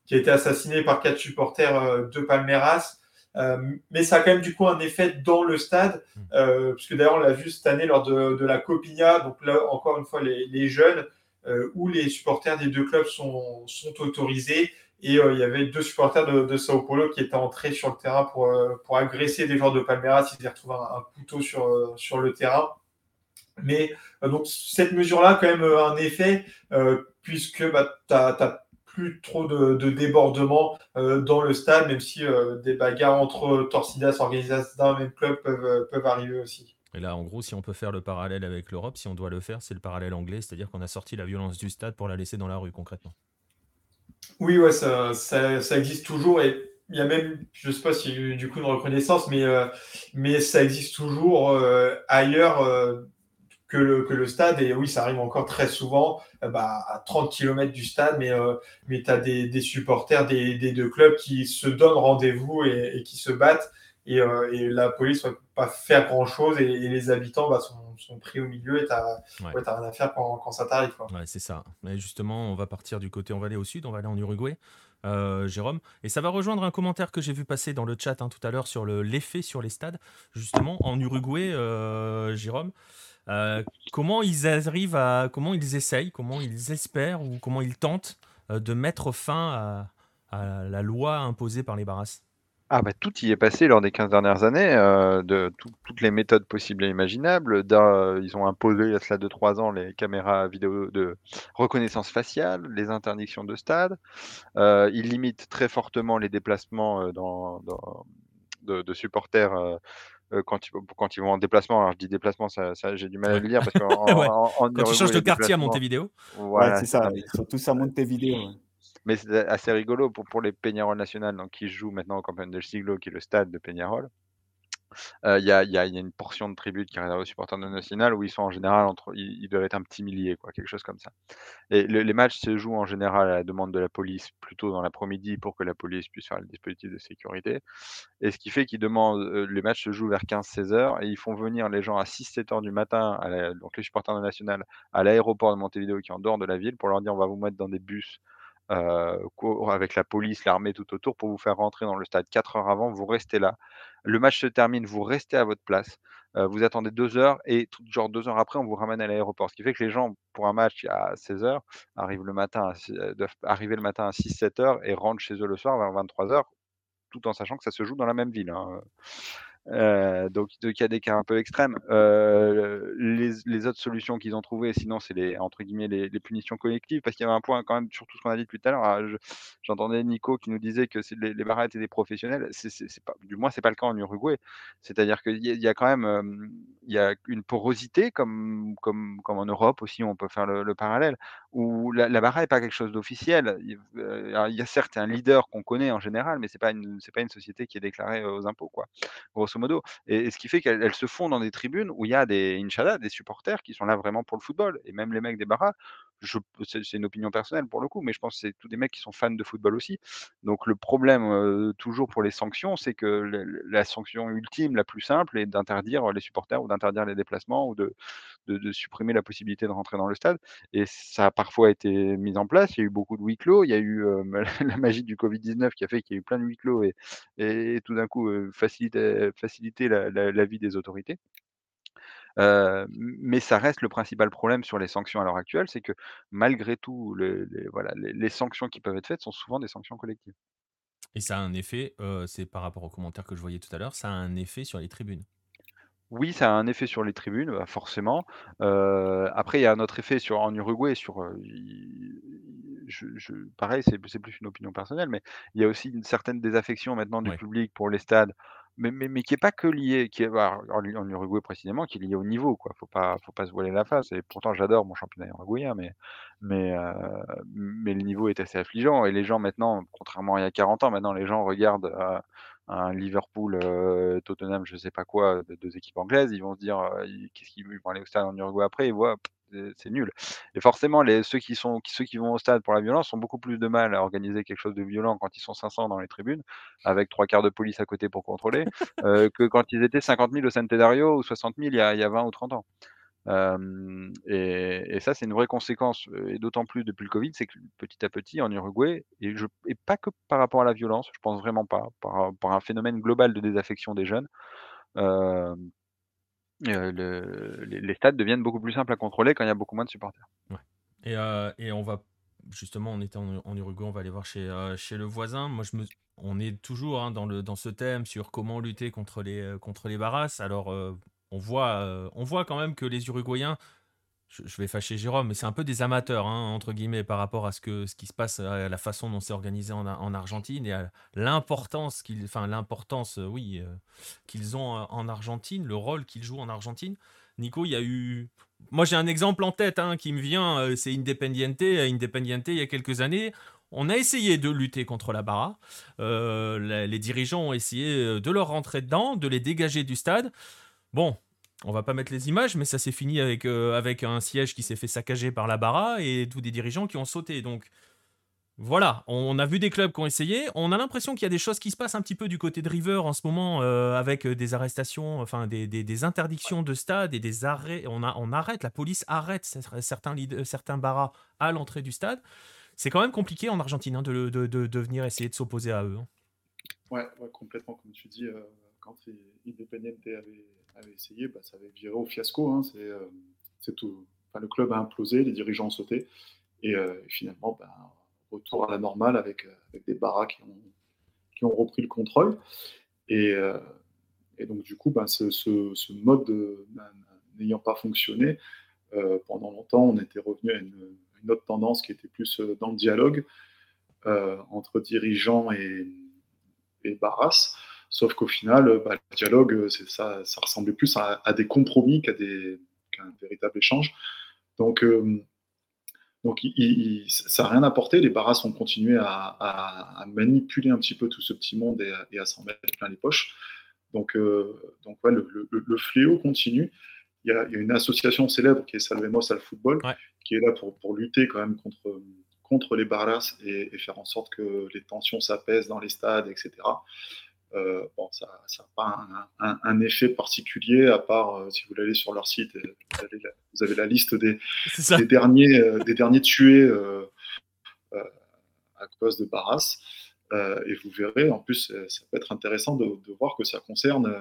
qui a été assassiné par quatre supporters de Palmeiras. Euh, mais ça a quand même du coup un effet dans le stade, mm. euh, puisque d'ailleurs on l'a vu cette année lors de, la Copinha, donc là encore une fois les, jeunes, euh, où les supporters des deux clubs sont, sont autorisés. Et il y avait deux supporters de, Sao Paulo qui étaient entrés sur le terrain pour, pour agresser des joueurs de Palmeiras. Ils avaient retrouvé un, couteau sur, sur le terrain. Mais donc cette mesure-là a quand même un effet, puisque bah, tu as plus trop de, de débordements euh, dans le stade, même si euh, des bagarres entre Torcidas, organisateurs d'un même club peuvent, euh, peuvent arriver aussi. Et là, en gros, si on peut faire le parallèle avec l'Europe, si on doit le faire, c'est le parallèle anglais, c'est-à-dire qu'on a sorti la violence du stade pour la laisser dans la rue, concrètement. Oui, ouais, ça, ça, existe toujours et il y a même, je ne sais pas si du coup une reconnaissance, mais, mais ça existe toujours ailleurs que le, que le stade. Et oui, ça arrive encore très souvent euh, bah, à 30 km du stade, mais, euh, mais tu as des, des, supporters des, des, deux clubs qui se donnent rendez-vous et, et, qui se battent. Et, euh, et la police ne va pas faire grand-chose et, les habitants bah, sont, sont, pris au milieu et tu n'as ouais. rien à faire quand, quand ça t'arrive. Ouais, c'est ça. Mais justement, on va partir du côté, on va aller au sud, on va aller en Uruguay. Euh, Jérôme. Et ça va rejoindre un commentaire que j'ai vu passer dans le chat hein, tout à l'heure sur l'effet sur les stades. Justement, en Uruguay, euh, Jérôme, euh, comment ils arrivent comment ils essayent, comment ils espèrent ou comment ils tentent euh, de mettre fin à, la loi imposée par les barras? Ah bah tout y est passé lors des 15 dernières années, euh, de toutes les méthodes possibles et imaginables. ils ont imposé il y a cela 2-3 ans les caméras vidéo de reconnaissance faciale, les interdictions de stade. ils limitent très fortement les déplacements de, supporters quand, ils, quand ils vont en déplacement. Alors, je dis déplacement, ça, j'ai du mal à le lire parce que quand tu changes de quartier à Montevideo. Voilà, c'est ça. Surtout ça Montevideo. Mais c'est assez rigolo pour, pour les Peñarol nationales donc, qui jouent maintenant au Campeón del Siglo, qui est le stade de Peñarol. Il y, a, une portion de tribune qui est réservée aux supporters de National où ils sont en général entre, ils, doivent être un petit millier, quoi, quelque chose comme ça. Et les matchs se jouent en général à la demande de la police, plutôt dans l'après-midi pour que la police puisse faire le dispositif de sécurité. Et ce qui fait qu'ils demandent, les matchs se jouent vers 15-16 heures et ils font venir les gens à 6-7 heures du matin, donc les supporters de National, à l'aéroport de Montevideo qui est en dehors de la ville pour leur dire on va vous mettre dans des bus avec la police, l'armée tout autour pour vous faire rentrer dans le stade 4 heures avant. Vous restez là. Le match se termine, vous restez à votre place. Euh, vous attendez deux heures et tout, genre deux heures après, on vous ramène à l'aéroport. Ce qui fait que les gens, pour un match à 16 heures, arrivent le matin à, euh, doivent arriver le matin à 6-7 heures et rentrent chez eux le soir vers 23 heures, tout en sachant que ça se joue dans la même ville. Hein. Euh, donc, il y a des cas un peu extrêmes. Euh, les, autres solutions qu'ils ont trouvées, sinon, c'est les entre guillemets les, punitions collectives, parce qu'il y avait un point quand même sur tout ce qu'on a dit tout à l'heure. Ah, j'entendais Nico qui nous disait que les, les étaient des professionnels. Du moins, c'est pas le cas en Uruguay. C'est-à-dire qu'il y, a quand même il y a une porosité, comme en Europe aussi, on peut faire le, parallèle, où la, la barre n'est pas quelque chose d'officiel. Il, il, y a certes un leader qu'on connaît en général, mais c'est pas une pas une société qui est déclarée aux impôts, quoi modo. Et, ce qui fait qu'elles se font dans des tribunes où il y a des Inchada, des supporters qui sont là vraiment pour le football. Et même les mecs des barras, c'est une opinion personnelle pour le coup, mais je pense que c'est tous des mecs qui sont fans de football aussi. Donc le problème toujours pour les sanctions, c'est que la sanction ultime, la plus simple, est d'interdire les supporters ou d'interdire les déplacements ou de, supprimer la possibilité de rentrer dans le stade. Et ça a parfois été mis en place. Il y a eu beaucoup de huis clos. Il y a eu la magie du Covid-19 qui a fait qu'il y a eu plein de huis clos et, tout d'un coup faciliter la, vie des autorités. Mais ça reste le principal problème sur les sanctions à l'heure actuelle, c'est que malgré tout, les, voilà, les, sanctions qui peuvent être faites sont souvent des sanctions collectives. Et ça a un effet, c'est par rapport aux commentaires que je voyais tout à l'heure, ça a un effet sur les tribunes. Oui, ça a un effet sur les tribunes, bah, forcément. après, il y a un autre effet sur en Uruguay sur, je pareil, c'est plus une opinion personnelle, mais il y a aussi une certaine désaffection maintenant du public pour les stades, mais mais qui est pas que lié qui est bah, en Uruguay précisément, qui est lié au niveau, quoi. Faut pas faut pas se voiler la face et pourtant j'adore mon championnat uruguayen, mais mais mais le niveau est assez affligeant et les gens maintenant, contrairement à il y a 40 ans, maintenant les gens regardent, un Liverpool, Tottenham, je sais pas quoi, de deux équipes anglaises, ils vont se dire, qu'est-ce qu'ils vont aller au stade en Uruguay après, ils voient, c'est nul. Et forcément, les, ceux, qui sont, ceux qui vont au stade pour la violence ont beaucoup plus de mal à organiser quelque chose de violent quand ils sont 500 dans les tribunes, avec trois quarts de police à côté pour contrôler, que quand ils étaient 50 000 au Centenario ou 60 000 il y a, il y a 20 ou 30 ans et, ça, c'est une vraie conséquence, et d'autant plus depuis le Covid, c'est que petit à petit, en Uruguay, et, je, et pas que par rapport à la violence, je pense vraiment pas, par, par un phénomène global de désaffection des jeunes, le, les, stades deviennent beaucoup plus simples à contrôler quand il y a beaucoup moins de supporters. Et, et, on va, justement, on était en, Uruguay, on va aller voir chez, chez le voisin. Moi, on est toujours hein, dans, ce thème sur comment lutter contre les, contre les. Alors, euh, on voit quand même que les Uruguayens, je, vais fâcher Jérôme, mais c'est un peu des amateurs, hein, entre guillemets, par rapport à ce, que, ce qui se passe, à la façon dont c'est organisé en, Argentine et à l'importance qu'ils, enfin, l'importance, euh, oui, euh, qu'ils ont en Argentine, le rôle qu'ils jouent en Argentine. Nico, il y a eu. Moi, j'ai un exemple en tête hein, qui me vient, c'est Independiente. Independiente, il y a quelques années, on a essayé de lutter contre la Barra. les, dirigeants ont essayé de leur rentrer dedans, de les dégager du stade. Bon, on va pas mettre les images, mais ça s'est fini avec, euh, avec un siège qui s'est fait saccager par la Barra et tous des dirigeants qui ont sauté. Donc voilà, on a vu des clubs qui ont essayé. On a l'impression qu'il y a des choses qui se passent un petit peu du côté de River en ce moment euh, avec des arrestations, enfin des, interdictions de stade et des arrêts. On, arrête, la police arrête certains, certains Barras à l'entrée du stade. C'est quand même compliqué en Argentine hein, de, de, venir essayer de s'opposer à eux. Hein. Ouais, complètement, comme tu dis. Euh, quand Independiente avait avait essayé, bah, ça avait viré au fiasco. Hein. Euh, c'est, tout. Le club a implosé, les dirigeants ont sauté. Et, euh, finalement, bah, retour à la normale avec, euh, avec des barras qui ont, qui ont, repris le contrôle. Et, donc, du coup, bah, ce, mode n'ayant pas fonctionné, pendant longtemps, on était revenu à une, une, autre tendance qui était plus dans le dialogue entre dirigeants et, et barras. Sauf qu'au final, euh, bah, le dialogue, euh, ça, ça ressemblait plus à, des compromis qu'à un véritable échange. Donc, euh, donc ça n'a rien apporté. Les barras ont continué à, manipuler un petit peu tout ce petit monde et, à s'en mettre plein les poches. Donc, donc le, fléau continue. Il y, a, une association célèbre qui est Salvemos al Football, qui est là pour, pour, lutter quand même contre, contre les barras et, et, faire en sorte que les tensions s'apaisent dans les stades, etc. Euh, bon, ça n'a pas un, effet particulier, à part euh, si vous allez sur leur site, vous avez la, liste des, derniers, euh, des derniers tués à cause de Barras. et vous verrez, en plus, ça peut être intéressant de, voir que ça concerne.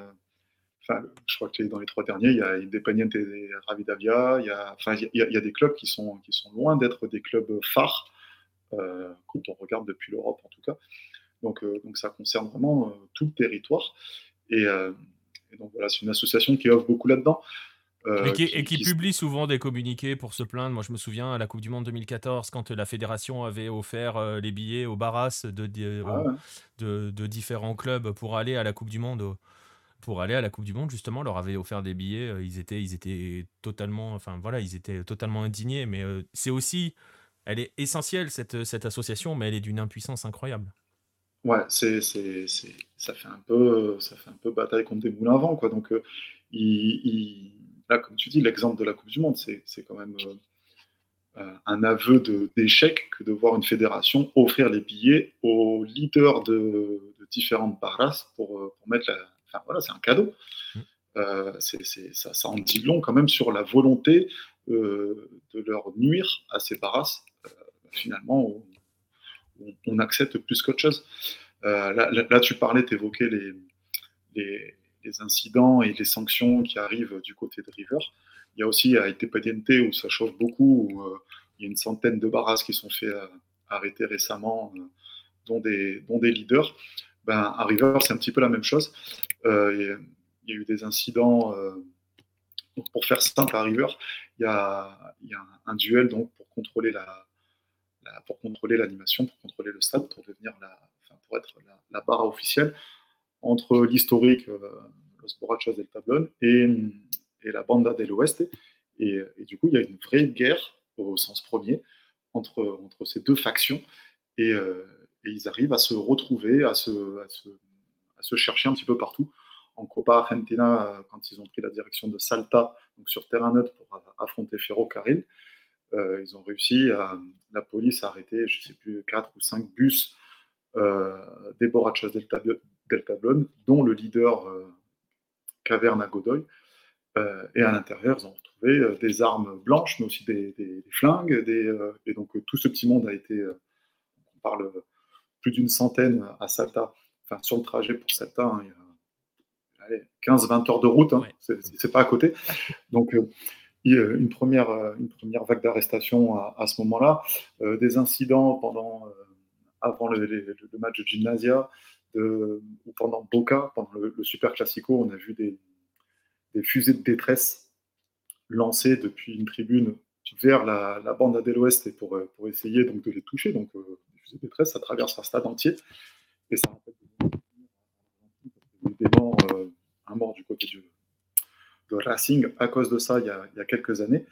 Enfin, je crois que dans les trois derniers, il y a Independiente et Ravidavia. Il y a, enfin, il y a, des clubs qui sont, qui sont loin d'être des clubs phares, quand on regarde depuis l'Europe en tout cas. Donc, euh, donc ça concerne vraiment euh, tout le territoire. Euh, et, donc voilà, c'est une association qui offre beaucoup là-dedans. et qui, publie souvent des communiqués pour se plaindre. Moi, je me souviens à la Coupe du Monde 2014, quand la fédération avait offert les billets aux Barras de, ah de, de, différents clubs pour aller à la Coupe du Monde. Pour aller à la Coupe du Monde, justement, leur avait offert des billets. Ils étaient, ils étaient totalement, enfin voilà, ils étaient totalement indignés. Mais c'est aussi, elle est essentielle cette, cette association, mais elle est d'une impuissance incroyable. Ouais, c'est, c'est, c'est, ça fait un peu, ça fait un peu bataille contre des moulins à vent, quoi. Donc, euh, il, là, comme tu dis, l'exemple de la Coupe du Monde, c'est, c'est quand même euh, euh, un aveu de, d'échec que de voir une fédération offrir les billets aux leaders de, de différentes paras pour, pour mettre la. Enfin, voilà, c'est un cadeau. Mmh. c'est, c'est, ça, ça, en dit long quand même sur la volonté de leur nuire à ces paras. finalement, on, accepte plus qu'autre chose. Euh, là, tu parlais, tu évoquais les, incidents et les sanctions qui arrivent du côté de River. Il y a aussi à Independiente où ça chauffe beaucoup, où euh, il y a une centaine de barrages qui sont fait euh, arrêter récemment, dont, des, leaders. Ben, à River, c'est un petit peu la même chose. il y a eu des incidents. pour faire simple, à River, il y a, il y a un, duel donc, pour contrôler la, pour contrôler l'animation, pour contrôler le stade, pour devenir la, pour être la, barre officielle entre l'historique euh, Los Borrachos del Tablón et, et la Banda del Oeste. Et, du coup, il y a une vraie guerre au sens premier entre, ces deux factions et, euh, et ils arrivent à se retrouver, à se, chercher un petit peu partout. En Copa Argentina, quand ils ont pris la direction de Salta, sur terrain neutre pour affronter Ferro Carril, ils ont réussi, à, la police a arrêté, je ne sais plus, 4 ou 5 bus des Borrachas del, Tablon, dont le leader Caverna Godoy. et à l'intérieur, ils ont retrouvé des armes blanches, mais aussi des, flingues. Des, et donc tout ce petit monde a été, on parle plus d'une centaine à Salta, enfin sur le trajet pour Salta, hein, il y a 15-20 heures de route, hein, c'est pas à côté. Donc une première, une première vague d'arrestations à, ce moment-là, des incidents pendant, avant le, match de Gymnasia, de, ou pendant Boca, pendant le, Super Classico, on a vu des, des, fusées de détresse lancées depuis une tribune vers la, la bande à l'ouest et pour, pour essayer donc de les toucher. Donc de détresse, ça traverse un stade entier. Et ça rappelle des morts, euh, un mort du côté du, de Racing à cause de ça il y a, il y a quelques années.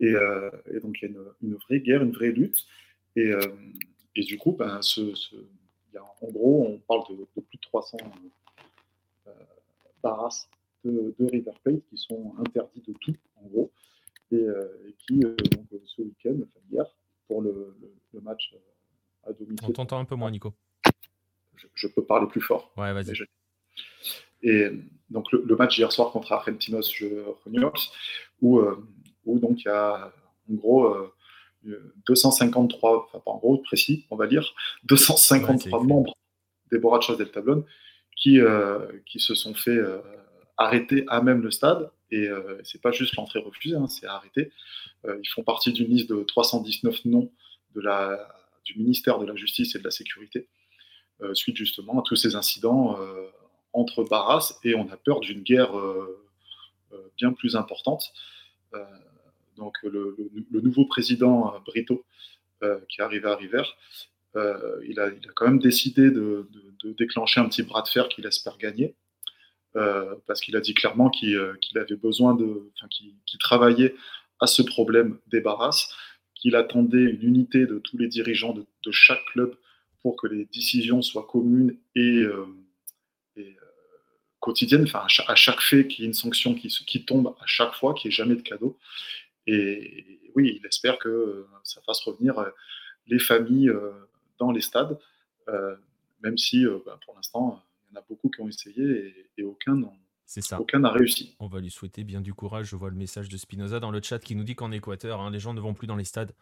Et, euh, et, donc il y a une, une, vraie guerre, une vraie lutte. Et, euh, et du coup, ben, ce, ce, il y a, en gros, on parle de, de plus de 300 euh, barras de, de, River Plate qui sont interdits de tout, en gros, et, et qui, donc, ce week-end, enfin hier, pour le, le, le match on t'entend un peu moins, Nico. Je, peux parler plus fort. Ouais, vas-y. Et donc, le, match hier soir contre Argentinos Juniors, où, euh, où donc il y a en gros 253, euh, enfin pas en gros, précis, on va dire, 253 membres des Borrachos del Tablon qui, euh, qui se sont fait arrêter à même le stade. Et c'est pas juste l'entrée refusée, hein, c'est arrêté. ils font partie d'une liste de 319 noms de la du ministère de la Justice et de la Sécurité, euh, suite justement à tous ces incidents euh, entre Barras, et on a peur d'une guerre euh, bien plus importante. donc le, nouveau président Brito, qui est arrivé à River, il a, quand même décidé de, déclencher un petit bras de fer qu'il espère gagner, parce qu'il a dit clairement qu'il avait besoin de, qu'il travaillait à ce problème des Barras, qu'il attendait une unité de tous les dirigeants de, chaque club pour que les décisions soient communes et, euh, euh, quotidiennes, enfin, à chaque, fait qu'il y ait une sanction qui, qui tombe à chaque fois, qu'il n'y ait jamais de cadeau. Et, oui, il espère que ça fasse revenir euh, les familles dans les stades, même si bah, pour l'instant, il y en a beaucoup qui ont essayé et, ça. Aucun n'a réussi. On va lui souhaiter bien du courage. Je vois le message de Spinoza dans le chat qui nous dit qu'en Équateur, hein, les gens ne vont plus dans les stades.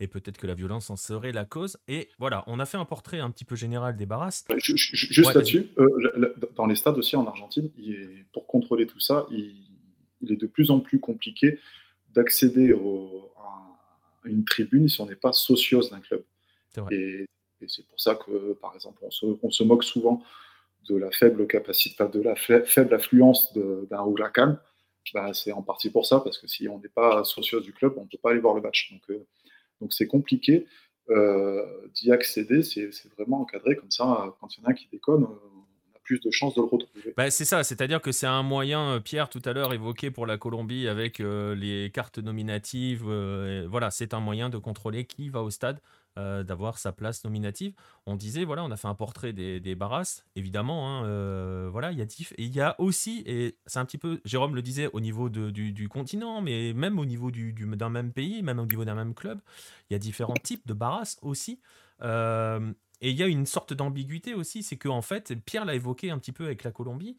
Et peut-être que la violence en serait la cause. Et voilà, on a fait un portrait un petit peu général des barras. Juste là-dessus, euh, dans les stades aussi en Argentine, pour contrôler tout ça, il, est de plus en plus compliqué d'accéder à une tribune si on n'est pas socios d'un club. Et, c'est pour ça que, par exemple, on se moque souvent de la faible capacité, de la faible affluence d'un huracan, bah, c'est en partie pour ça, parce que si on n'est pas socios du club, on ne peut pas aller voir le match. Donc, euh, donc c'est compliqué euh, d'y accéder. C'est vraiment encadré comme ça. Quand il y en a un qui déconne, on a plus de chances de le retrouver. Bah, c'est ça, c'est-à-dire que c'est un moyen, euh, Pierre tout à l'heure évoqué pour la Colombie avec les cartes nominatives. voilà, c'est un moyen de contrôler qui va au stade. Euh, d'avoir sa place nominative. On disait, voilà, on a fait un portrait des, des Barras, évidemment. Hein, euh, voilà, il y a Et il y a aussi, et c'est un petit peu, Jérôme le disait, au niveau de, du, continent, mais même au niveau du, d'un même pays, même au niveau d'un même club, il y a différents types de Barras aussi. Euh, et il y a une sorte d'ambiguïté aussi, c'est qu'en en fait, Pierre l'a évoqué un petit peu avec la Colombie,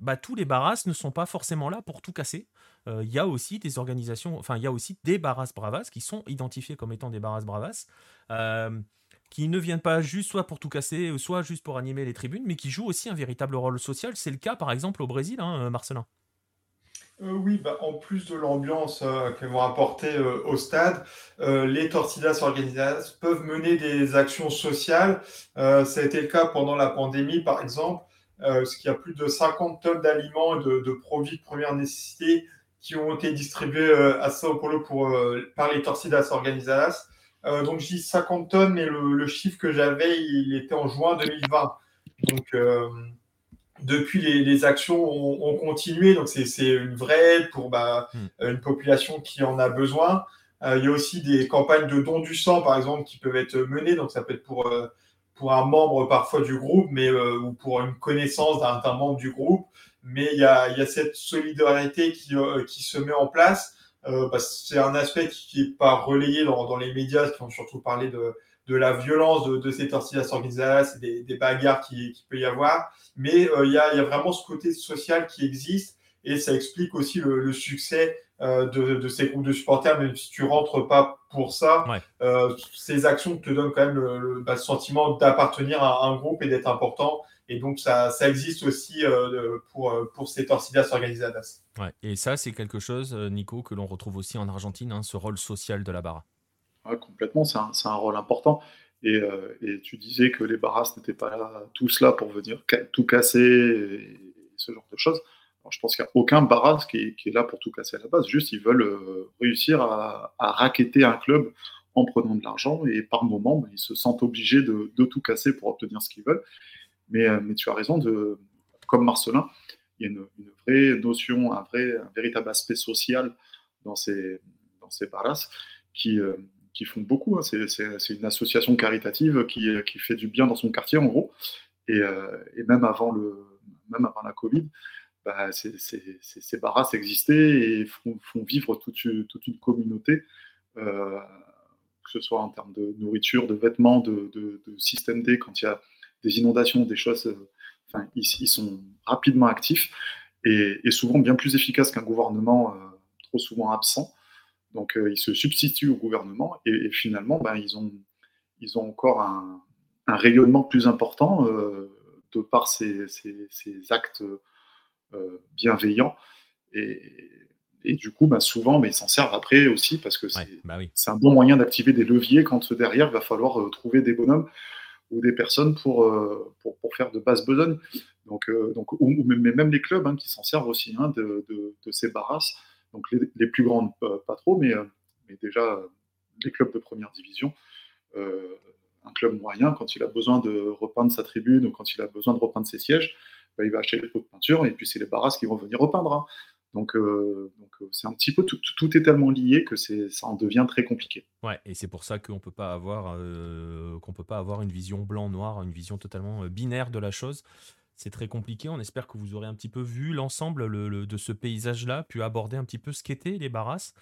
bah, tous les Barras ne sont pas forcément là pour tout casser. Euh, il y a aussi des organisations, enfin, il y a aussi des Barras Bravas qui sont identifiés comme étant des Barras Bravas, euh, qui ne viennent pas juste soit pour tout casser, soit juste pour animer les tribunes, mais qui jouent aussi un véritable rôle social. C'est le cas, par exemple, au Brésil, hein, euh, Marcelin. oui, bah, en plus de l'ambiance qu'elles vont apporter au stade, les Tortillas Organizadas peuvent mener des actions sociales. ça a été le cas pendant la pandémie, par exemple, parce qu'il y a plus de 50 tonnes d'aliments et de, de, produits de première nécessité qui ont été distribués euh, à Sao Paulo pour, euh, par les Torcidas Organizadas. Euh, donc, je dis 50 tonnes, mais le, chiffre que j'avais, il était en juin 2020. Donc, depuis, les, actions ont, continué. Donc, c'est une vraie aide pour bah, hmm. une population qui en a besoin. il y a aussi des campagnes de dons du sang, par exemple, qui peuvent être menées. Donc, ça peut être pour pour un membre parfois du groupe, mais ou pour une connaissance d'un membre du groupe. Mais il y a, y a, cette solidarité qui, qui se met en place. Bah, c'est un aspect qui n'est pas relayé dans, dans, les médias, qui ont surtout parlé de, de la violence de, de ces tortillas organisadas, des, des bagarres qui, qui, peut y avoir. Mais il y, a, y, a, vraiment ce côté social qui existe et ça explique aussi le, le succès euh, de, de, ces groupes de supporters, même si tu rentres pas pour ça, euh, ces actions te donnent quand même le, bah, sentiment d'appartenir à un groupe et d'être important. Et donc, ça, ça existe aussi euh, pour, pour ces torcidas organizadas. Ouais. Et ça, c'est quelque chose, Nico, que l'on retrouve aussi en Argentine, hein, ce rôle social de la barra. Ouais, complètement, c'est un, un, rôle important. Et, et, tu disais que les barras n'étaient pas là, tous là pour venir tout casser et ce genre de choses je pense qu'il n'y a aucun Barras qui est, là pour tout casser à la base. Juste, ils veulent euh, réussir à, à raqueter un club en prenant de l'argent et par moment, bah, ils se sentent obligés de, tout casser pour obtenir ce qu'ils veulent. Mais, euh, tu as raison, comme Marcelin, il y a une, vraie notion, un, un véritable aspect social dans ces, dans euh, qui font beaucoup. Hein. C'est une association caritative qui, fait du bien dans son quartier, en gros. Et, même avant la Covid, bah, ces barras existaient et font, vivre toute, une communauté, euh, que ce soit en termes de nourriture, de vêtements, de, système D, quand il y a des inondations, des choses, euh, ils, sont rapidement actifs et, souvent bien plus efficaces qu'un gouvernement euh, trop souvent absent. Donc ils se substituent au gouvernement et, finalement, ben, ils, ont, encore un, rayonnement plus important de par ces, ces actes euh, bienveillant. Et, et, du coup, bah, souvent, mais ils s'en servent après aussi parce que bah c'est un bon moyen d'activer des leviers quand derrière, il va falloir euh, trouver des bonhommes ou des personnes pour, euh, pour, pour, faire de basses besognes. Donc, donc, ou, même, même, les clubs hein, qui s'en servent aussi hein, de, de, de, ces barrasses. Donc les, plus grandes, pas trop, mais, mais déjà les clubs de première division. un club moyen, quand il a besoin de repeindre sa tribune ou quand il a besoin de repeindre ses sièges, il va acheter les pots de peinture et puis c'est les barras qui vont venir repeindre. Hein. Donc, euh, euh, c'est un petit peu tout, est tellement lié que ça en devient très compliqué. Ouais, et c'est pour ça qu'on peut pas avoir euh, qu'on peut pas avoir une vision blanc-noir, une vision totalement binaire de la chose c'est très compliqué. On espère que vous aurez un petit peu vu l'ensemble de ce paysage-là, puis aborder un petit peu ce qu'étaient les barras,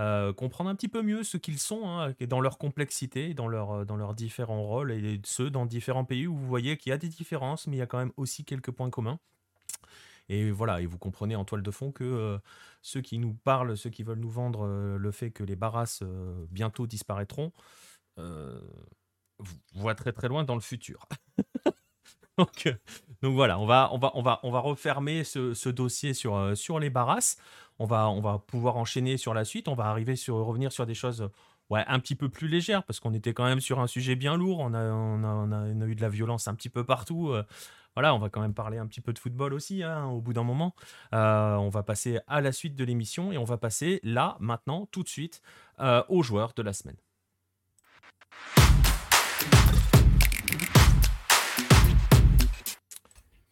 euh, comprendre un petit peu mieux ce qu'ils sont, hein, dans leur complexité, dans, leur, dans leurs différents rôles, et ceux dans différents pays où vous voyez qu'il y a des différences, mais il y a quand même aussi quelques points communs. Et voilà, et vous comprenez en toile de fond que euh, ceux qui nous parlent, ceux qui veulent nous vendre euh, le fait que les barras bientôt disparaîtront, voient très très loin dans le futur. donc, donc voilà, on va, on va, on va, on va refermer ce, dossier sur, euh, sur les barrasses. On va, on va pouvoir enchaîner sur la suite. On va arriver sur revenir sur des choses ouais, un petit peu plus légères parce qu'on était quand même sur un sujet bien lourd. On a, on a, on a, eu de la violence un petit peu partout. Euh. voilà, on va quand même parler un petit peu de football aussi hein, au bout d'un moment. Euh, on va passer à la suite de l'émission et on va passer là, maintenant, tout de suite, aux joueurs de la semaine.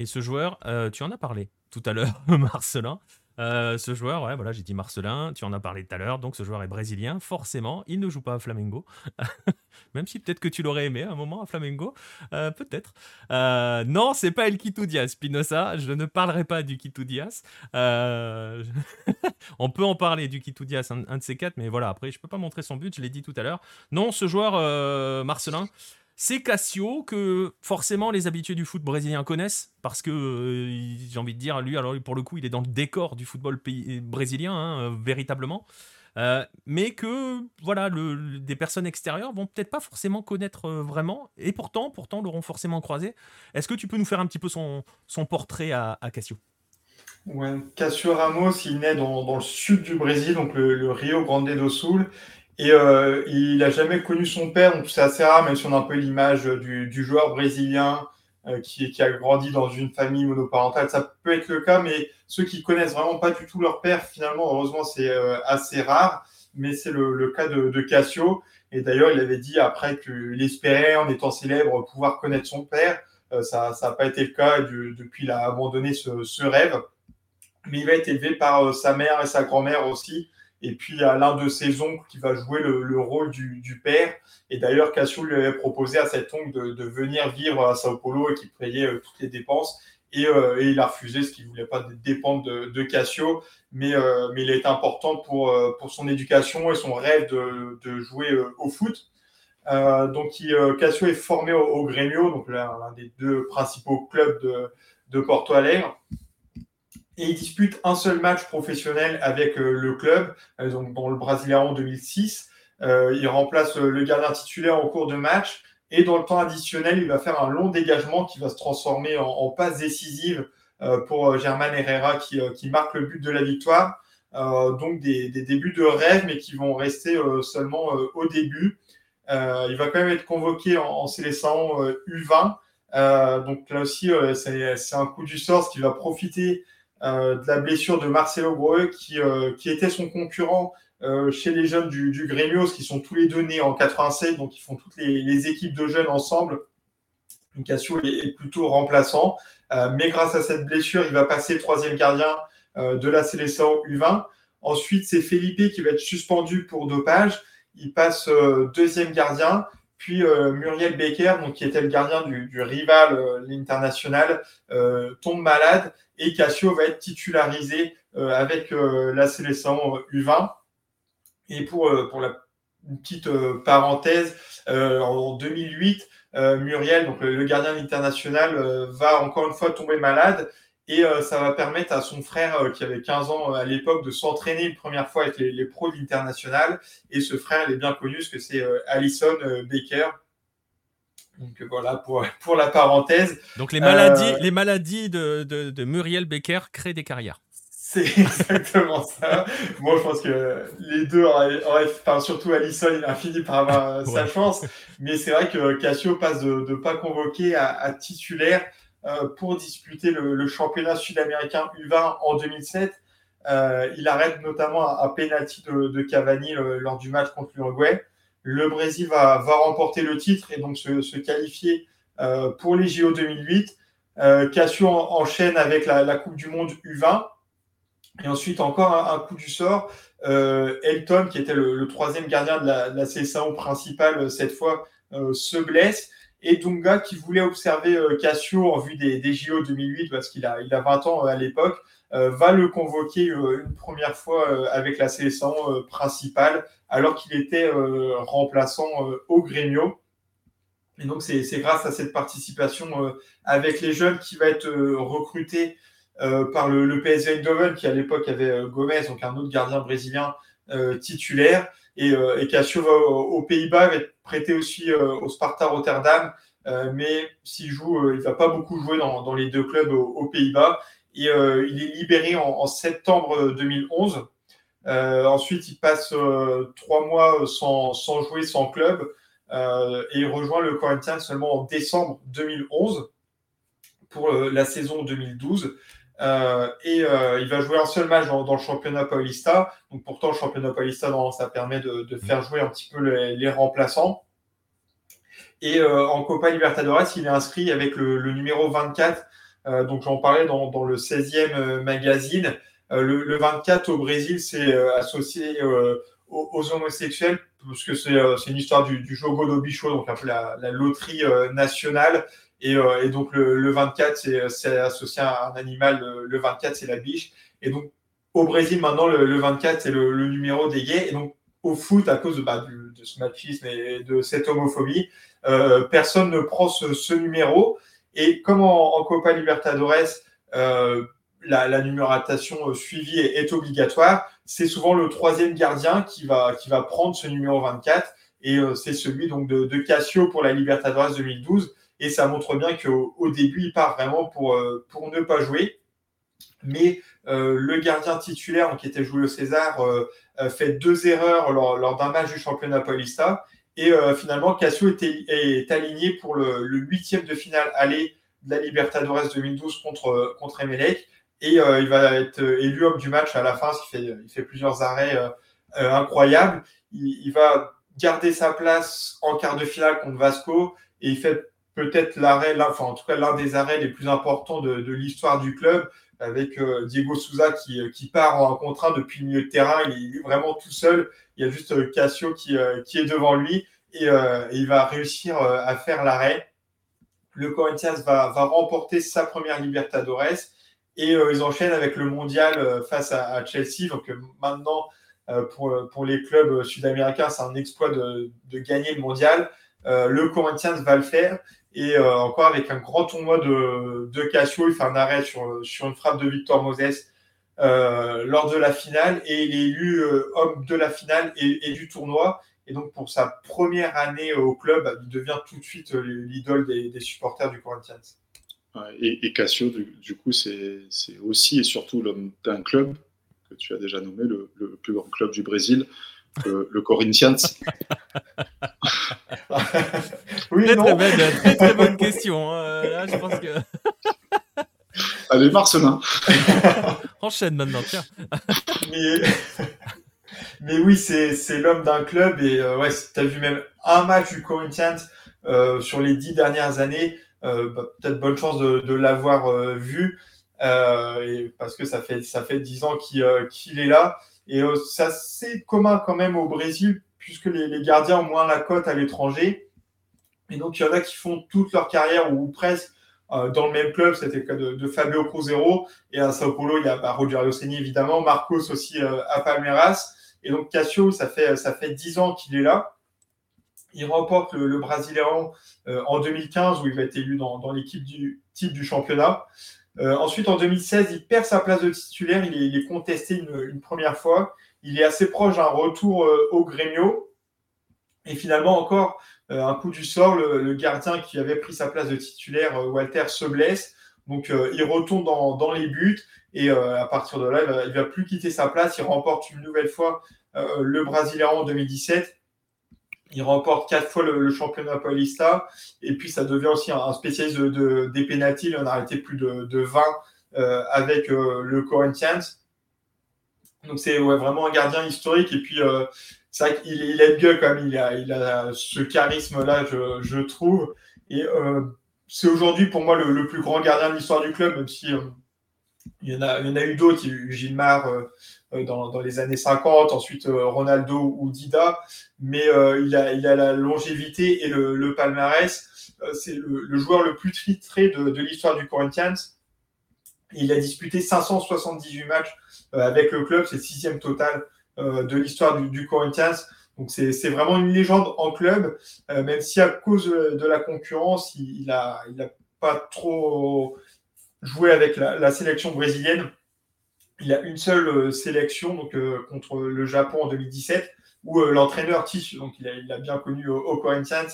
Et ce joueur, euh, tu en as parlé tout à l'heure, Marcelin. Euh, ce joueur, ouais, voilà, j'ai dit Marcelin, tu en as parlé tout à l'heure, donc ce joueur est brésilien, forcément, il ne joue pas à Flamengo, même si peut-être que tu l'aurais aimé à un moment à Flamengo, euh, peut-être. non, c'est pas El Quito Diaz, Spinoza, je ne parlerai pas du Quito Diaz. On peut en parler du Quito Diaz, un, un, de ces quatre, mais voilà, après, je peux pas montrer son but, je l'ai dit tout à l'heure. Non, ce joueur, Marcelin, c'est Cassio que forcément les habitués du foot brésilien connaissent parce que euh, j'ai envie de dire lui alors pour le coup il est dans le décor du football brésilien hein, euh, véritablement. Euh, mais que voilà des personnes extérieures vont peut-être pas forcément connaître vraiment. Et pourtant pourtant l'auront forcément croisé. Est-ce que tu peux nous faire un petit peu son, son portrait à, Cassio ouais, Cassio Ramos il naît dans, dans, le sud du Brésil donc le Rio Grande do Sul et euh, il n'a jamais connu son père, donc c'est assez rare, même si on a un peu l'image du, joueur brésilien euh, qui, a grandi dans une famille monoparentale. Ça peut être le cas, mais ceux qui connaissent vraiment pas du tout leur père, finalement, heureusement, c'est euh, assez rare. Mais c'est le, cas de, Cassio. Et d'ailleurs, il avait dit après qu'il espérait, en étant célèbre, pouvoir connaître son père. Ça n'a pas été le cas depuis qu'il a abandonné ce, ce, rêve. Mais il va être élevé par sa mère et sa grand-mère aussi Et puis il y a l'un de ses oncles qui va jouer le, rôle du, père. Et d'ailleurs, Cassio lui avait proposé à cet oncle de, venir vivre à Sao Paulo et qu'il payait toutes les dépenses. Et, il a refusé, ce qu'il ne voulait pas dépendre de, Cassio. Mais, mais il est important pour, son éducation et son rêve de, jouer au foot. Euh, donc, euh, Cassio est formé au, Grêmio, donc l'un des deux principaux clubs de, Porto Alegre. Et il dispute un seul match professionnel avec euh, le club, donc dans le Brésilien en 2006. il remplace le gardien titulaire en cours de match. Et dans le temps additionnel, il va faire un long dégagement qui va se transformer en, passe décisive pour German Herrera qui, marque le but de la victoire. donc des, débuts de rêve, mais qui vont rester seulement au début. Euh, il va quand même être convoqué en, sélection U20. Euh, donc là aussi, euh, c'est un coup du sort, ce qui va profiter de la blessure de Marcelo Grohe, qui, qui était son concurrent chez les jeunes du, du qui sont tous les deux nés en 87, donc ils font toutes les, équipes de jeunes ensemble. Cassio est, plutôt remplaçant, mais grâce à cette blessure, il va passer troisième gardien de la sélection U20. Ensuite, c'est Felipe qui va être suspendu pour dopage il passe euh, deuxième gardien. Puis euh, Muriel Becker, qui était le gardien du, rival, euh, l'international, tombe malade et Cassio va être titularisé avec la sélection U20. Et pour, la petite parenthèse, en 2008, Muriel, le, gardien international, va encore une fois tomber malade et euh, ça va permettre à son frère, euh, qui avait 15 ans euh, à l'époque, de s'entraîner une première fois avec les, pros de l'international. Et ce frère, il est bien connu, parce que c'est Alison Baker. Donc voilà pour, pour la parenthèse. Donc les maladies, les maladies de, de, Muriel Baker créent des carrières. C'est exactement ça. Moi, je pense que les deux enfin, surtout Alison, il a fini par avoir sa chance. Mais c'est vrai que Cassio passe de pas convoquer à titulaire. Euh, pour disputer le, championnat sud-américain U20 en 2007. Euh, il arrête notamment un, penalty de, Cavani euh, lors du match contre l'Uruguay. Le Brésil va, remporter le titre et donc se, qualifier pour les JO 2008. Cassio enchaîne avec la, Coupe du Monde U20. Et ensuite, encore un, coup du sort. Elton, qui était le, troisième gardien de la, la principale cette fois, se blesse et Dunga qui voulait observer euh, Cassio en vue des, JO 2008 parce qu'il a, il a 20 ans euh, à l'époque, euh, va le convoquer une première fois avec la sélection principale alors qu'il était remplaçant au Grêmio. Et donc c'est grâce à cette participation avec les jeunes qui va être recruté par le, PSV Eindhoven qui à l'époque avait Gomez, donc un autre gardien brésilien titulaire. Et, Cassio va aux Pays-Bas, prêté aussi au Sparta Rotterdam, mais s'il joue, il ne va pas beaucoup jouer dans, les deux clubs aux, Pays-Bas. Il est libéré en, septembre 2011. ensuite, il passe trois mois sans, jouer, sans club, et il rejoint le Corinthians seulement en décembre 2011 pour la saison 2012. Euh, et euh, il va jouer un seul match dans, le championnat Paulista. Donc pourtant, le championnat Paulista, ça permet de, faire jouer un petit peu les, remplaçants. Et euh, en Copa Libertadores, il est inscrit avec le, numéro 24. donc j'en parlais dans, le 16e magazine. Le, 24 au Brésil, c'est associé aux, homosexuels, parce que c'est une histoire du, du Jogo do Bicho, donc un peu la, la loterie nationale. Euh, et, donc le, 24, c'est associé à un animal, le, 24, c'est la biche. Et donc au Brésil, maintenant, le, 24, c'est le, numéro des gays. Et donc au foot, à cause de, bah, ce machisme et de cette homophobie, euh, personne ne prend ce, numéro. Et comme en, Copa Libertadores, euh, la, numérotation suivie est, obligatoire, c'est souvent le troisième gardien qui va, qui va prendre ce numéro 24. Et c'est celui donc de, de Cassio pour la Libertadores 2012. Et ça montre bien qu'au au début, il part vraiment pour, euh, pour ne pas jouer. Mais euh, le gardien titulaire, qui était joué au César, euh, fait deux erreurs lors, d'un match du championnat Paulista. Et finalement, Cassio est aligné pour le, huitième de finale aller de la Libertadores 2012 contre, contre Emelec. Et il va être élu homme du match à la fin, ce fait, il fait plusieurs arrêts incroyables. Il, il, va garder sa place en quart de finale contre Vasco et il fait peut-être l'arrêt, enfin en tout cas l'un des arrêts les plus importants de, l'histoire du club, avec Diego Souza qui, qui, part en contre depuis le milieu de terrain. Il est vraiment tout seul. Il y a juste Cassio qui, qui est devant lui et, il va réussir à faire l'arrêt. Le Corinthians va, va, remporter sa première Libertadores et ils enchaînent avec le mondial face à, Chelsea. Donc maintenant, euh, pour, pour, les clubs sud-américains, c'est un exploit de, de, gagner le mondial. Euh, le Corinthians va le faire. Et euh, encore avec un grand tournoi de, de Cassio, il fait un arrêt sur, sur une frappe de Victor Moses lors de la finale. Et il est élu homme de la finale et, du tournoi. Et donc, pour sa première année au club, il devient tout de suite l'idole des, supporters du Corinthians. Et, Cassio, du, coup, c'est aussi et surtout l'homme d'un club tu as déjà nommé, le, plus grand club du Brésil, le, Corinthians. oui, très, très, belle, très, très, bonne question. Hein. Là, je pense que. Allez, Marcelin. Enchaîne maintenant, tiens. mais, oui, c'est l'homme d'un club. Et euh, ouais, tu as vu même un match du Corinthians euh, sur les dix dernières années. Euh, bah, peut-être bonne chance de, de l'avoir vu. Euh, et parce que ça fait ça fait dix ans qu'il euh, est là. Et euh, c'est commun quand même au Brésil, puisque les, gardiens ont moins la cote à l'étranger. Et donc, il y en a qui font toute leur carrière, ou presque, dans le même club. C'était le cas de, Fabio Cruzeiro. Et à Sao Paulo, il y a bah, Roger Rossini, évidemment, Marcos aussi à Palmeiras. Et donc, Cassio, ça fait, ça fait 10 ans qu'il est là. Il remporte le, le en 2015, où il va être élu dans, dans l'équipe du titre du championnat. Euh, ensuite, en 2016, il perd sa place de titulaire. Il est, contesté une, première fois. Il est assez proche d'un retour euh, au Grêmio. Et finalement, encore euh, un coup du sort, le, gardien qui avait pris sa place de titulaire, Walter, se blesse. Donc, il retourne dans, les buts. Et à partir de là, il ne va, plus quitter sa place. Il remporte une nouvelle fois le Brésilien en 2017. Il remporte quatre fois le, championnat paulista. Et puis, ça devient aussi un, spécialiste de, des pénalties. Il en a arrêté plus de, 20 euh, avec euh, le Corinthians. Donc, c'est vraiment un gardien historique. Et puis, euh, c'est vrai il gueule quand même. Il a, il a ce charisme-là, je, trouve. Et c'est aujourd'hui, pour moi, le, plus grand gardien de l'histoire du club, même si il y en a, il y en a eu d'autres. Il y a eu Gilmar euh, dans, les années 50, ensuite euh, Ronaldo ou Dida, mais euh, il, a, il a la longévité et le, palmarès. c'est le, joueur le plus titré de, de l'histoire du Corinthians. Il a disputé 578 matchs avec le club, c'est le sixième total de l'histoire du, du, Corinthians. Donc c'est vraiment une légende en club, même si à cause de la concurrence, il n'a il a pas trop joué avec la, la sélection brésilienne il a une seule euh, sélection euh, contre le Japon en 2017 où euh, l'entraîneur Tish, donc il a, bien connu au, Corinthians,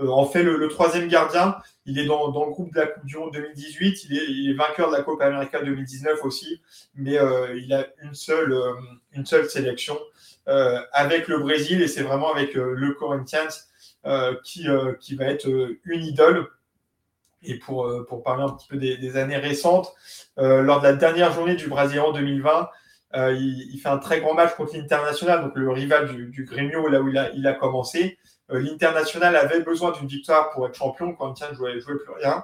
en fait le, troisième gardien. Il est dans, le groupe de la Coupe du Monde 2018. Il est, vainqueur de la Coupe América 2019 aussi, mais il a une seule, sélection avec le Brésil et c'est vraiment avec le Corinthians qui va être une idole. Et pour, pour parler un petit peu des années récentes, euh, lors de la dernière journée du en 2020. Euh, il, fait un très grand match contre l'International, donc le rival du, du Grêmio, là où il a, il a commencé. Euh, L'International avait besoin d'une victoire pour être champion. quand ne jouait, jouait plus rien.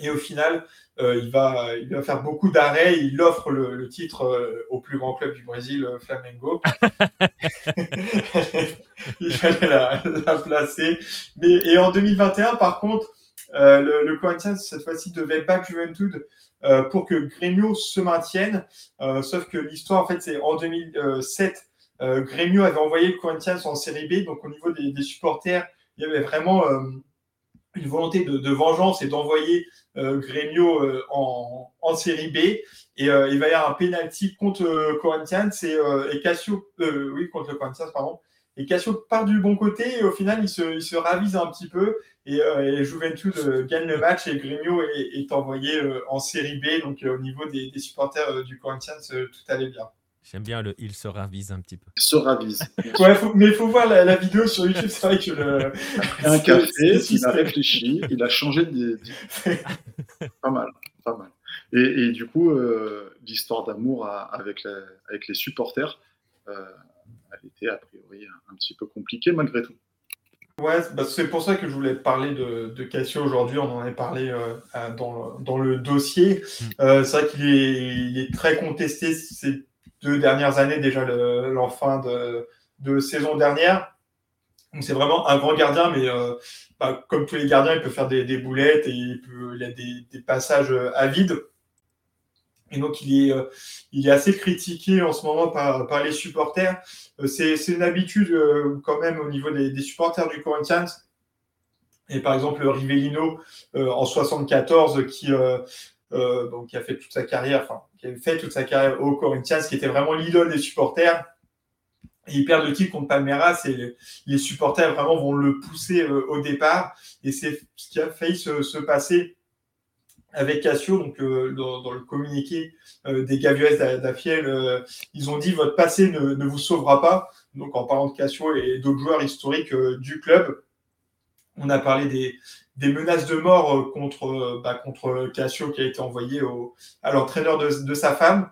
Et au final, il, va, il va faire beaucoup d'arrêts. Il offre le, titre au plus grand club du Brésil, Flamengo. il fallait la, la, placer. Mais, et en 2021, par contre, le, le Corinthians, cette fois-ci, devait battre Juventud euh, pour que Grêmio se maintienne. Euh, sauf que l'histoire, en fait, c'est en 2007, euh, Grêmio avait envoyé le Corinthians en série B. Donc, au niveau des, supporters, il y avait vraiment une volonté de, vengeance et d'envoyer euh, Grêmio en, en, série B. Et il va y avoir un penalty contre Corinthians et, et Cassio, oui, contre le Corinthians, pardon. Et Cassio part du bon côté et au final, il se, il se ravise un petit peu et, euh, Juventus euh, gagne le match et Grigno est, envoyé euh, en série B. Donc au niveau des, supporters du Corinthians, tout allait bien. J'aime bien le il se ravise un petit peu. Il se ravise. ouais, mais il faut voir la, vidéo sur YouTube. C'est vrai que le. Un café, il a réfléchi, il a changé de. pas mal, pas mal. Et, du coup, l'histoire d'amour avec, avec les supporters, elle était a priori un, petit peu compliquée malgré tout. Ouais, bah, c'est pour ça que je voulais parler de, de Cassio aujourd'hui. On en avait parlé euh, dans, dans, le dossier. Mm. Euh, c'est vrai qu'il est, il est, très contesté ces deux dernières années, déjà l'enfin de, de, saison dernière. Donc c'est vraiment un grand gardien, mais euh, bah, comme tous les gardiens, il peut faire des, des boulettes et il, peut, il a des, des passages à vide. Et donc, il est, euh, il est assez critiqué en ce moment par, les supporters. Euh, c'est, une habitude euh, quand même au niveau des, supporters du Corinthians. Et par exemple, Rivellino en 74, qui, a fait toute sa carrière, enfin, qui a fait toute sa carrière au Corinthians, qui était vraiment l'idole des supporters. Et il perd le titre contre Palmeiras et les supporters vraiment vont le pousser au départ. Et c'est ce qui a failli se passer avec Cassio, donc euh, dans, le communiqué euh, des Gavieux d'Afiel, euh, ils ont dit votre passé ne, vous sauvera pas. Donc en parlant de Cassio et d'autres joueurs historiques du club, on a parlé des, menaces de mort contre, bah, contre Cassio qui a été envoyé à l'entraîneur de, sa femme.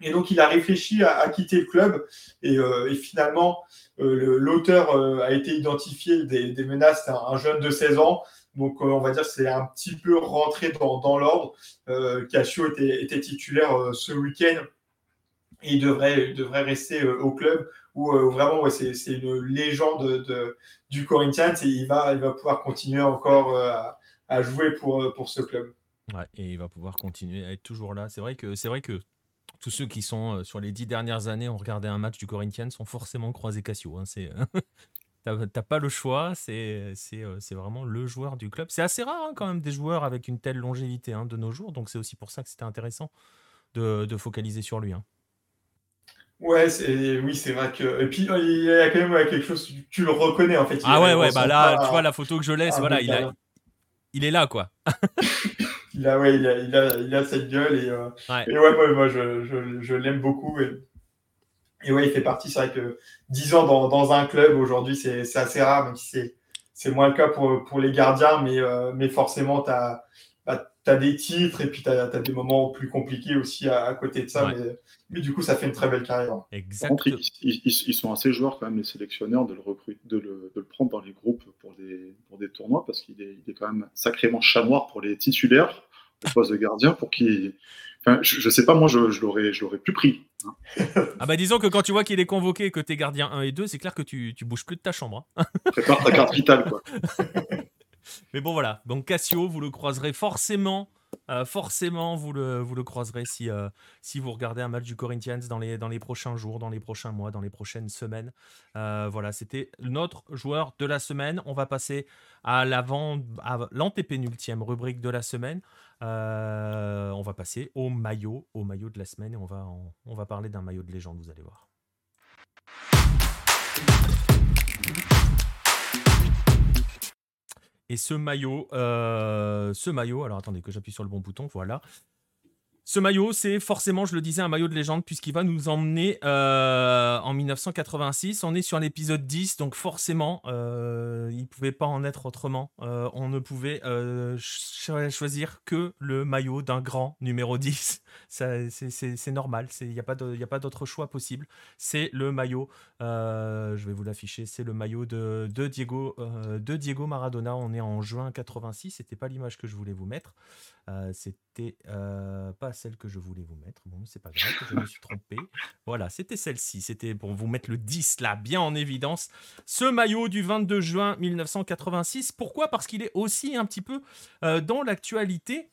Et donc il a réfléchi à, quitter le club et, finalement l'auteur a été identifié des, menaces, un jeune de 16 ans donc, euh, on va dire que c'est un petit peu rentré dans, l'ordre. Euh, Cassio était, titulaire euh, ce week-end et il devrait, devrait rester au club où vraiment c'est une légende du Corinthians et il va, il va pouvoir continuer encore à, jouer pour, pour ce club. Ouais, et il va pouvoir continuer à être toujours là. C'est vrai que c'est vrai que tous ceux qui sont sur les dix dernières années ont regardé un match du Corinthians ont forcément croisé Cassio. Hein. C'est T'as pas le choix, c'est euh, vraiment le joueur du club. C'est assez rare hein, quand même des joueurs avec une telle longévité hein, de nos jours, donc c'est aussi pour ça que c'était intéressant de, de, focaliser sur lui. Hein. Ouais, oui, c'est vrai que. Et puis il y a quand même quelque chose, tu, le reconnais en fait. Ah ouais, ouais, bah là, tu vois la photo que je laisse, voilà, il, a, il est là quoi. il, a, ouais, il, a, il, a, il a cette gueule et, euh, ouais. et ouais, moi je, je, je l'aime beaucoup. Et et ouais, il fait partie, c'est vrai que 10 ans dans, dans un club aujourd'hui, c'est assez rare, même si c'est moins le cas pour, pour les gardiens, mais, euh, mais forcément, tu as, bah, as, des titres et puis tu as, as, des moments plus compliqués aussi à, à côté de ça. Mais, mais, du coup, ça fait une très belle carrière. Exactement. Ils, ils, sont assez joueurs, quand même, les sélectionneurs, de le, de le, de le prendre dans les groupes pour des, pour des tournois, parce qu'il est, il est quand même sacrément chat noir pour les titulaires, le poste de gardien, pour qu'ils je, sais pas, moi, je, je l'aurais plus pris. Hein. ah bah disons que quand tu vois qu'il est convoqué, que tu es gardien 1 et 2, c'est clair que tu, tu bouges plus de ta chambre. Hein. Prépare ta carte vitale, quoi. Mais bon, voilà. Donc Cassio, vous le croiserez forcément. Euh, forcément, vous le, vous le croiserez si, euh, si vous regardez un match du Corinthians dans les, dans les prochains jours, dans les prochains mois, dans les prochaines semaines. Euh, voilà, c'était notre joueur de la semaine. On va passer à l'avant, à l'antépénultième rubrique de la semaine. Euh, on va passer au maillot, au maillot de la semaine et on va, on va parler d'un maillot de légende, vous allez voir. Et ce maillot, euh, ce maillot, alors attendez que j'appuie sur le bon bouton, voilà. Ce maillot, c'est forcément, je le disais, un maillot de légende puisqu'il va nous emmener euh, en 1986. On est sur l'épisode 10, donc forcément, euh, il ne pouvait pas en être autrement. Euh, on ne pouvait choisir que le maillot d'un grand numéro 10. C'est normal, il n'y a pas d'autre choix possible. C'est le maillot, je vais vous l'afficher, c'est le maillot de, Diego Maradona. On est en juin 86, c'était pas l'image que je voulais vous mettre. Euh, c'était euh, pas celle que je voulais vous mettre. Bon, c'est pas grave, je me suis trompé. Voilà, c'était celle-ci. C'était pour vous mettre le 10 là, bien en évidence. Ce maillot du 22 juin 1986. Pourquoi? Parce qu'il est aussi un petit peu euh, dans l'actualité.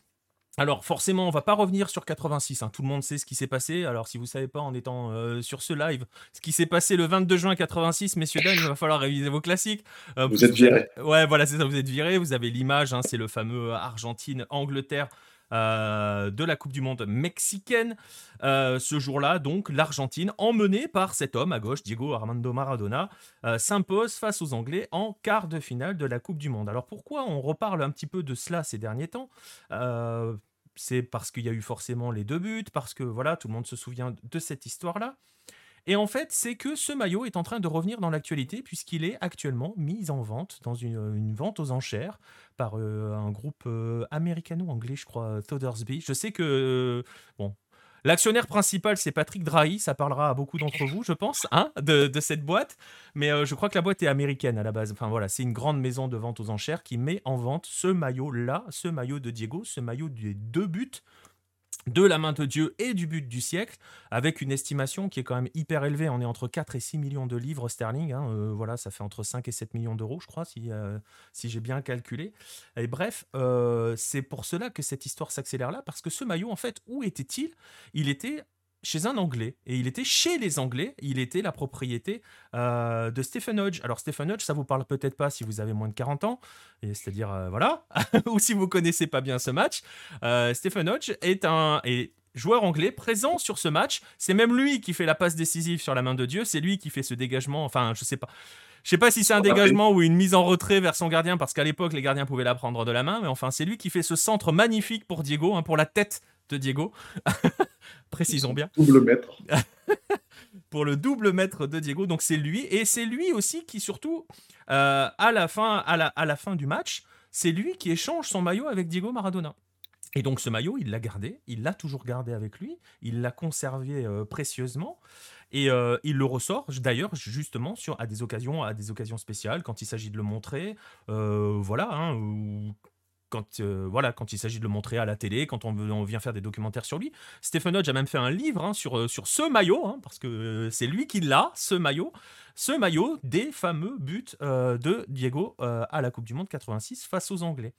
Alors forcément, on va pas revenir sur 86. Hein. Tout le monde sait ce qui s'est passé. Alors si vous savez pas en étant euh, sur ce live, ce qui s'est passé le 22 juin 86, messieurs dames, il va falloir réviser vos classiques. Euh, vous, êtes virés. Ouais, voilà, c'est ça. Vous êtes virés. Vous avez l'image. Hein, c'est le fameux Argentine-Angleterre. Euh, de la Coupe du Monde mexicaine. ce jour-là, donc, l'Argentine, emmenée par cet homme à gauche, Diego Armando Maradona, s'impose face aux Anglais en quart de finale de la Coupe du Monde. Alors pourquoi on reparle un petit peu de cela ces derniers temps? C'est parce qu'il y a eu forcément les deux buts, parce que voilà, tout le monde se souvient de cette histoire-là. Et en fait, c'est que ce maillot est en train de revenir dans l'actualité puisqu'il est actuellement mis en vente dans une, vente aux enchères par euh, un groupe euh, américano-anglais, je crois, Thodersby. Je sais que, bon, L'actionnaire principal, c'est Patrick Drahi. Ça parlera à beaucoup d'entre vous, je pense, hein, de, cette boîte. Mais euh, je crois que la boîte est américaine à la base. Enfin voilà, c'est une grande maison de vente aux enchères qui met en vente ce maillot-là, ce maillot de Diego, ce maillot des deux buts de la main de Dieu et du but du siècle, avec une estimation qui est quand même hyper élevée. On est entre 4 et 6 millions de livres sterling. Hein. Euh, voilà, ça fait entre 5 et 7 millions d'euros, je crois, si, euh, si j'ai bien calculé. Et bref, euh, c'est pour cela que cette histoire s'accélère là, parce que ce maillot, en fait, où était-il? Il était chez un Anglais. Et il était chez les Anglais. Il était la propriété euh, de Stephen Hodge. Alors, Stephen Hodge, ça vous parle peut-être pas si vous avez moins de 40 ans. C'est-à-dire, euh, voilà. Ou si vous connaissez pas bien ce match. Euh, Stephen Hodge est un. joueur anglais présent sur ce match. C'est même lui qui fait la passe décisive sur la main de Dieu. C'est lui qui fait ce dégagement. Enfin, je sais pas. Je sais pas si c'est un dégagement ou une mise en retrait vers son gardien, parce qu'à l'époque, les gardiens pouvaient la prendre de la main. Mais enfin, c'est lui qui fait ce centre magnifique pour Diego, hein, pour la tête de Diego. Précisons bien. Double mètre. pour le double mètre de Diego. Donc c'est lui. Et c'est lui aussi qui, surtout, euh, à, la fin, à, la, à la fin du match, c'est lui qui échange son maillot avec Diego Maradona. Et donc ce maillot, il l'a gardé, il l'a toujours gardé avec lui, il l'a conservé euh, précieusement. Et euh, il le ressort d'ailleurs justement sur, à des occasions, à des occasions spéciales, quand il s'agit de le montrer, voilà, hein, quand, euh, voilà, quand il s'agit de le montrer à la télé, quand on, vient faire des documentaires sur lui. Stephen Hodge a même fait un livre hein, sur, euh, sur ce maillot, hein, parce que euh, c'est lui qui l'a, ce maillot, ce maillot des fameux buts de Diego à la Coupe du Monde 86 face aux Anglais.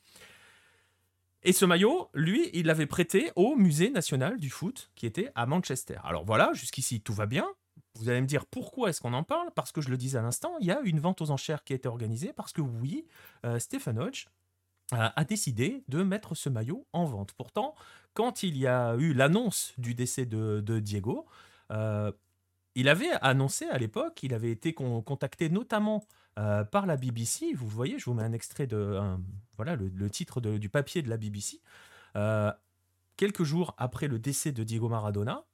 Et ce maillot, lui, il l'avait prêté au Musée national du foot qui était à Manchester. Alors voilà, jusqu'ici tout va bien. Vous allez me dire pourquoi est-ce qu'on en parle? Parce que je le disais à l'instant, il y a une vente aux enchères qui a été organisée parce que oui, Stephen Hodge a décidé de mettre ce maillot en vente. Pourtant, quand il y a eu l'annonce du décès de, Diego, euh, il avait annoncé à l'époque, il avait été contacté notamment euh, par la BBC. Vous voyez, je vous mets un extrait de voilà le, titre du papier de la BBC. Euh, quelques jours après le décès de Diego Maradona,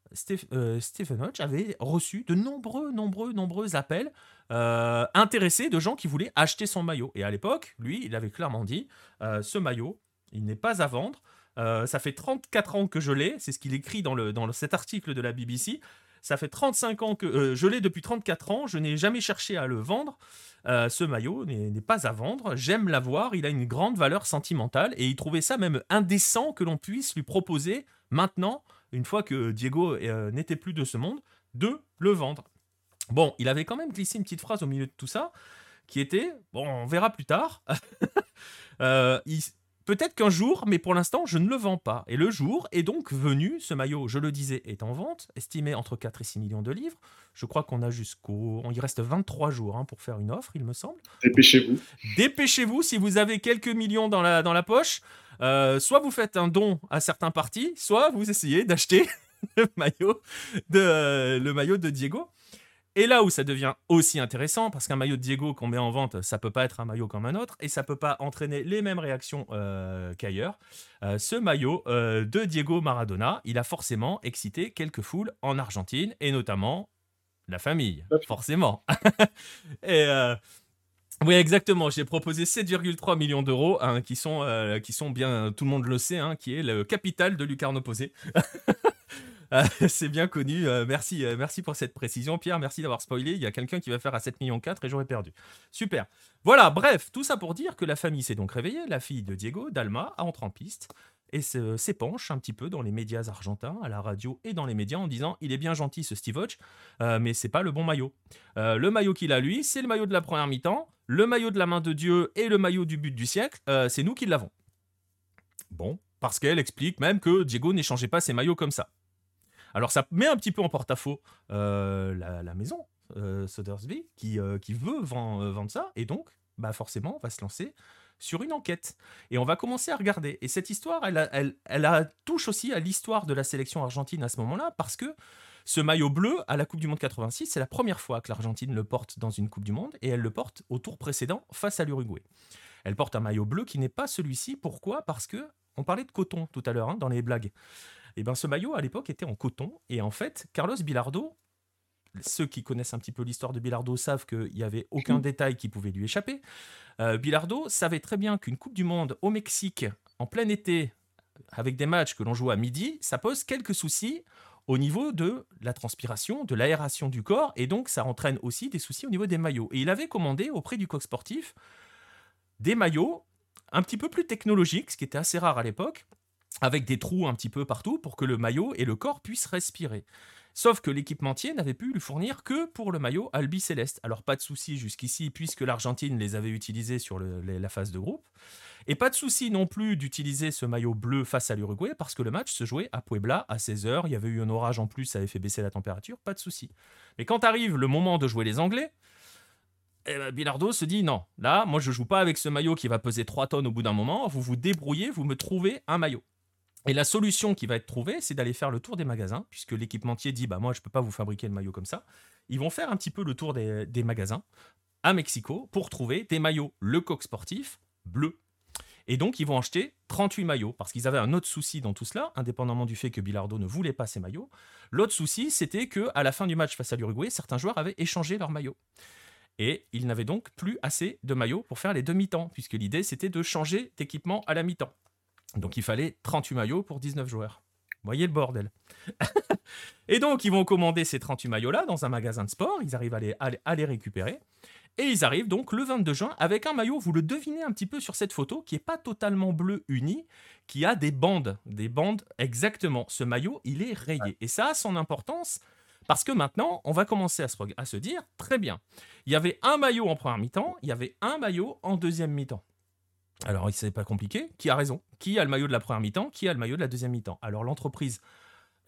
euh, Stephen Hodge avait reçu de nombreux, nombreux, nombreux appels euh, intéressés de gens qui voulaient acheter son maillot. Et à l'époque, lui, il avait clairement dit euh, ce maillot, il n'est pas à vendre. ça fait 34 ans que je l'ai, c'est ce qu'il écrit dans, le, dans cet article de la BBC. Ça fait 35 ans que je l'ai depuis 34 ans, je n'ai jamais cherché à le vendre. ce maillot n'est pas à vendre, j'aime l'avoir, il a une grande valeur sentimentale et il trouvait ça même indécent que l'on puisse lui proposer maintenant une fois que Diego euh, n'était plus de ce monde, de le vendre. Bon, il avait quand même glissé une petite phrase au milieu de tout ça, qui était, bon, on verra plus tard. Euh, peut-être qu'un jour, mais pour l'instant, je ne le vends pas. Et le jour est donc venu, ce maillot, je le disais, est en vente, estimé entre 4 et 6 millions de livres. Je crois qu'on a jusqu'au... Il reste 23 jours hein, pour faire une offre, il me semble. Dépêchez-vous. Dépêchez-vous si vous avez quelques millions dans la, dans la poche. Euh, soit vous faites un don à certains partis, soit vous essayez d'acheter le maillot de euh, le maillot de Diego. Et là où ça devient aussi intéressant, parce qu'un maillot de Diego qu'on met en vente, ça peut pas être un maillot comme un autre, et ça peut pas entraîner les mêmes réactions euh, qu'ailleurs. ce maillot de Diego Maradona, il a forcément excité quelques foules en Argentine, et notamment la famille, forcément. et oui, exactement. J'ai proposé 7,3 millions d'euros, hein, qui, sont, euh, qui sont bien, tout le monde le sait, hein, qui est le capital de Lucarno Posé. Euh, c'est bien connu. Euh, merci, merci pour cette précision, Pierre. Merci d'avoir spoilé. Il y a quelqu'un qui va faire à 7 millions 4 et j'aurais perdu. Super. Voilà, bref, tout ça pour dire que la famille s'est donc réveillée. La fille de Diego, Dalma, entre en piste et s'épanche un petit peu dans les médias argentins, à la radio et dans les médias en disant il est bien gentil ce Steve Hodge, euh, mais c'est pas le bon maillot. Euh, le maillot qu'il a lui, c'est le maillot de la première mi-temps, le maillot de la main de Dieu et le maillot du but du siècle, euh, c'est nous qui l'avons. Bon, parce qu'elle explique même que Diego n'échangeait pas ses maillots comme ça. Alors ça met un petit peu en porte-à-faux la, maison, Sothersby, qui, qui veut vendre, ça, et donc, bah forcément, va se lancer sur une enquête. Et on va commencer à regarder. Et cette histoire, elle touche aussi à l'histoire de la sélection argentine à ce moment-là, parce que ce maillot bleu à la Coupe du Monde 86, c'est la première fois que l'Argentine le porte dans une Coupe du Monde, et elle le porte au tour précédent face à l'Uruguay. Elle porte un maillot bleu qui n'est pas celui-ci. Pourquoi? Parce que on parlait de coton tout à l'heure hein, dans les blagues. Et eh bien ce maillot à l'époque était en coton, et en fait, Carlos Bilardo ceux qui connaissent un petit peu l'histoire de Bilardo savent qu'il n'y avait aucun détail qui pouvait lui échapper. Euh, Bilardo savait très bien qu'une Coupe du Monde au Mexique, en plein été, avec des matchs que l'on joue à midi, ça pose quelques soucis au niveau de la transpiration, de l'aération du corps, et donc ça entraîne aussi des soucis au niveau des maillots. Et il avait commandé auprès du coq sportif des maillots un petit peu plus technologiques, ce qui était assez rare à l'époque, avec des trous un petit peu partout pour que le maillot et le corps puissent respirer. Sauf que l'équipementier n'avait pu lui fournir que pour le maillot Albi Céleste. Alors pas de souci jusqu'ici, puisque l'Argentine les avait utilisés sur la phase de groupe. Et pas de souci non plus d'utiliser ce maillot bleu face à l'Uruguay, parce que le match se jouait à Puebla à 16h. Il y avait eu un orage en plus, ça avait fait baisser la température, pas de souci. Mais quand arrive le moment de jouer les Anglais, eh ben, Bilardo se dit non, là, moi je joue pas avec ce maillot qui va peser 3 tonnes au bout d'un moment, vous vous débrouillez, vous me trouvez un maillot. Et la solution qui va être trouvée, c'est d'aller faire le tour des magasins, puisque l'équipementier dit bah moi je peux pas vous fabriquer le maillot comme ça. Ils vont faire un petit peu le tour des, magasins à Mexico pour trouver des maillots Le Coq sportif bleu. Et donc ils vont acheter 38 maillots, parce qu'ils avaient un autre souci dans tout cela, indépendamment du fait que Bilardo ne voulait pas ces maillots. L'autre souci, c'était que à la fin du match face à l'Uruguay, certains joueurs avaient échangé leurs maillots. Et ils n'avaient donc plus assez de maillots pour faire les demi-temps, puisque l'idée c'était de changer d'équipement à la mi-temps. Donc il fallait 38 maillots pour 19 joueurs. Voyez le bordel. et donc ils vont commander ces 38 maillots-là dans un magasin de sport, ils arrivent à les, à les récupérer. Et ils arrivent donc le 22 juin avec un maillot, vous le devinez un petit peu sur cette photo, qui n'est pas totalement bleu uni, qui a des bandes. Des bandes, exactement. Ce maillot, il est rayé. Et ça a son importance parce que maintenant, on va commencer à se, à se dire, très bien, il y avait un maillot en première mi-temps, il y avait un maillot en deuxième mi-temps. Alors, c'est pas compliqué. Qui a raison? Qui a le maillot de la première mi-temps? Qui a le maillot de la deuxième mi-temps? Alors, l'entreprise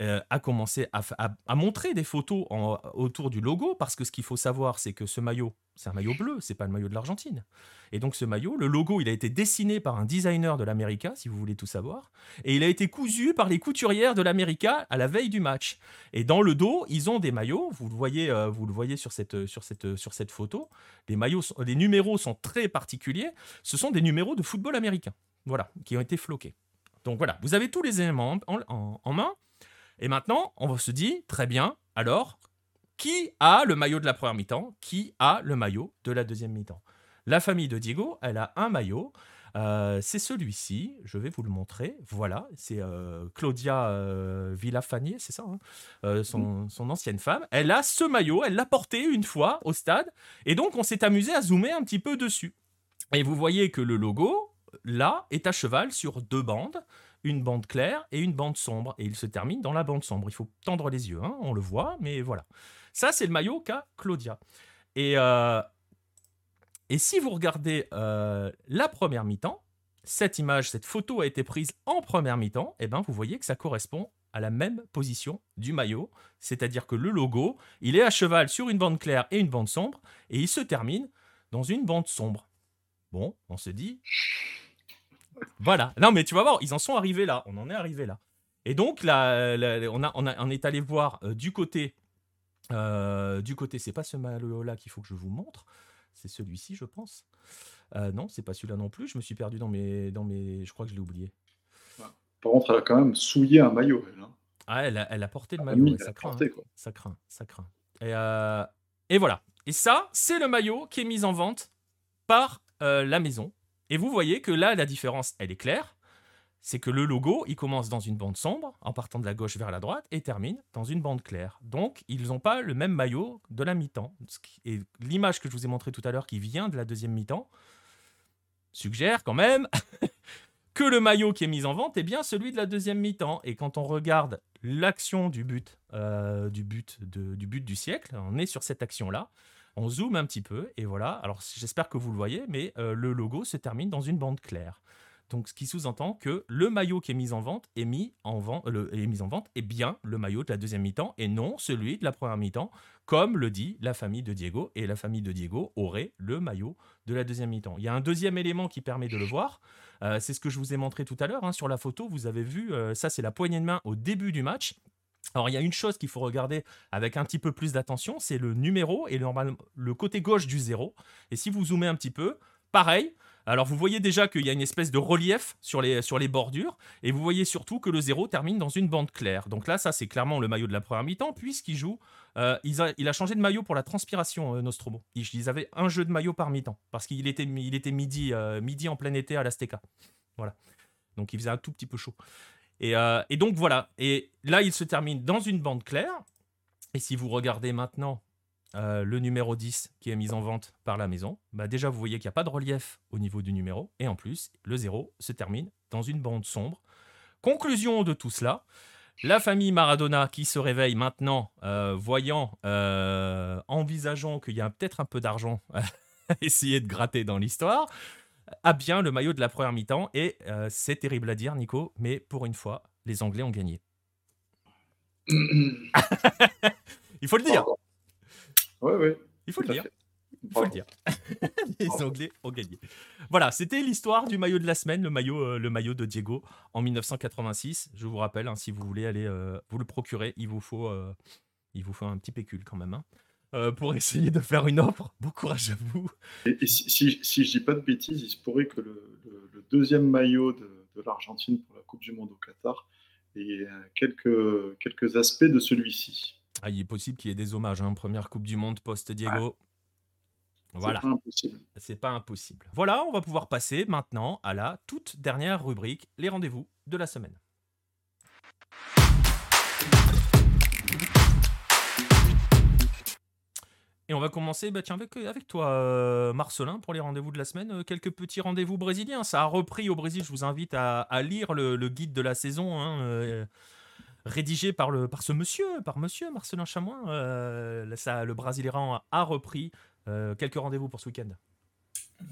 euh, a commencé à, montrer des photos autour du logo parce que ce qu'il faut savoir, c'est que ce maillot, c'est un maillot bleu, c'est pas le maillot de l'Argentine. Et donc ce maillot, le logo, il a été dessiné par un designer de l'América, si vous voulez tout savoir, et il a été cousu par les couturières de l'América à la veille du match. Et dans le dos, ils ont des maillots, vous le voyez, euh, vous le voyez sur cette, sur cette, sur cette photo. Les maillots, les numéros sont très particuliers. Ce sont des numéros de football américain, voilà, qui ont été floqués. Donc voilà, vous avez tous les éléments en main. Et maintenant, on se dit, très bien, alors, qui a le maillot de la première mi-temps? Qui a le maillot de la deuxième mi-temps? La famille de Diego, elle a un maillot. Euh, c'est celui-ci, je vais vous le montrer. Voilà, c'est euh, Claudia euh, Villafanier, c'est ça, hein son, son, ancienne femme. Elle a ce maillot, elle l'a porté une fois au stade, et donc on s'est amusé à zoomer un petit peu dessus. Et vous voyez que le logo, là, est à cheval sur deux bandes une bande claire et une bande sombre. Et il se termine dans la bande sombre. Il faut tendre les yeux, hein, on le voit, mais voilà. Ça, c'est le maillot qu'a Claudia. Et, euh, si vous regardez euh, la première mi-temps, cette image, cette photo a été prise en première mi-temps, et eh ben vous voyez que ça correspond à la même position du maillot, c'est-à-dire que le logo, il est à cheval sur une bande claire et une bande sombre, et il se termine dans une bande sombre. Bon, on se dit, voilà. Non, mais tu vas voir, ils en sont arrivés là. On en est arrivé là. Et donc, là, on, a, on, est allé voir euh, du côté. Euh, du côté, c'est pas ce maillot-là qu'il faut que je vous montre. C'est celui-ci, je pense. Euh, non, c'est pas celui-là non plus. Je me suis perdu dans mes, dans mes. Je crois que je l'ai oublié. Par contre, elle a quand même souillé un maillot. Elle, hein. Ah, elle a, elle a porté le maillot. ça, craint, hein. ça craint. Ça craint. Et, et voilà. Et ça, c'est le maillot qui est mis en vente par la maison. Et vous voyez que là, la différence, elle est claire. C'est que le logo, il commence dans une bande sombre, en partant de la gauche vers la droite, et termine dans une bande claire. Donc, ils n'ont pas le même maillot de la mi-temps. Et l'image que je vous ai montrée tout à l'heure, qui vient de la deuxième mi-temps, suggère quand même que le maillot qui est mis en vente est bien celui de la deuxième mi-temps. Et quand on regarde l'action du but, euh, du, but du but du siècle, on est sur cette action-là. On zoome un petit peu et voilà. Alors j'espère que vous le voyez, mais euh, le logo se termine dans une bande claire. Donc, ce qui sous-entend que le maillot qui est mis en vente est mis en vente, le, est mis en vente est bien le maillot de la deuxième mi-temps et non celui de la première mi-temps, comme le dit la famille de Diego. Et la famille de Diego aurait le maillot de la deuxième mi-temps. Il y a un deuxième élément qui permet de le voir. Euh, c'est ce que je vous ai montré tout à l'heure hein, sur la photo. Vous avez vu, euh, ça c'est la poignée de main au début du match. Alors il y a une chose qu'il faut regarder avec un petit peu plus d'attention, c'est le numéro et le, côté gauche du zéro. Et si vous zoomez un petit peu, pareil. Alors vous voyez déjà qu'il y a une espèce de relief sur les, bordures, et vous voyez surtout que le zéro termine dans une bande claire. Donc là, ça c'est clairement le maillot de la première mi-temps, puisqu'il joue, euh, il, a, changé de maillot pour la transpiration, euh, Nostromo. Ils, avaient un jeu de maillot par mi-temps, parce qu'il était, euh, midi en plein été à l'Azteca. Voilà. Donc il faisait un tout petit peu chaud. Et, et, donc voilà. Et là, il se termine dans une bande claire. Et si vous regardez maintenant euh, le numéro 10 qui est mis en vente par la maison, bah déjà vous voyez qu'il n'y a pas de relief au niveau du numéro, et en plus, le 0 se termine dans une bande sombre. Conclusion de tout cela, la famille Maradona qui se réveille maintenant, euh, voyant, euh, envisageant qu'il y a peut-être un peu d'argent à essayer de gratter dans l'histoire, a bien le maillot de la première mi-temps, et c'est terrible à dire Nico, mais pour une fois, les Anglais ont gagné. Il faut le dire. Oui, oui. Il faut le dire. Il faut le dire. les Anglais ont gagné. Voilà, c'était l'histoire du maillot de la semaine, le maillot, euh, le maillot de Diego en 1986. Je vous rappelle, hein, si vous voulez aller euh, vous le procurer, il vous faut, euh, il vous faut un petit pécule quand même. Hein, pour essayer de faire une offre. Bon courage à vous. Et, si, si, si, je dis pas de bêtises, il se pourrait que le, deuxième maillot de, de l'Argentine pour la Coupe du Monde au Qatar ait quelques, quelques aspects de celui-ci. Ah, il est possible qu'il y ait des hommages. Hein. Première Coupe du Monde post-Diego. Voilà. C'est pas impossible. C'est pas impossible. Voilà, on va pouvoir passer maintenant à la toute dernière rubrique, les rendez-vous de la semaine. Et on va commencer bah, tiens, avec, toi, euh, Marcelin, pour les rendez-vous de la semaine. Euh, quelques petits rendez-vous brésiliens. Ça a repris au Brésil. Je vous invite à, lire le, guide de la saison. Hein, euh, rédigé par, le, par ce monsieur, par monsieur Marcelin Chamoin. Ça, le Brésilien a repris. Quelques rendez-vous pour ce week-end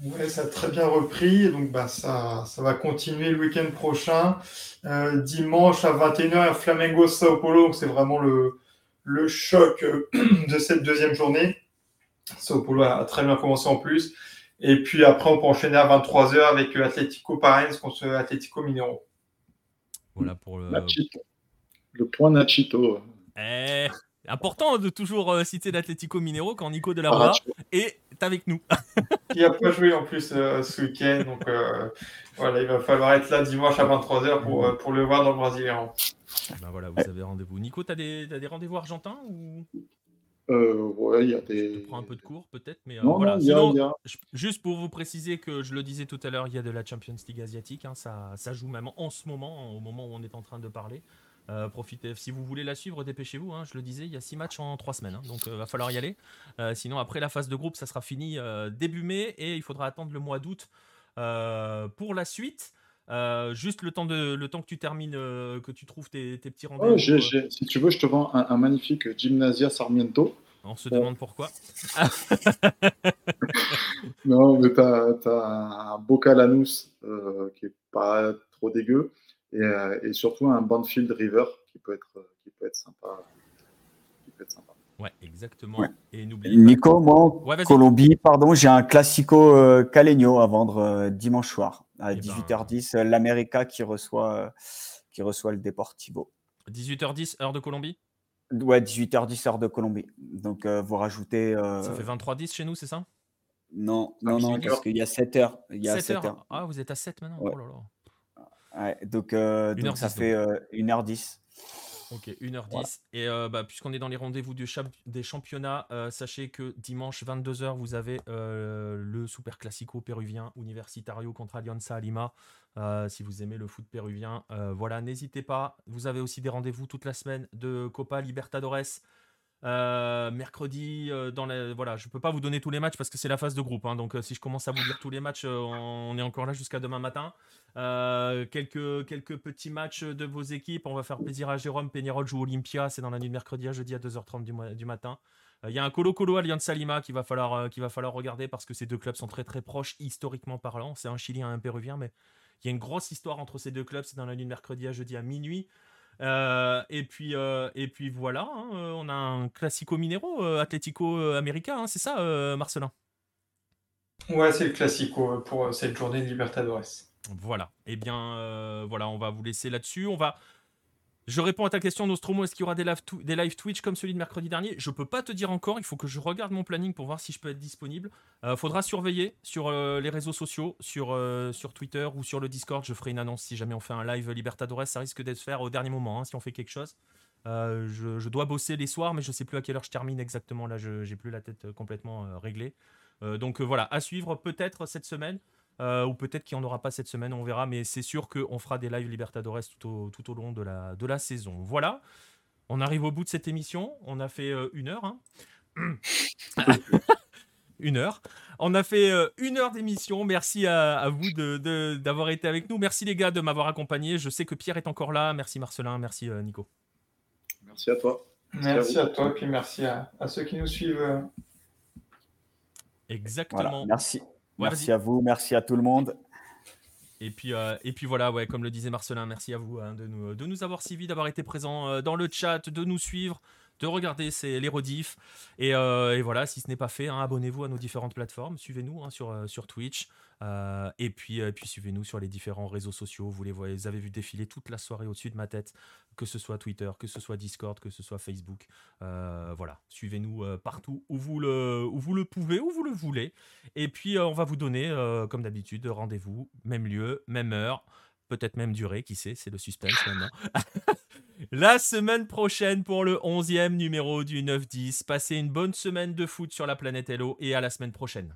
Oui, ça a très bien repris. Donc, bah, ça, ça va continuer le week-end prochain. Dimanche à 21h, Flamengo Sao Paulo. C'est vraiment le, le choc de cette deuxième journée. Sao Paulo a très bien commencé en plus. Et puis après, on peut enchaîner à 23h avec Atlético Parens contre Atlético Mineiro. Voilà pour le. Le point Nachito. Eh, important de toujours euh, citer l'Atlético Minero quand Nico de la ah, est avec nous. il n'a pas joué en plus euh, ce week-end, donc euh, voilà, il va falloir être là dimanche à 23h pour, pour le voir dans le Brésilien. Ben voilà, vous avez rendez-vous. Nico, tu as des, des rendez-vous argentins ou? Ouais, il y a des. Je prends un peu de cours peut-être, mais non, voilà. Non, juste pour vous préciser que je le disais tout à l'heure, il y a de la Champions League asiatique. Hein, ça, ça joue même en ce moment, au moment où on est en train de parler. Euh, profitez. Si vous voulez la suivre, dépêchez-vous. Hein. je le disais, il y a 6 matchs en 3 semaines. Hein. donc, il euh, va falloir y aller. Euh, sinon, après la phase de groupe, ça sera fini début mai. Et il faudra attendre le mois d'août pour la suite. Juste le temps, de, le temps que tu termines, que tu trouves tes, petits rendez-vous. si tu veux, je te vends un, magnifique Gymnasia Sarmiento. On se demande pourquoi. non, mais tu as, un Boca Lanús qui est pas trop dégueu. Euh, et, surtout un Banfield River qui peut être, qui peut être sympa. Qui peut être sympa. Ouais, exactement. Et Nico, moi, Colombie, pardon, j'ai un classico euh, Caleño à vendre euh, dimanche soir à 18h10. Eh ben, L'América qui reçoit, qui reçoit le Deportivo. 18h10, heure de Colombie? Ouais, 18h10, heure de Colombie. Donc, vous rajoutez. Ça fait 23h10 chez nous, c'est ça? Non, non, non, parce qu'il y a 7 heures. Il y a 7, heures. Ah, vous êtes à 7 maintenant oh là là donc, euh, donc ça fait 1h10. Euh, ok, 1h10. Et euh, bah, puisqu'on est dans les rendez-vous des championnats, sachez que dimanche 22h, vous avez le Super Classico péruvien Universitario contre Alianza Lima. si vous aimez le foot péruvien, voilà, n'hésitez pas. Vous avez aussi des rendez-vous toute la semaine de Copa Libertadores. Euh, mercredi, euh, dans voilà, je peux pas vous donner tous les matchs parce que c'est la phase de groupe. Hein. donc, euh, si je commence à vous dire tous les matchs, on est encore là jusqu'à demain matin. quelques, petits matchs de vos équipes. On va faire plaisir à Jérôme. Peñarol joue Olympia. C'est dans la nuit de mercredi à jeudi à 2h30 du, du matin. Il y a un Colo Colo Alliance Salima qu'il va, falloir, va falloir regarder parce que ces deux clubs sont très très proches historiquement parlant. C'est un Chilien et un Péruvien, mais il y a une grosse histoire entre ces deux clubs. C'est dans la nuit de mercredi à jeudi à minuit. Euh, et, puis, euh, et puis voilà, hein, euh, on a un Classico Minero, Atlético América, hein, c'est ça, Marcelin? Ouais, c'est le Classico pour cette journée de Libertadores. Voilà, et eh bien voilà, on va vous laisser là-dessus. On va je réponds à ta question, Nostromo. Est-ce qu'il y aura des live, Twitch comme celui de mercredi dernier? Je peux pas te dire encore. Il faut que je regarde mon planning pour voir si je peux être disponible. Euh, faudra surveiller sur euh, les réseaux sociaux, sur, euh, sur Twitter ou sur le Discord. Je ferai une annonce si jamais on fait un live Libertadores. Ça risque d'être fait au dernier moment hein, si on fait quelque chose. Je, dois bosser les soirs, mais je sais plus à quelle heure je termine exactement. Là, j'ai plus la tête complètement réglée. donc voilà, à suivre peut-être cette semaine. Ou peut-être qu'il n'y en aura pas cette semaine, on verra, mais c'est sûr qu'on fera des lives Libertadores tout au, tout au long de la, de la saison. Voilà, on arrive au bout de cette émission, on a fait une heure. Hein. une heure. On a fait euh, une heure d'émission. Merci à, vous d'avoir été avec nous. Merci les gars de m'avoir accompagné. Je sais que Pierre est encore là. Merci Marcelin. Merci euh, Nico. Merci à toi. Merci, à, toi. Et puis merci à, ceux qui nous suivent. Exactement. merci. Merci à vous. Merci à tout le monde. Et puis, euh, et puis voilà, ouais, comme le disait Marcelin, merci à vous hein, de, nous, de nous avoir suivis, d'avoir été présents dans le chat, de nous suivre de regarder c'est les rediffs. Et, euh, et, voilà, si ce n'est pas fait, hein, abonnez-vous à nos différentes plateformes, suivez-nous hein, sur, euh, sur Twitch. Euh, et puis, puis suivez-nous sur les différents réseaux sociaux. Vous les voyez, vous avez vu défiler toute la soirée au-dessus de ma tête, que ce soit Twitter, que ce soit Discord, que ce soit Facebook. voilà, suivez-nous partout où vous, le, où vous le pouvez, où vous le voulez. Et puis, on va vous donner, comme d'habitude, rendez-vous, même lieu, même heure, peut-être même durée, qui sait, c'est le suspense maintenant. la semaine prochaine pour le 11e numéro du 9-10. Passez une bonne semaine de foot sur la planète Hello et à la semaine prochaine.